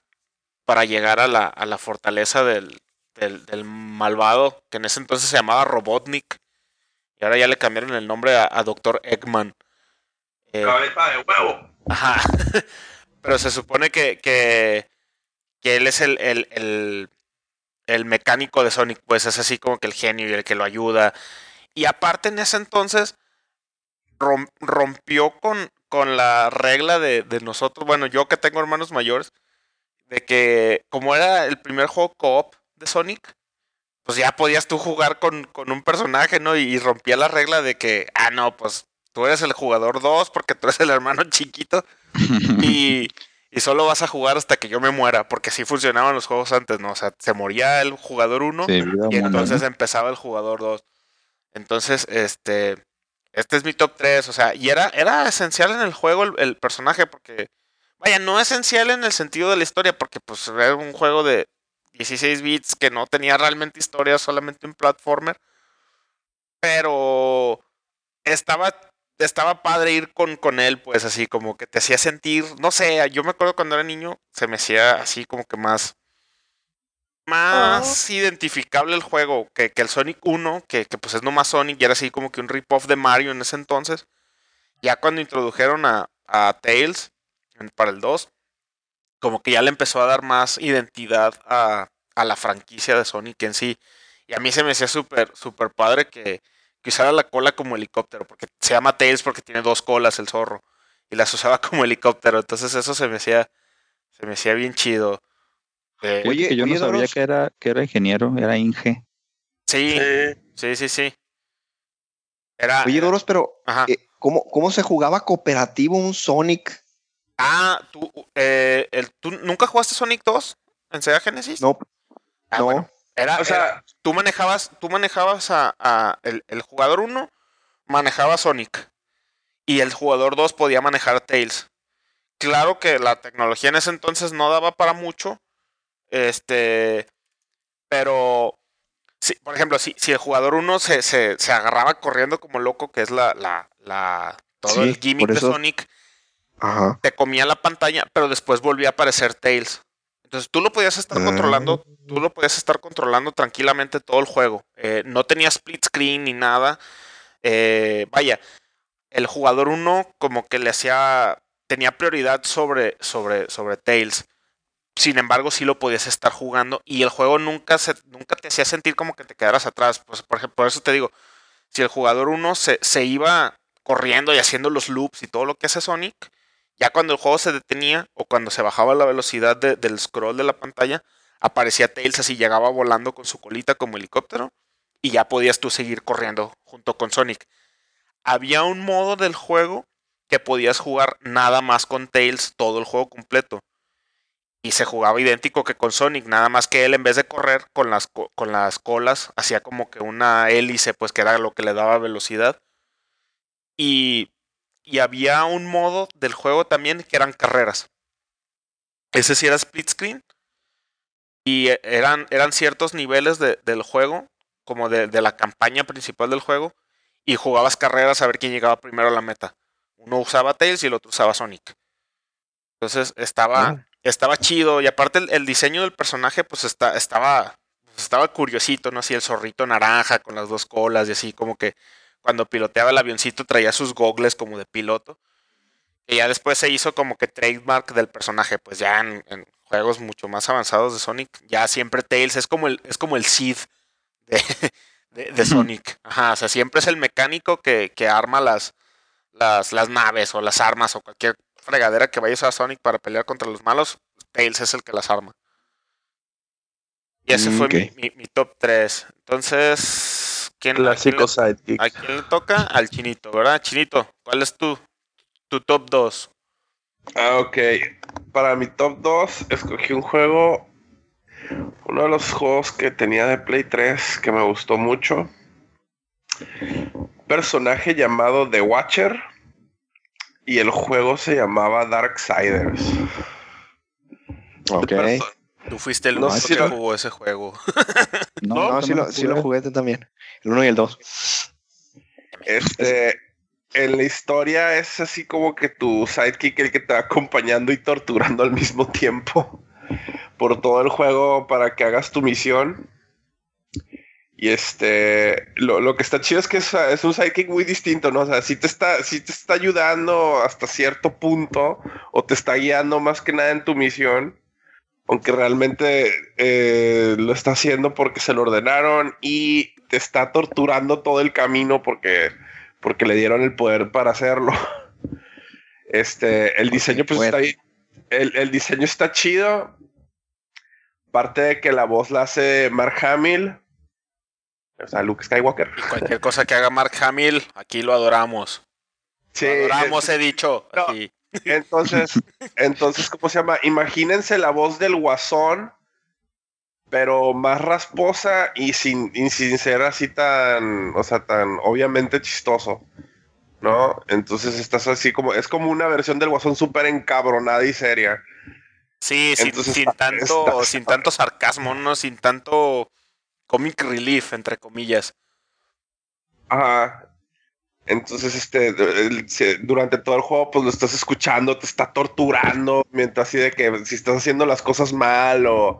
para llegar a la, a la fortaleza del, del, del malvado, que en ese entonces se llamaba Robotnik. Y ahora ya le cambiaron el nombre a, a Dr. Eggman. Eh, Cabeza de huevo. Ajá. Pero se supone que, que, que él es el, el, el, el mecánico de Sonic, pues es así como que el genio y el que lo ayuda. Y aparte en ese entonces rom- rompió con, con la regla de, de nosotros, bueno, yo que tengo hermanos mayores, de que como era el primer juego co-op de Sonic, pues ya podías tú jugar con, con un personaje, ¿no? Y, y rompía la regla de que, ah, no, pues tú eres el jugador 2 porque tú eres el hermano chiquito y, y solo vas a jugar hasta que yo me muera, porque así funcionaban los juegos antes, ¿no? O sea, se moría el jugador 1 Sí, vida y entonces empezaba el jugador 2. Entonces, este, este es mi top 3, o sea, y era, era esencial en el juego el, el personaje, porque, vaya, no esencial en el sentido de la historia, porque pues era un juego de 16 bits que no tenía realmente historia, solamente un platformer, pero estaba, estaba padre ir con, con él, pues así, como que te hacía sentir, no sé, yo me acuerdo cuando era niño, se me hacía así como que más más identificable el juego que, que el Sonic 1, que, que, pues es nomás Sonic y era así como que un rip-off de Mario en ese entonces. Ya cuando introdujeron a, a Tails para el 2, como que ya le empezó a dar más identidad a, a la franquicia de Sonic en sí. Y a mí se me hacía súper, súper padre que, que usara la cola como helicóptero, porque se llama Tails porque tiene dos colas el zorro. Y las usaba como helicóptero. Entonces eso se me hacía, se me hacía bien chido. Eh, Oye, que yo no sabía que era, que era ingeniero, era Inge. sí, Sí. sí, sí, sí. Era, Oye, Doros, pero ajá. eh, ¿cómo, ¿cómo se jugaba cooperativo un Sonic? Ah, ¿tú, eh, el, ¿tú nunca jugaste Sonic 2 en Sega Genesis? No, Ah, no. bueno, era, O sea, era- tú manejabas, tú manejabas a, a- el, el jugador 1 manejaba Sonic y el jugador 2 podía manejar Tails. Claro que la tecnología en ese entonces no daba para mucho, este, pero, si, por ejemplo, si, si el jugador 1 se, se, se agarraba corriendo como loco, que es la, la, la todo Sí, el gimmick de eso- Sonic, Ajá. te comía la pantalla, pero después volvía a aparecer Tails. Entonces tú lo podías estar Ah. controlando, tú lo podías estar controlando tranquilamente todo el juego. Eh, no tenía split screen ni nada. Eh, vaya, el jugador 1 como que le hacía, tenía prioridad sobre, sobre, sobre Tails. Sin embargo, sí lo podías estar jugando y el juego nunca, se, nunca te hacía sentir como que te quedaras atrás. Pues, por ejemplo, por eso te digo, si el jugador 1 se, se iba corriendo y haciendo los loops y todo lo que hace Sonic, ya cuando el juego se detenía o cuando se bajaba la velocidad de- del scroll de la pantalla, aparecía Tails así, llegaba volando con su colita como helicóptero y ya podías tú seguir corriendo junto con Sonic. Había un modo del juego que podías jugar nada más con Tails todo el juego completo. Y se jugaba idéntico que con Sonic, nada más que él en vez de correr con las, co- con las colas, hacía como que una hélice, pues que era lo que le daba velocidad. Y, y había un modo del juego también que eran carreras. Ese sí era split screen. Y eh, eran, eran ciertos niveles de- del juego, como de, de la campaña principal del juego. Y jugabas carreras a ver quién llegaba primero a la meta. Uno usaba Tails y el otro usaba Sonic. Entonces estaba, estaba chido. Y aparte el, el diseño del personaje, pues está, estaba, pues, estaba curiosito, ¿no? Así el zorrito naranja con las dos colas y así como que cuando piloteaba el avioncito traía sus gogles como de piloto. Y ya después se hizo como que trademark del personaje, pues ya en, en juegos mucho más avanzados de Sonic, ya siempre Tails es como el, es como el Sid de, de- de Sonic. Ajá, o sea, siempre es el mecánico que, que arma las, las, las naves o las armas o cualquier fregadera que vaya a usar Sonic para pelear contra los malos, Tails es el que las arma. Y ese Mm, fue mi- mi top 3. Entonces, ¿quién, a, quién Clásico le, sidekick. a quién le toca? Al Chinito, ¿verdad? Chinito, ¿cuál es tu, tu top 2? Ah, ok. Para mi top 2, escogí un juego. Uno de los juegos que tenía de Play 3 que me gustó mucho. Personaje llamado The Watcher. Y el juego se llamaba Darksiders. Ok. Tú fuiste el No único si que lo- jugó ese juego. No, No, sí lo, sí lo jugué también. El 1 y el 2. Este, en la historia es así como que tu sidekick el que te va acompañando y torturando al mismo tiempo por todo el juego para que hagas tu misión. Y este, lo, lo que está chido es que es, es un sidekick muy distinto, ¿no? O sea, sí te, está, sí te está ayudando hasta cierto punto o te está guiando más que nada en tu misión. Aunque realmente eh, lo está haciendo porque se lo ordenaron y te está torturando todo el camino porque, porque le dieron el poder para hacerlo. Este, el diseño pues está ahí. El, el diseño está chido. Parte de que la voz la hace Mark Hamill. O sea, Luke Skywalker. Y cualquier cosa que haga Mark Hamill, aquí lo adoramos. Sí, lo adoramos, es- he dicho. No. Entonces, entonces, ¿cómo se llama? Imagínense la voz del guasón, pero más rasposa y sin, y sin ser así tan, o sea, tan obviamente chistoso. ¿No? Entonces estás así como, es como una versión del guasón súper encabronada y seria. Sí, sin, Entonces sin está- tanto, está- sin tanto sarcasmo, ¿no? Sin tanto comic relief, entre comillas. Ajá. Entonces, este, durante todo el juego, pues lo estás escuchando, te está torturando, mientras así de que si estás haciendo las cosas mal o,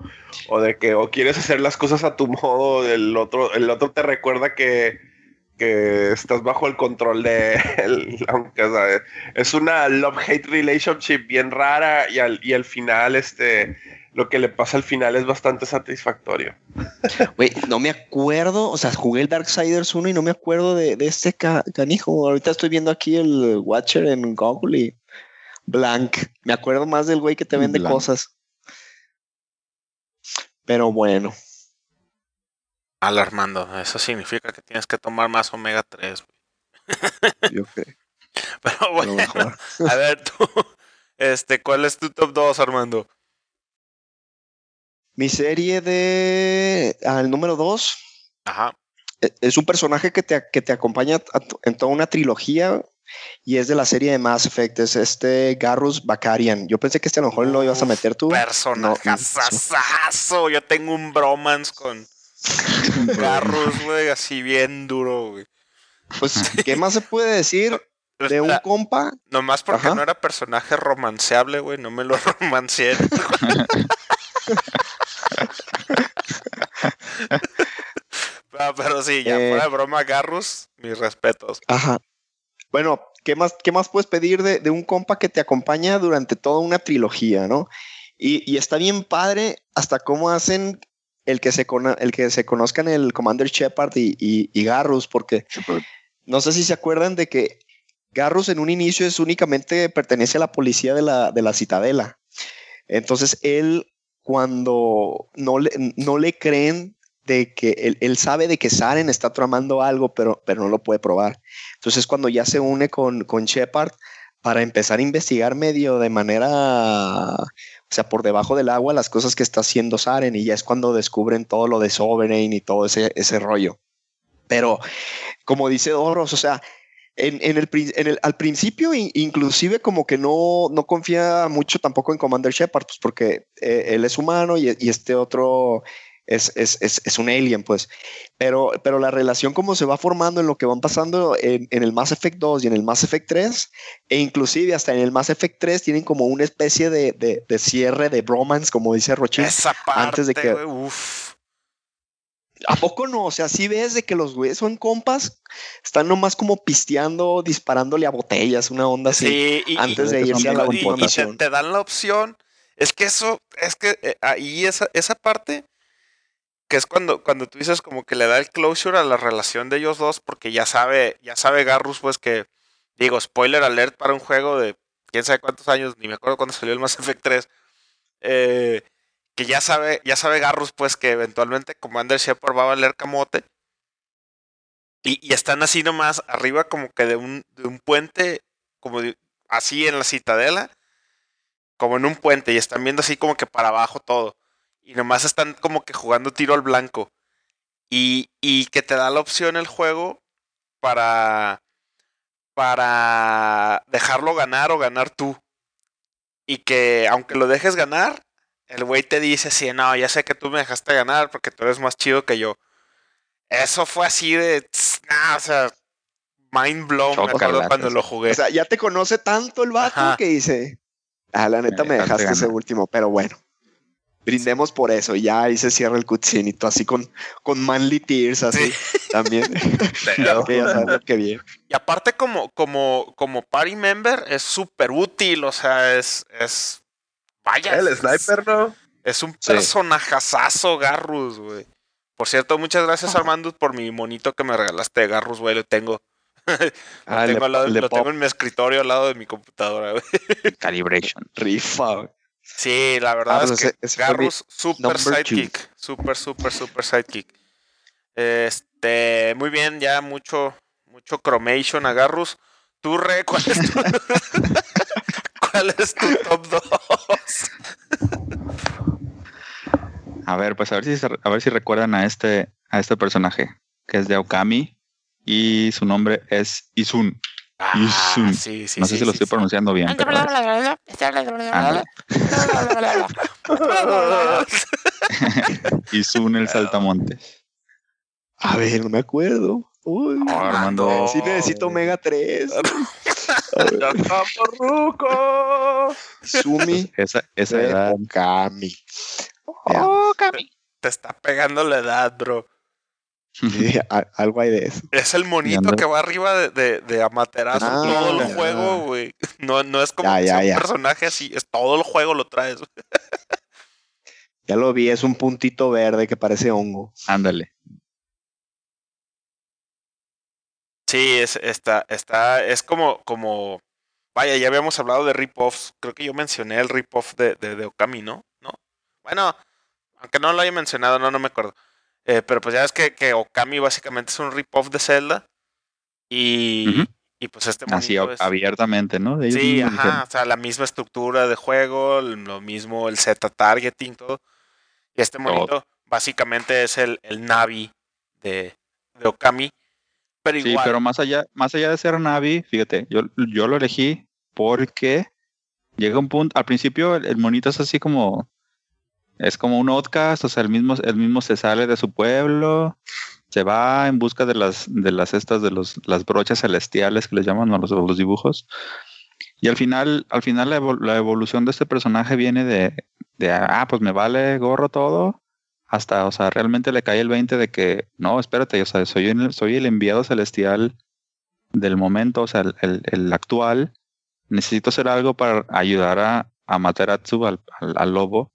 o de que o quieres hacer las cosas a tu modo, el otro, el otro te recuerda que, que estás bajo el control de él, aunque o es una love-hate relationship bien rara y al, y al final, este, lo que le pasa al final es bastante satisfactorio. Güey, no me acuerdo, o sea, jugué el Darksiders 1 y no me acuerdo de, de este ca- canijo. Ahorita estoy viendo aquí el Watcher en Google y Blank. Me acuerdo más del güey que te vende Blank. cosas. Pero bueno, Alarmando. Eso significa que tienes que tomar más omega 3. güey. yo creo. Pero bueno, a ver tú, este, ¿cuál es tu top 2, Armando? Mi serie de. Al número 2 Ajá. es un personaje que te, que te acompaña a en toda una trilogía y es de la serie de Mass Effect. Es este Garrus Bakarian. Yo pensé que este a lo mejor lo ibas a meter tú. Personajazazazo. Yo tengo un bromance con Garrus, güey, así bien duro, güey. Pues, ¿qué más se puede decir de un compa? Nomás porque Ajá. no era personaje romanceable, güey, no me lo romanceé. Ah, pero sí, ya Eh. fuera de broma, Garrus, mis respetos. Ajá. Bueno, ¿qué más, qué más puedes pedir de, de un compa que te acompaña durante toda una trilogía, no? Y, y está bien padre hasta cómo hacen el que se, cono- el que se conozcan el Commander Shepard y, y, y Garrus, porque no sé si se acuerdan de que Garrus en un inicio es únicamente pertenece a la policía de la, de la citadela. Entonces él, cuando no le, no le creen de que él, él sabe de que Saren está tramando algo, pero, pero no lo puede probar. Entonces cuando ya se une con, con Shepard para empezar a investigar medio de manera, o sea, por debajo del agua las cosas que está haciendo Saren y ya es cuando descubren todo lo de Sovereign y todo ese, ese rollo. Pero como dice Doros, o sea, en, en el, en el- al principio in- inclusive como que no, no confía mucho tampoco en Commander Shepard, pues porque eh, él es humano y, y este otro es, es, es, es un alien, pues. Pero, pero la relación como se va formando en lo que van pasando en, en el Mass Effect 2 y en el Mass Effect 3, e inclusive hasta en el Mass Effect 3 tienen como una especie de, de, de cierre de bromance, como dice Rochin. Esa parte, antes de que- uf. ¿A poco no? O sea, sí ves de que los güeyes son compas, están nomás como pisteando, disparándole a botellas, una onda así. Sí, y, antes de y- irse a la y- y- te, dan la opción. Es que eso, es que eh, ahí esa, esa parte, que es cuando, cuando tú dices como que le da el closure a la relación de ellos dos, porque ya sabe, ya sabe Garrus, pues que, digo, spoiler alert para un juego de quién sabe cuántos años, ni me acuerdo cuándo salió el Mass Effect 3, eh, que ya sabe, ya sabe Garrus, pues que eventualmente Commander Shepard va a valer camote. Y, están así nomás arriba como que de un, de un puente, como así en la citadela, como en un puente, y están viendo así como que para abajo todo. Y nomás están como que jugando tiro al blanco. Y, y que te da la opción el juego para, para dejarlo ganar o ganar tú. Y que aunque lo dejes ganar, el güey te dice así, no, ya sé que tú me dejaste ganar porque tú eres más chido que yo. Eso fue así de, tss, nah, o sea, mind blown, me acuerdo cuando lo jugué. O sea, ya te conoce tanto el vato Ajá. que dice, ah, la neta Me me dejaste ese ganar". último, pero bueno. Brindemos por eso, y ya ahí se cierra el cutscene y tú así con, con manly tears así también. que ya sabes que viene. Y aparte como, como, como party member es súper útil, o sea, es, es, vaya. El es- sniper, ¿no? Es un Sí. personajazazo Garrus, güey. Por cierto, muchas gracias Armando por mi monito que me regalaste de Garrus, güey, lo tengo. Ah, lo tengo, al lado- lo tengo en mi escritorio al lado de mi computadora, güey. Calibration. Rifa, güey. Sí, la verdad Ah, es pues que ese- Garrus, super two. sidekick. Super, super, super sidekick. Este, muy bien, ya mucho, mucho cromation a Garrus. Tú, Re, ¿cuál es tu, ¿Cuál es tu top 2? A ver, pues a ver si se- a ver si recuerdan a este a este personaje que es de Okami y su nombre es Izun. Ah, sí, sí, no sé sí, si lo sí, estoy sí. pronunciando bien. pero. Izun el saltamontes. A ver, no me acuerdo. Uy, Oh, Armando. sí necesito Omega 3. ¡Ya estamos! Sumi Esa, esa edad. Okami. Te está pegando la edad, bro. Sí, algo hay de eso. Es el monito que va arriba de, de, de Amaterasu Ah, todo el ya. juego, güey. No, no es como Ya, que ya, sea un ya. personaje así, es todo el juego lo traes. Ya lo vi, es un puntito verde que parece hongo. Ándale. Sí, es, está, está, es como, como, vaya, ya habíamos hablado de rip-offs. Creo que yo mencioné el rip-off de, de, de Okami, ¿no? ¿No? Bueno, aunque no lo haya mencionado, no, no me acuerdo. Eh, pero pues ya ves que, que Okami básicamente es un rip-off de Zelda. Y, y pues este Así es- abiertamente, ¿no? Ellos Sí, dijeron. ajá, o sea, la misma estructura de juego, lo mismo el Z targeting, todo. Y este monito básicamente es el, el Navi de, de Okami. Pero Sí, igual. pero más allá, más allá de ser Navi, fíjate, yo, yo lo elegí porque llega un punto, al principio el, el monito es así como, es como un outcast, o sea, el mismo, el mismo se sale de su pueblo, se va en busca de las, de las estas, de los, las brochas celestiales que les llaman a los, a los dibujos. Y al final, al final la, evol- la evolución de este personaje viene de, de, ah, pues me vale gorro todo, hasta, o sea, realmente le cae el 20 de que, no, espérate, o sea, soy el, soy el enviado celestial del momento, o sea, el, el- actual. Necesito hacer algo para ayudar a, a Materatsu, al, al, al lobo,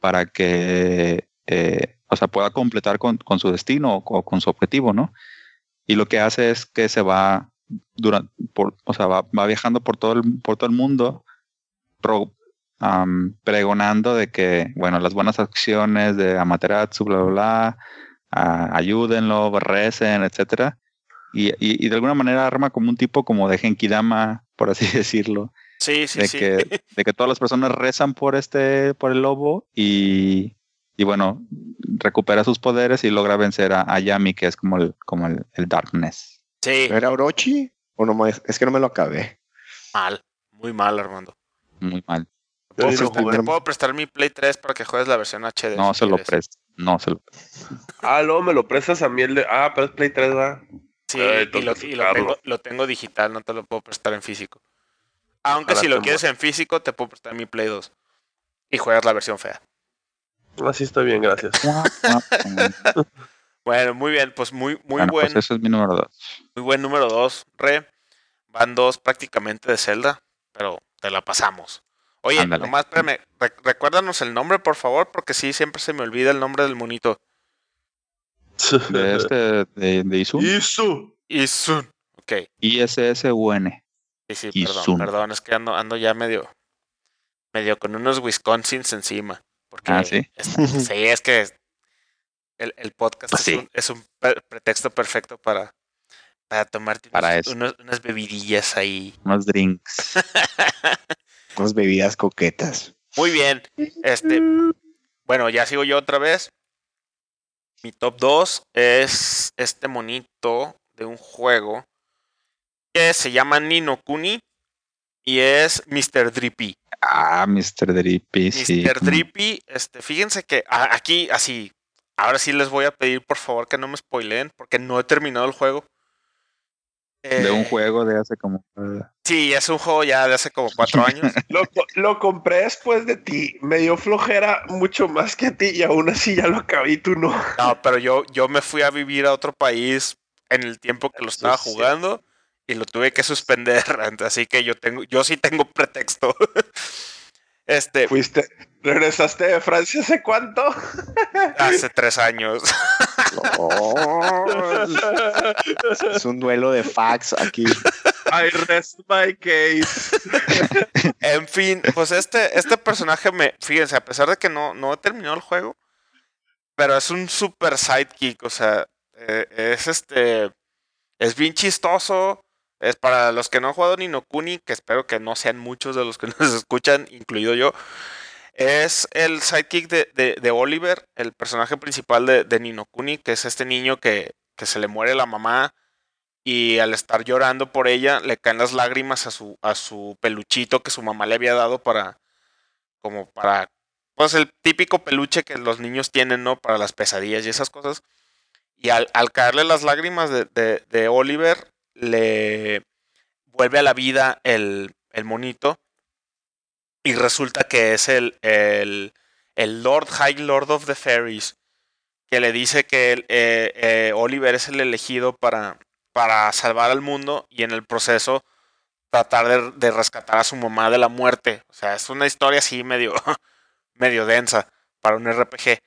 para que, eh, o sea, pueda completar con, con su destino o, con su objetivo, ¿no? Y lo que hace es que se va durante, o sea, va, va viajando por todo el, por todo el mundo, pro- pregonando de que, bueno, las buenas acciones de Amaterasu, bla, bla, bla, ah, ayúdenlo, recen, etcétera. Y, y, y de alguna manera arma como un tipo como de Genkidama, por así decirlo, sí, sí, de, sí. que, de que todas las personas rezan por este, por el lobo y, y bueno, recupera sus poderes y logra vencer a, a Yami, que es como el, como el, el Darkness. Sí, ¿Era Orochi? ¿O no es que no me lo acabé. mal. Muy mal, Armando. Muy mal. Te puedo prestar mi Play 3 para que juegues la versión HD. No si se lo presto. No se lo Ah, luego me lo prestas a mí el de. Ah, pero es Play 3, ¿verdad? Sí, Ay, y, lo, y lo tengo, lo tengo digital, no te lo puedo prestar en físico. Aunque si lo quieres en físico, te puedo prestar mi Play 2. Y juegas la versión fea. Así está bien, gracias. Bueno, muy bien, pues muy, muy bueno, buen, pues ese es mi número dos. muy buen número 2, Re. Van dos prácticamente de Zelda, pero te la pasamos. Oye, Ándale. nomás espérame, re- recuérdanos el nombre, por favor, porque sí, siempre se me olvida el nombre del monito. De este, de, de Izun. Isu. Isun. Ok, ISSUN. Sí, sí, perdón, perdón, es que ando, ando ya medio, medio con unos Wisconsins encima. Porque Ah, ¿sí? es- sí, es que el, el podcast Pues es, sí. un, es un pre- pretexto perfecto para, para tomarte Para unos- unos- unas bebidillas ahí. Unos drinks. Unas bebidas coquetas. Muy bien. Este, bueno, ya sigo yo otra vez. Mi top 2 es este monito de un juego que se llama Nino Kuni y es Mr. Drippy. Ah, Mr. Drippy, sí. Mr. Drippy, este, fíjense que a- aquí, así, ahora sí les voy a pedir por favor que no me spoileen porque no he terminado el juego. De un Eh, juego de hace como. eh, Sí, es un juego ya de hace como cuatro años. Lo, lo compré después de ti. Me dio flojera mucho más que a ti y aún así ya lo acabé y tú no. No, pero yo, yo me fui a vivir a otro país en el tiempo que lo estaba sí. jugando y lo tuve que suspender. Así que yo tengo, yo sí tengo pretexto. Este, Fuiste, regresaste de Francia hace cuánto? hace tres años. Oh, es un duelo de fax aquí. I rest my case. En fin, pues este, este personaje me, fíjense, a pesar de que no, no he terminado el juego, pero es un super sidekick, o sea, eh, es este, es bien chistoso, Es para los que no han jugado Nino Kuni, que espero que no sean muchos de los que nos escuchan, incluido yo. Es el sidekick de, de- Oliver, el personaje principal de, de Nino Kuni, que es este niño que, que se le muere la mamá y al estar llorando por ella le caen las lágrimas a su, a su peluchito que su mamá le había dado para, como para, pues el típico peluche que los niños tienen, ¿no? Para las pesadillas y esas cosas. Y al, al caerle las lágrimas de- de Oliver, le vuelve a la vida el, el monito. Y resulta que es el, el, el Lord High Lord of the Fairies. Que le dice que eh, eh, Oliver es el elegido para, para salvar al mundo. Y en el proceso tratar de, de rescatar a su mamá de la muerte. O sea, es una historia así medio, medio densa para un RPG.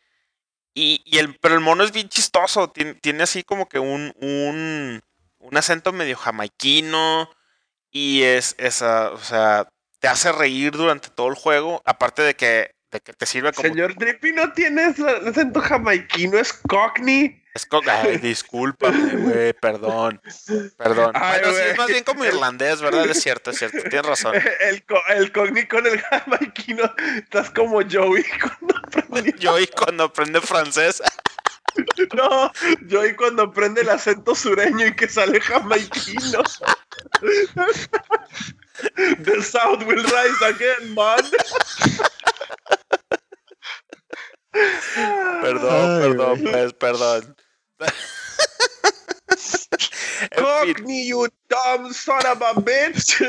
Y, y el, pero el mono es bien chistoso. Tiene, tiene así como que un, un, un acento medio jamaiquino. Y es, es ah, o sea, te hace reír durante todo el juego. Aparte de que, de que te sirve como. Señor Drippy no tienes el acento jamaiquino, es cockney. Es co- Ay, discúlpame, güey, perdón. Perdón. Ay, bueno, sí, es más bien como irlandés, ¿verdad? Es cierto, es cierto. Tienes razón. El, co- el cockney con el jamaiquino. Estás como Joey cuando aprendió. Yo y cuando aprende francés. No, Joey cuando aprende el acento sureño y que sale jamaiquino. The South will rise again, man. Perdón, Ay, perdón, pues, perdón. en fin, Cockney, you dumb son of a bitch.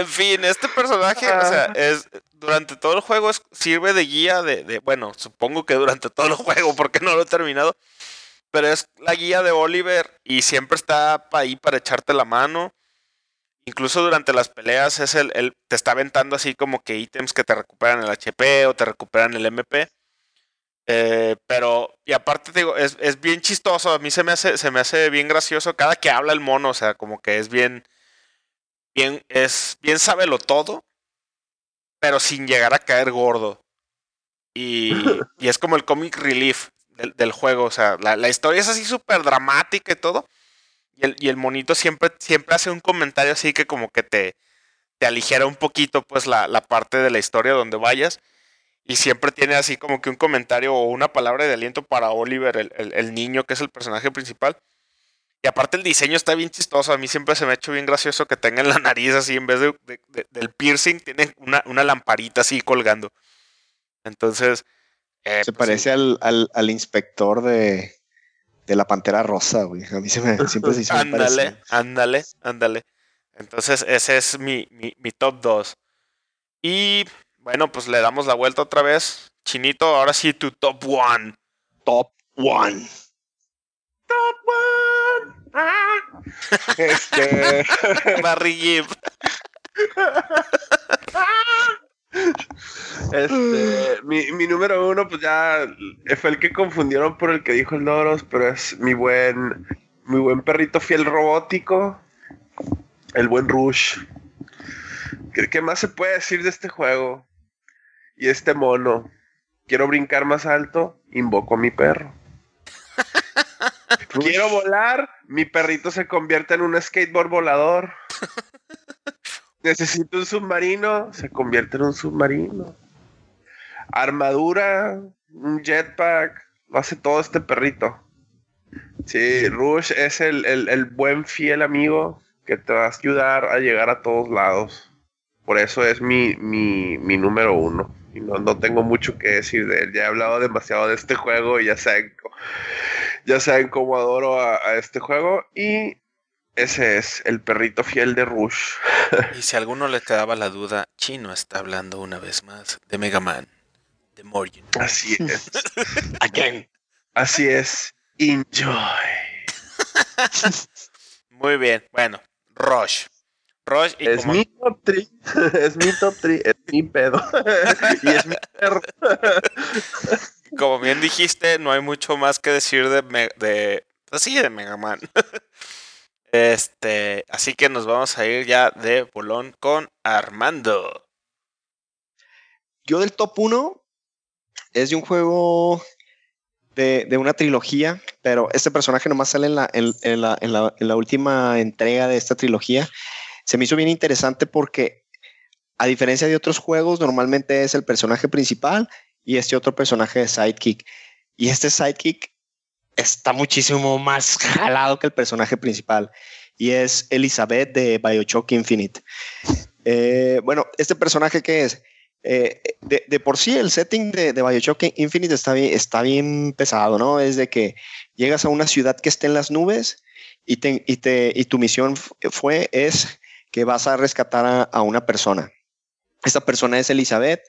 En fin, este personaje, o sea, es durante todo el juego es- sirve de guía de, de- bueno, supongo que durante todo el juego, porque no lo he terminado, pero es la guía de Oliver y siempre está ahí para echarte la mano. Incluso durante las peleas es el, el- te está aventando así como que ítems que te recuperan el HP o te recuperan el MP. Eh, pero, y aparte te digo, es, es bien chistoso. A mí se me hace, se me hace bien gracioso cada que habla el mono. O sea, como que es bien, bien, es bien sábelo todo, pero sin llegar a caer gordo. Y, y es como el comic relief del, del juego. O sea, la, la historia es así súper dramática y todo. Y el, y el monito siempre, siempre hace un comentario así que como que te, te aligera un poquito pues la, la parte de la historia donde vayas. Y siempre tiene así como que un comentario o una palabra de aliento para Oliver, el, el- el niño que es el personaje principal. Y aparte el diseño está bien chistoso. A mí siempre se me ha hecho bien gracioso que tengan la nariz así, en vez de, del piercing, tienen una, una, lamparita así colgando. Entonces... Eh, se pues parece al, al, inspector de, la Pantera Rosa, güey. A mí se me, siempre se hizo Ándale, ándale, ándale. Entonces ese es mi, mi, mi top 2. Y bueno, pues le damos la vuelta otra vez. Chinito, ahora sí tu top 1. Top 1. Top 1. Este. Barry Gibb. Este, mi, mi número uno, pues ya fue el que confundieron por el que dijo el Doros, pero es mi buen, mi buen perrito fiel robótico, el buen Rush. ¿Qué, qué más se puede decir de este juego? Y este mono. Quiero brincar más alto, invoco a mi perro. Quiero volar, mi perrito se convierte en un skateboard volador. Necesito un submarino, se convierte en un submarino. Armadura, un jetpack, lo hace todo este perrito. Sí, Rush es el, el- el buen fiel amigo que te va a ayudar a llegar a todos lados. Por eso es mi, mi, mi número uno. Y no, no tengo mucho que decir de él. Ya he hablado demasiado de este juego y ya saben, co- ya saben cómo adoro a, a este juego. Y ese es el perrito fiel de Rush. Y si a alguno le quedaba la duda, Chino está hablando una vez más de Mega Man. De Morgan. Así es. Again. Así es. Enjoy. Muy bien, bueno, Rush. Rush y Es como- mi top 3. es mi top 3. Es mi pedo. y es mi perro. Como bien dijiste, no hay mucho más que decir de, Me- de pues de Mega Man. Este, así que nos vamos a ir ya de bolón con Armando. Yo del top 1 es de un juego de, de una trilogía pero este personaje nomás sale en la, en la, en la, en la última entrega de esta trilogía. Se me hizo bien interesante porque, a diferencia de otros juegos, normalmente es el personaje principal y este otro personaje de sidekick. Y este sidekick está muchísimo más jalado que el personaje principal y es Elizabeth de Bioshock Infinite. Eh, bueno, este personaje que es eh, de, por sí el setting de, de, Bioshock Infinite está bien, está bien pesado, ¿no? Es de que llegas a una ciudad que está en las nubes y, te, y, te, y tu misión fue, es que vas a rescatar a, a una persona. Esta persona es Elizabeth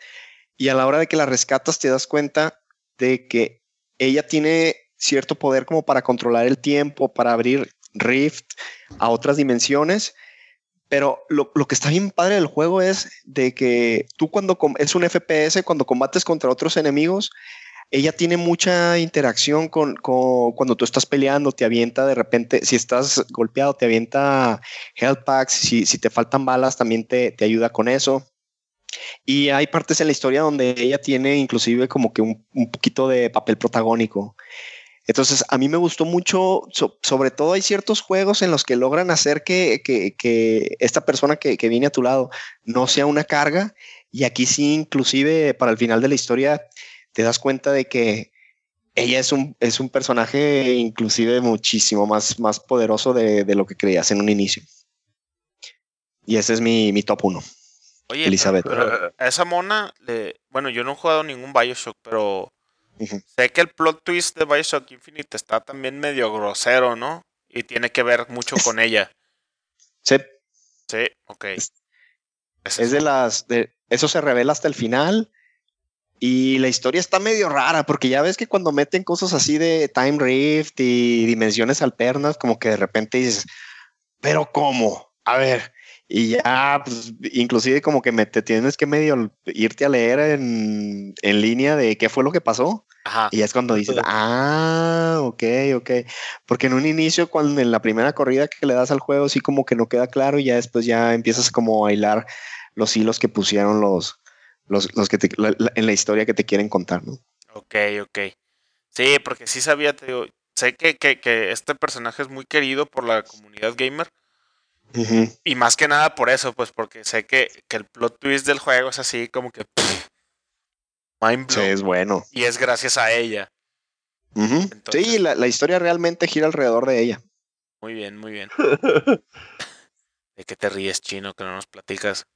y a la hora de que la rescatas te das cuenta de que ella tiene cierto poder como para controlar el tiempo, para abrir Rift a otras dimensiones. Pero lo, lo, que está bien padre del juego es de que tú cuando es un FPS, cuando combates contra otros enemigos, ella tiene mucha interacción con, con, cuando tú estás peleando, te avienta de repente, si estás golpeado, te avienta health packs, si, si te faltan balas, también te, te ayuda con eso. Y hay partes en la historia donde ella tiene inclusive como que un, un poquito de papel protagónico. Entonces, a mí me gustó mucho, so, sobre todo hay ciertos juegos en los que logran hacer que, que, que esta persona que, que, viene a tu lado no sea una carga. Y aquí sí, inclusive para el final de la historia, te das cuenta de que ella es un, es un personaje inclusive muchísimo más, más poderoso de, de lo que creías en un inicio. Y ese es mi, mi top uno. Oye, Elizabeth. Pero a esa mona, le, bueno, yo no he jugado ningún Bioshock, pero Uh -huh. Sé que el plot twist de Bioshock Infinite está también medio grosero, ¿no? Y tiene que ver mucho con ella. Sí. Sí, ok. Es, es, es de las. De, eso se revela hasta el final. Y la historia está medio rara, porque ya ves que cuando meten cosas así de Time Rift y dimensiones alternas, como que de repente dices, pero ¿cómo? A ver, y ya, pues, inclusive como que me, te tienes que medio irte a leer en, en línea de qué fue lo que pasó. Ajá. Y es cuando dices, ah, ok, ok. Porque en un inicio, cuando en la primera corrida que le das al juego, sí como que no queda claro y ya después ya empiezas como a hilar los hilos que pusieron los, los, los que te, la, la, en la historia que te quieren contar, ¿no? Ok, ok. Sí, porque sí sabía, te digo, sé que, que, que este personaje es muy querido por la comunidad gamer. Uh -huh. Y más que nada por eso, pues porque sé que, que el plot twist del juego es así como que... Pff, mind sí, es bueno. Y es gracias a ella. Uh -huh. Entonces, sí, la, la, historia realmente gira alrededor de ella. Muy bien, muy bien. ¿De qué te ríes, chino, que no nos platicas?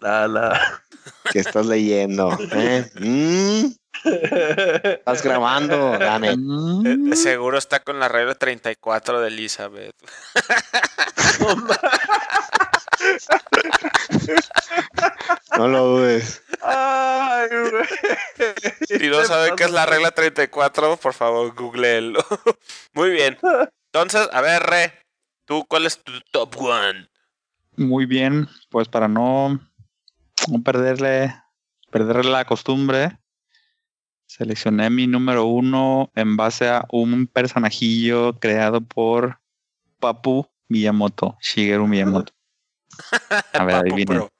La, la. ¿Qué estás leyendo? ¿Eh? ¿Mm? Estás grabando, dame. De, seguro está con la regla 34 de Elizabeth. no lo dudes. Ay, si no sabe qué es la regla 34, por favor, googleenlo. Muy bien. Entonces, a ver, Re, ¿tú cuál es tu top one? Muy bien, pues para no, no perderle, perderle la costumbre, Seleccioné mi número uno en base a un personajillo creado por Papu Miyamoto, Shigeru Miyamoto. A ver, Papu adivinen. Pro.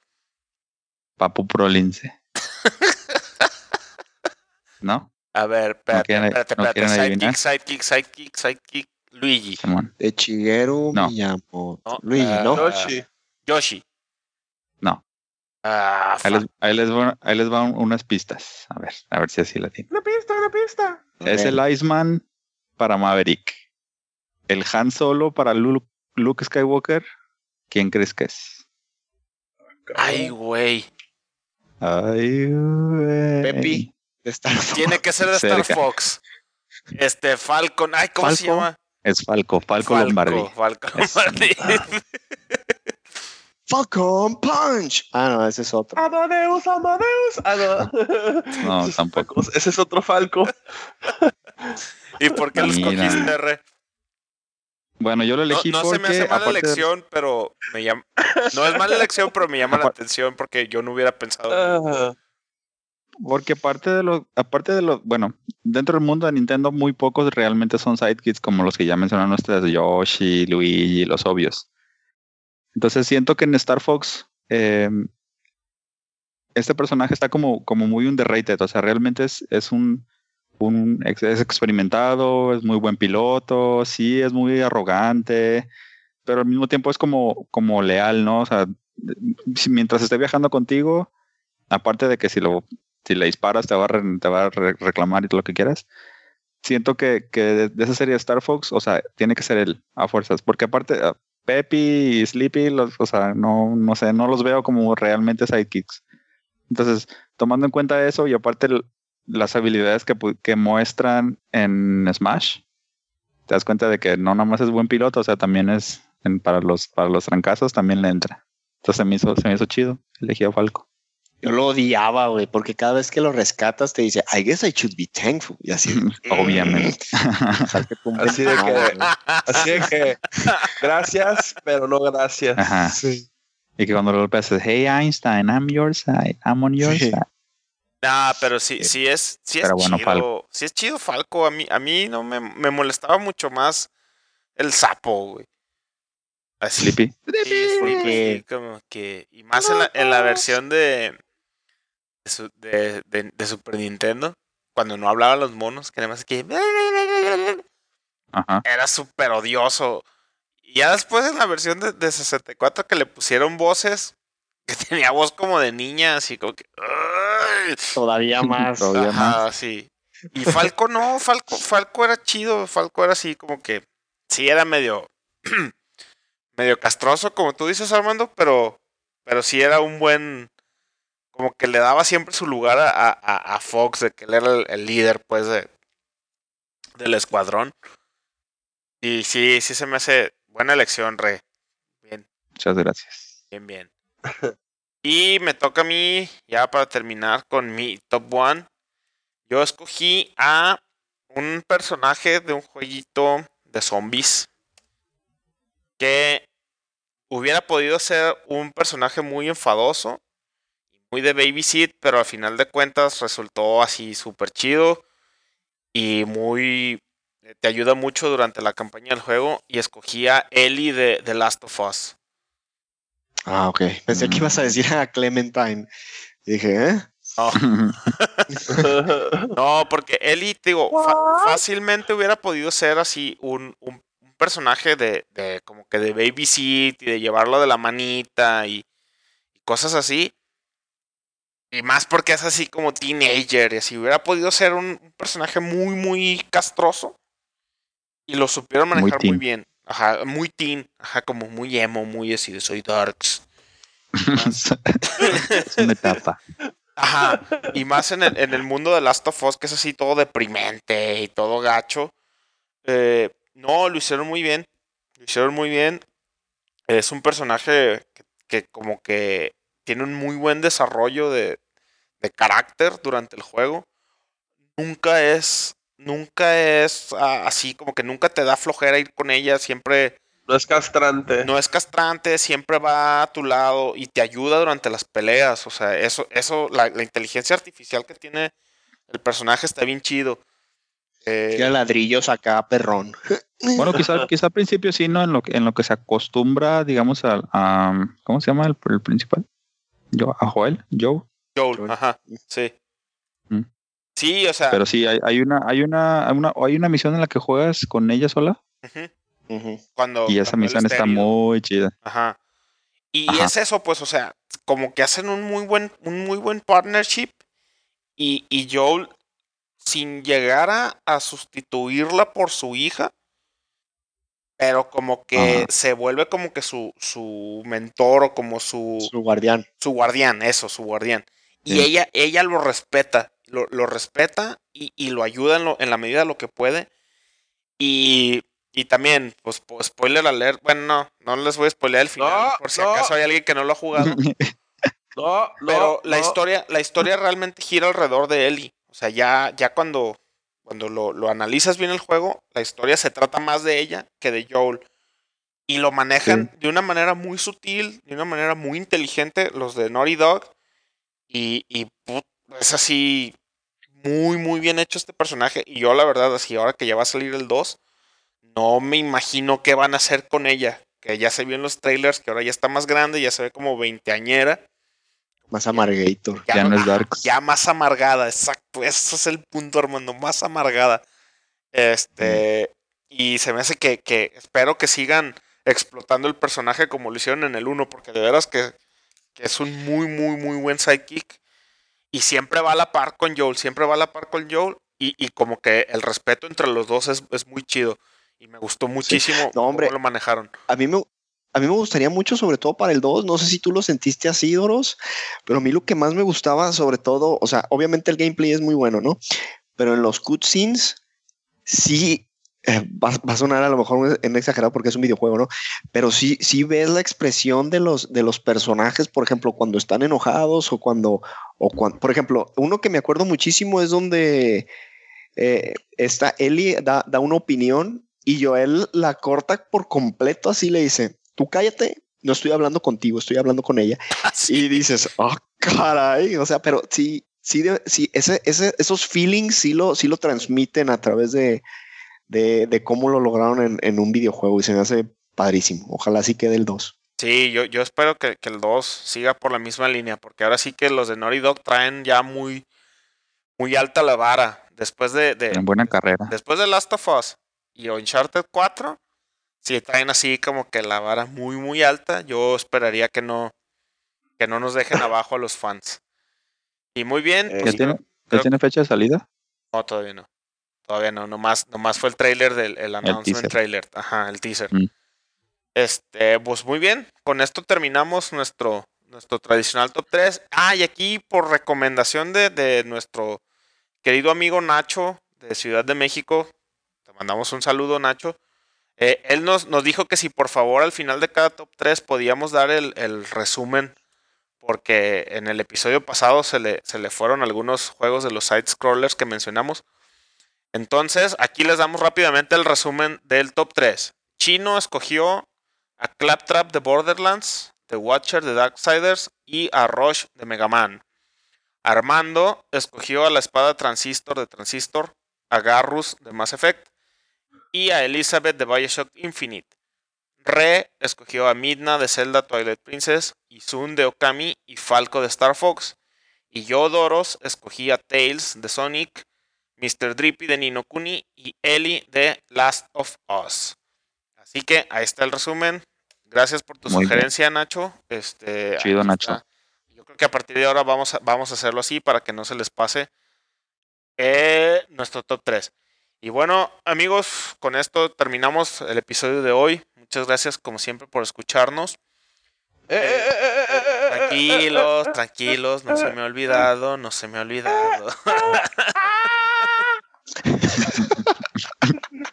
Papu Pro Lince. ¿No? A ver, espérate, espérate, no espérate. quieren adivinar? sidekick, sidekick, sidekick, sidekick, Luigi. De Shigeru No. Miyamoto. No, Luigi, ah, ¿no? Yoshi. Yoshi. No. Ah, Ahí les, ahí les van, ahí les van unas pistas. A ver, a ver si así la tienen. Una pista, una pista. Es el Iceman para Maverick. El Han Solo para Lu- Luke Skywalker. ¿Quién crees que es? Ay, güey. Ay, güey. Pepi. De Star Fox. Tiene que ser de Star Cerca. Fox. Este, Falcon. Ay, ¿cómo se Falco. llama? Es Falco, Falco, Lombardi. Falco Eso. Lombardi. Falcon Punch. Ah, no, ese es otro. Amadeus, Amadeus. Ah, no. No, tampoco. Ese es otro Falco. ¿Y por qué los cogiste, Re? Bueno, yo lo No, elegí no se porque me hace mala de- elección, pero me llama. No es mala elección, pero me llama la atención porque yo no hubiera pensado. Ah, porque aparte de los, aparte de los, bueno, dentro del mundo de Nintendo muy pocos realmente son sidekicks como los que ya mencionaron ustedes, Yoshi, Luigi, los obvios. Entonces siento que en Star Fox eh, este personaje está como, como muy underrated, o sea, realmente es, es un, es experimentado, es muy buen piloto, sí, es muy arrogante, pero al mismo tiempo es como, como leal, ¿no? O sea, mientras esté viajando contigo, aparte de que si lo si le disparas te va a, te va a re- reclamar y todo lo que quieras, siento que, que de, de esa serie de Star Fox, o sea, tiene que ser él a fuerzas, porque aparte ah, Peppy y Sleepy, o sea, no, no sé, no los veo como realmente sidekicks. Entonces, tomando en cuenta eso y aparte las habilidades que, muestran en Smash, te das cuenta de que no nomás es buen piloto, o sea, también es para los para los trancazos también le entra. Entonces se me hizo, se me hizo chido, elegí a Falco. Yo lo odiaba, güey, porque cada vez que lo rescatas te dice, I guess I should be thankful. Y así. Obviamente. Así de que-. Así de que, gracias, pero no gracias. Ajá. Y que cuando lo golpeas es, hey Einstein, I'm your side, I'm on your Sí. side. Nah, pero sí, sí es, sí es bueno, chido. Falco. Sí es chido Falco. A mí, a mí no me, me molestaba mucho más el sapo, güey. Así. Sleepy. Sí, Sleepy, como que. Y más en la, en la versión de. De, su- de, de- de Super Nintendo. Cuando no hablaban los monos, que nada más que. Ajá. Era súper odioso. Y ya después en la versión de, de 64 que le pusieron voces. Que tenía voz como de niña, así como que. Todavía más. Todavía más. Sí. Y Falco no, Falco, Falco era chido, Falco era así como que sí era medio medio castroso, como tú dices, Armando, pero pero sí era un buen como que le daba siempre su lugar a, a- a Fox, de que él era el, el líder, pues, de, del escuadrón. Y sí, sí se me hace buena elección, Re. Bien, Muchas gracias. bien, bien. Y me toca a mí, ya para terminar con mi top one. Yo escogí a un personaje de un jueguito de zombies que hubiera podido ser un personaje muy enfadoso, muy de babysit, pero al final de cuentas resultó así súper chido y muy te ayuda mucho durante la campaña del juego y escogí a Ellie de The Last of Us. Ah, ok. Pensé que ibas a decir a Clementine. Y dije, ¿eh? No, no, porque Ellie, te digo, fa- fácilmente hubiera podido ser así un, un- un personaje de, de como que de babysit y de llevarlo de la manita y, y cosas así. Y más porque es así como teenager y así. Hubiera podido ser un, un personaje muy, muy castroso. Y lo supieron manejar muy, bien. Ajá, muy teen. Ajá, como muy emo, muy así de soy darks. es una etapa. Ajá. Y más en el, en el mundo de Last of Us, que es así todo deprimente y todo gacho. Eh, no, lo hicieron muy bien. Lo hicieron muy bien. Es un personaje que, que como que tiene un muy buen desarrollo de, de carácter durante el juego. Nunca es. Nunca es ah, así, como que nunca te da flojera ir con ella. Siempre No es castrante. no es castrante, siempre va a tu lado y te ayuda durante las peleas. O sea, eso, eso, la, la inteligencia artificial que tiene el personaje está bien chido. Eh, Tira ladrillos acá, perrón. Bueno, quizá, quizá al principio sí, ¿no? En lo, que- en lo que se acostumbra, digamos, a, a- ¿cómo se llama el, el principal? Yo, a Joel, Joe. Joel, Joel. ajá, sí. Mm. Sí, o sea, Pero sí, hay, hay una, hay una, hay una, hay una misión en la que juegas con ella sola cuando. y esa misión está muy chida. Ajá. Y Ajá. es eso, pues, o sea, como que hacen un muy buen, un muy buen partnership. Y, y Joel, sin llegar a, a sustituirla por su hija, pero como que Ajá. se vuelve como que su, su mentor o como su, Su guardián. su guardián, eso, su guardián. Y Sí. ella, ella lo respeta, lo, lo respeta y, y lo ayuda en, lo- en la medida de lo que puede. Y, y también, pues, po- spoiler alert, bueno, no, no les voy a spoilear el final, No, por si no. acaso hay alguien que no lo ha jugado. No, no. Pero la no. historia, la historia realmente gira alrededor de Ellie. O sea, ya, ya cuando, cuando lo, lo analizas bien el juego, la historia se trata más de ella que de Joel. Y lo manejan de una manera muy sutil, de una manera muy inteligente, los de Naughty Dog. Y, y es así, muy, muy bien hecho este personaje. Y yo, la verdad, así, ahora que ya va a salir el 2, no me imagino qué van a hacer con ella. Que ya se vio en los trailers, que ahora ya está más grande, ya se ve como veinteañera Más amargator. Ya no es ajá, Darks. Ya más amargada, exacto. Ese es el punto, Armando. Más amargada. Este. Y se me hace que, que espero que sigan explotando el personaje como lo hicieron en el 1, porque de veras que, que es un muy, muy, muy buen sidekick. Y siempre va a la par con Joel, siempre va a la par con Joel. Y, y como que el respeto entre los dos es, es muy chido. Y me gustó muchísimo No, hombre. cómo lo manejaron. A mí me, a mí me gustaría mucho, sobre todo para el 2. No sé si tú lo sentiste así, Doros, pero a mí lo que más me gustaba, sobre todo, o sea, obviamente el gameplay es muy bueno, ¿no? Pero en los cutscenes, sí, eh, va, a sonar a lo mejor en exagerado porque es un videojuego, ¿no? Pero sí, sí ves la expresión de los, de los personajes, por ejemplo, cuando están enojados o cuando, o cuando, por ejemplo, uno que me acuerdo muchísimo es donde eh, esta Ellie da, da una opinión y Joel la corta por completo, así le dice, tú cállate, no estoy hablando contigo, estoy hablando con ella. Y dices, ah, caray, o sea, pero sí, sí, sí ese, ese, esos feelings sí lo, sí lo transmiten a través de, de, de cómo lo lograron en, en un videojuego y se me hace padrísimo. Ojalá sí quede el 2. Sí, yo, yo espero que, que el 2 siga por la misma línea, porque ahora sí que los de Naughty Dog traen ya muy, muy alta la vara. Después de, de- En buena carrera. después de Last of Us y Uncharted 4, sí traen así como que la vara muy, muy alta. Yo esperaría que no, que no nos dejen abajo a los fans. Y muy bien, Eh, pues, ¿Ya tiene, creo- ¿Ya creo- tiene fecha de salida? no, todavía no. Todavía no, nomás, nomás fue el trailer del el announcement teaser. trailer. Ajá, el teaser. Mm. Este, pues muy bien. Con esto terminamos nuestro, nuestro tradicional top 3. Ah, y aquí por recomendación de, de nuestro querido amigo Nacho de Ciudad de México. Te mandamos un saludo, Nacho. Eh, él nos, nos dijo que si por favor al final de cada top 3 podíamos dar el, el resumen. Porque en el episodio pasado se le, se le fueron algunos juegos de los side scrollers que mencionamos. Entonces, aquí les damos rápidamente el resumen del top 3. Chino escogió a Claptrap de Borderlands, The Watcher de Darksiders y a Rush de Mega Man. Armando escogió a la espada Transistor de Transistor, a Garrus de Mass Effect y a Elizabeth de Bioshock Infinite. Re escogió a Midna de Zelda Twilight Princess, y Sun de Okami y Falco de Star Fox. Y yo, Doros, escogí a Tails de Sonic, Mr. Drippy de Nino Kuni y Ellie de Last of Us. Así que ahí está el resumen. Gracias por tu Muy bien. sugerencia, Nacho. Este, Chido, Nacho. está. Yo creo que a partir de ahora vamos a, vamos a hacerlo así para que no se les pase eh, nuestro top 3. Y bueno, amigos, con esto terminamos el episodio de hoy. Muchas gracias, como siempre, por escucharnos. Eh, Tranquilos, tranquilos, no se me ha olvidado, no se me ha olvidado.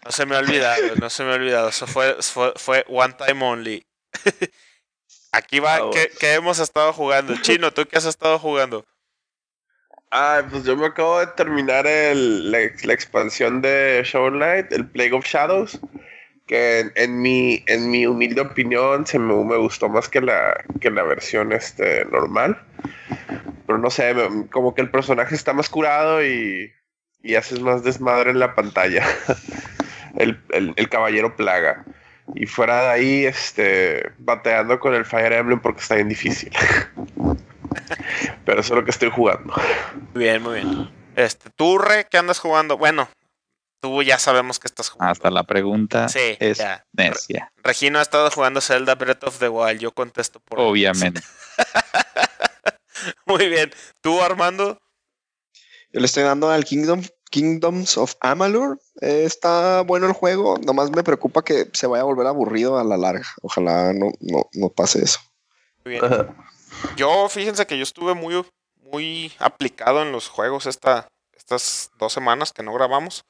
No se me ha olvidado, no se me ha olvidado. Eso fue, fue, fue one time only. Aquí va, Ah, ¿qué, qué hemos estado jugando? Chino, ¿tú qué has estado jugando? Ah, pues yo me acabo de terminar el, la, expansión de Shovel Knight, el Plague of Shadows, que en, mi, en mi humilde opinión se me, me gustó más que la, que la versión este, normal. Pero no sé, como que el personaje está más curado y, y haces más desmadre en la pantalla. el, el, el caballero plaga. Y fuera de ahí, este, bateando con el Fire Emblem porque está bien difícil. Pero eso es lo que estoy jugando. Muy bien, muy bien. Este, ¿tú, Re, qué andas jugando? Bueno, tú ya sabemos que estás jugando. Hasta la pregunta Sí, es ya. necia. Regino ha estado jugando Zelda Breath of the Wild. Yo contesto por. Obviamente. Muy bien. ¿Tú, Armando? Yo le estoy dando al Kingdom, Kingdoms of Amalur. Eh, está bueno el juego. Nomás me preocupa que se vaya a volver aburrido a la larga. Ojalá no, no, no pase eso. Muy bien. Yo, fíjense que yo estuve muy, muy aplicado en los juegos esta, estas dos semanas que no grabamos.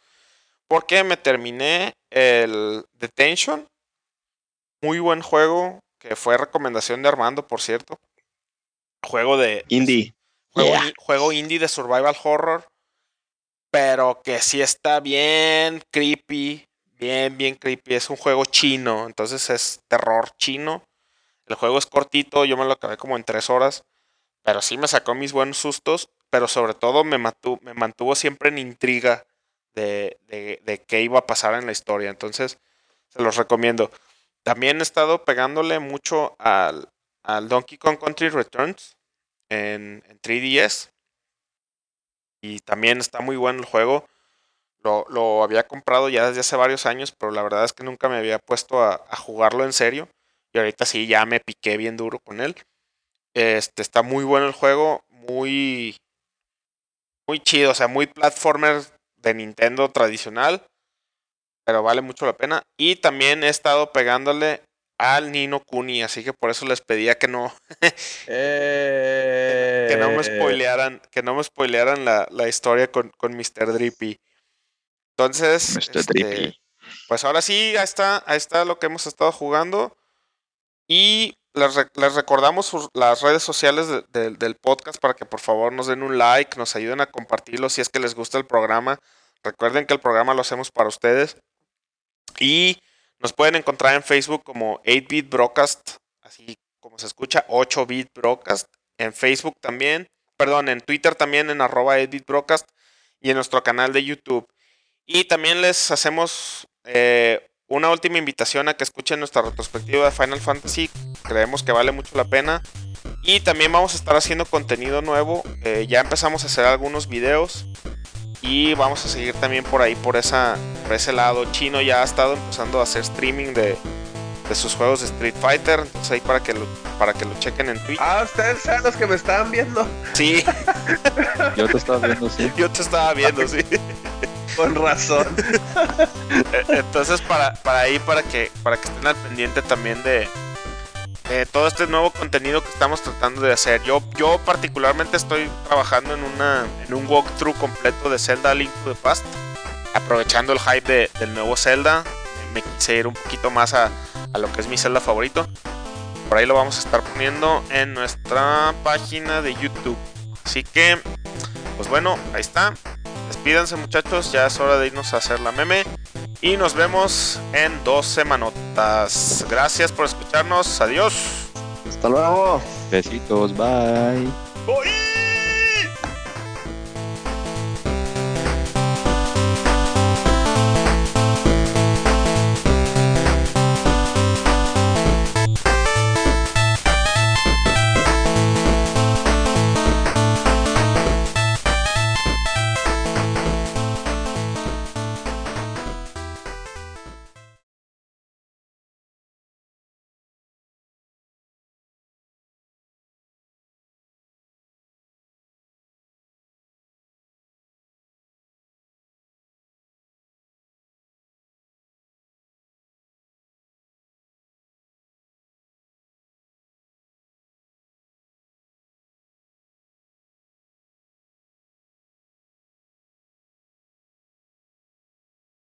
Porque me terminé el Detention. Muy buen juego. Que fue recomendación de Armando, por cierto. Juego de. Indie. Juego, Yeah. juego indie de survival horror. Pero que sí está bien creepy. Bien, bien creepy. Es un juego chino. Entonces es terror chino. El juego es cortito. Yo me lo acabé como en tres horas. Pero sí me sacó mis buenos sustos. Pero sobre todo me mantuvo, me mantuvo siempre en intriga de, de, qué iba a pasar en la historia. Entonces se los recomiendo. También he estado pegándole mucho al, Donkey Kong Country Returns. en, en 3DS. Y también está muy bueno el juego. Lo, había comprado ya desde hace varios años, pero la verdad es que nunca me había puesto a jugarlo en serio. Y ahorita sí, ya me piqué bien duro con él. Este está muy bueno el juego, muy muy chido, o sea, muy platformer de Nintendo tradicional, pero vale mucho la pena. Y también he estado pegándole al Nino Kuni, así que por eso les pedía que no que no me Eh, spoilearan, que no me spoilearan la, la historia con, con Mr. Drippy. Entonces, Mr. este, Drippy. pues ahora sí, ahí está, ahí está lo que hemos estado jugando. Y les, re- les recordamos las redes sociales de- de- del podcast para que por favor nos den un like, nos ayuden a compartirlo si es que les gusta el programa. Recuerden que el programa lo hacemos para ustedes. Y nos pueden encontrar en Facebook como 8-Bit Broadcast, así como se escucha, 8-Bit Broadcast. En Facebook también, perdón, en Twitter también en arroba 8-Bit Broadcast y en nuestro canal de YouTube. Y también les hacemos eh, una última invitación a que escuchen nuestra retrospectiva de Final Fantasy. Creemos que vale mucho la pena. Y también vamos a estar haciendo contenido nuevo. Eh, ya empezamos a hacer algunos videos. Y vamos a seguir también por ahí, por, esa, por ese lado. Chino ya ha estado empezando a hacer streaming de, de sus juegos de Street Fighter. Entonces ahí para que lo, para que lo chequen en Twitch. Ah, ustedes son los que me estaban viendo. Sí, Yo te estaba viendo, sí. yo te estaba viendo, sí. Con razón. Eh, Entonces para, para ahí, para que, para que estén al pendiente también de, de todo este nuevo contenido que estamos tratando de hacer. Yo, yo particularmente estoy trabajando en, una, en un walkthrough completo de Zelda Link to the Past. Aprovechando el hype de- del nuevo Zelda. Me quise ir un poquito más a, a lo que es mi Zelda favorito. Por ahí lo vamos a estar poniendo en nuestra página de YouTube. Así que, pues bueno, ahí está. Despídanse muchachos, ya es hora de irnos a hacer la meme. Y nos vemos en dos semanotas. Gracias por escucharnos. Adiós. Hasta luego. Besitos, bye. Bye.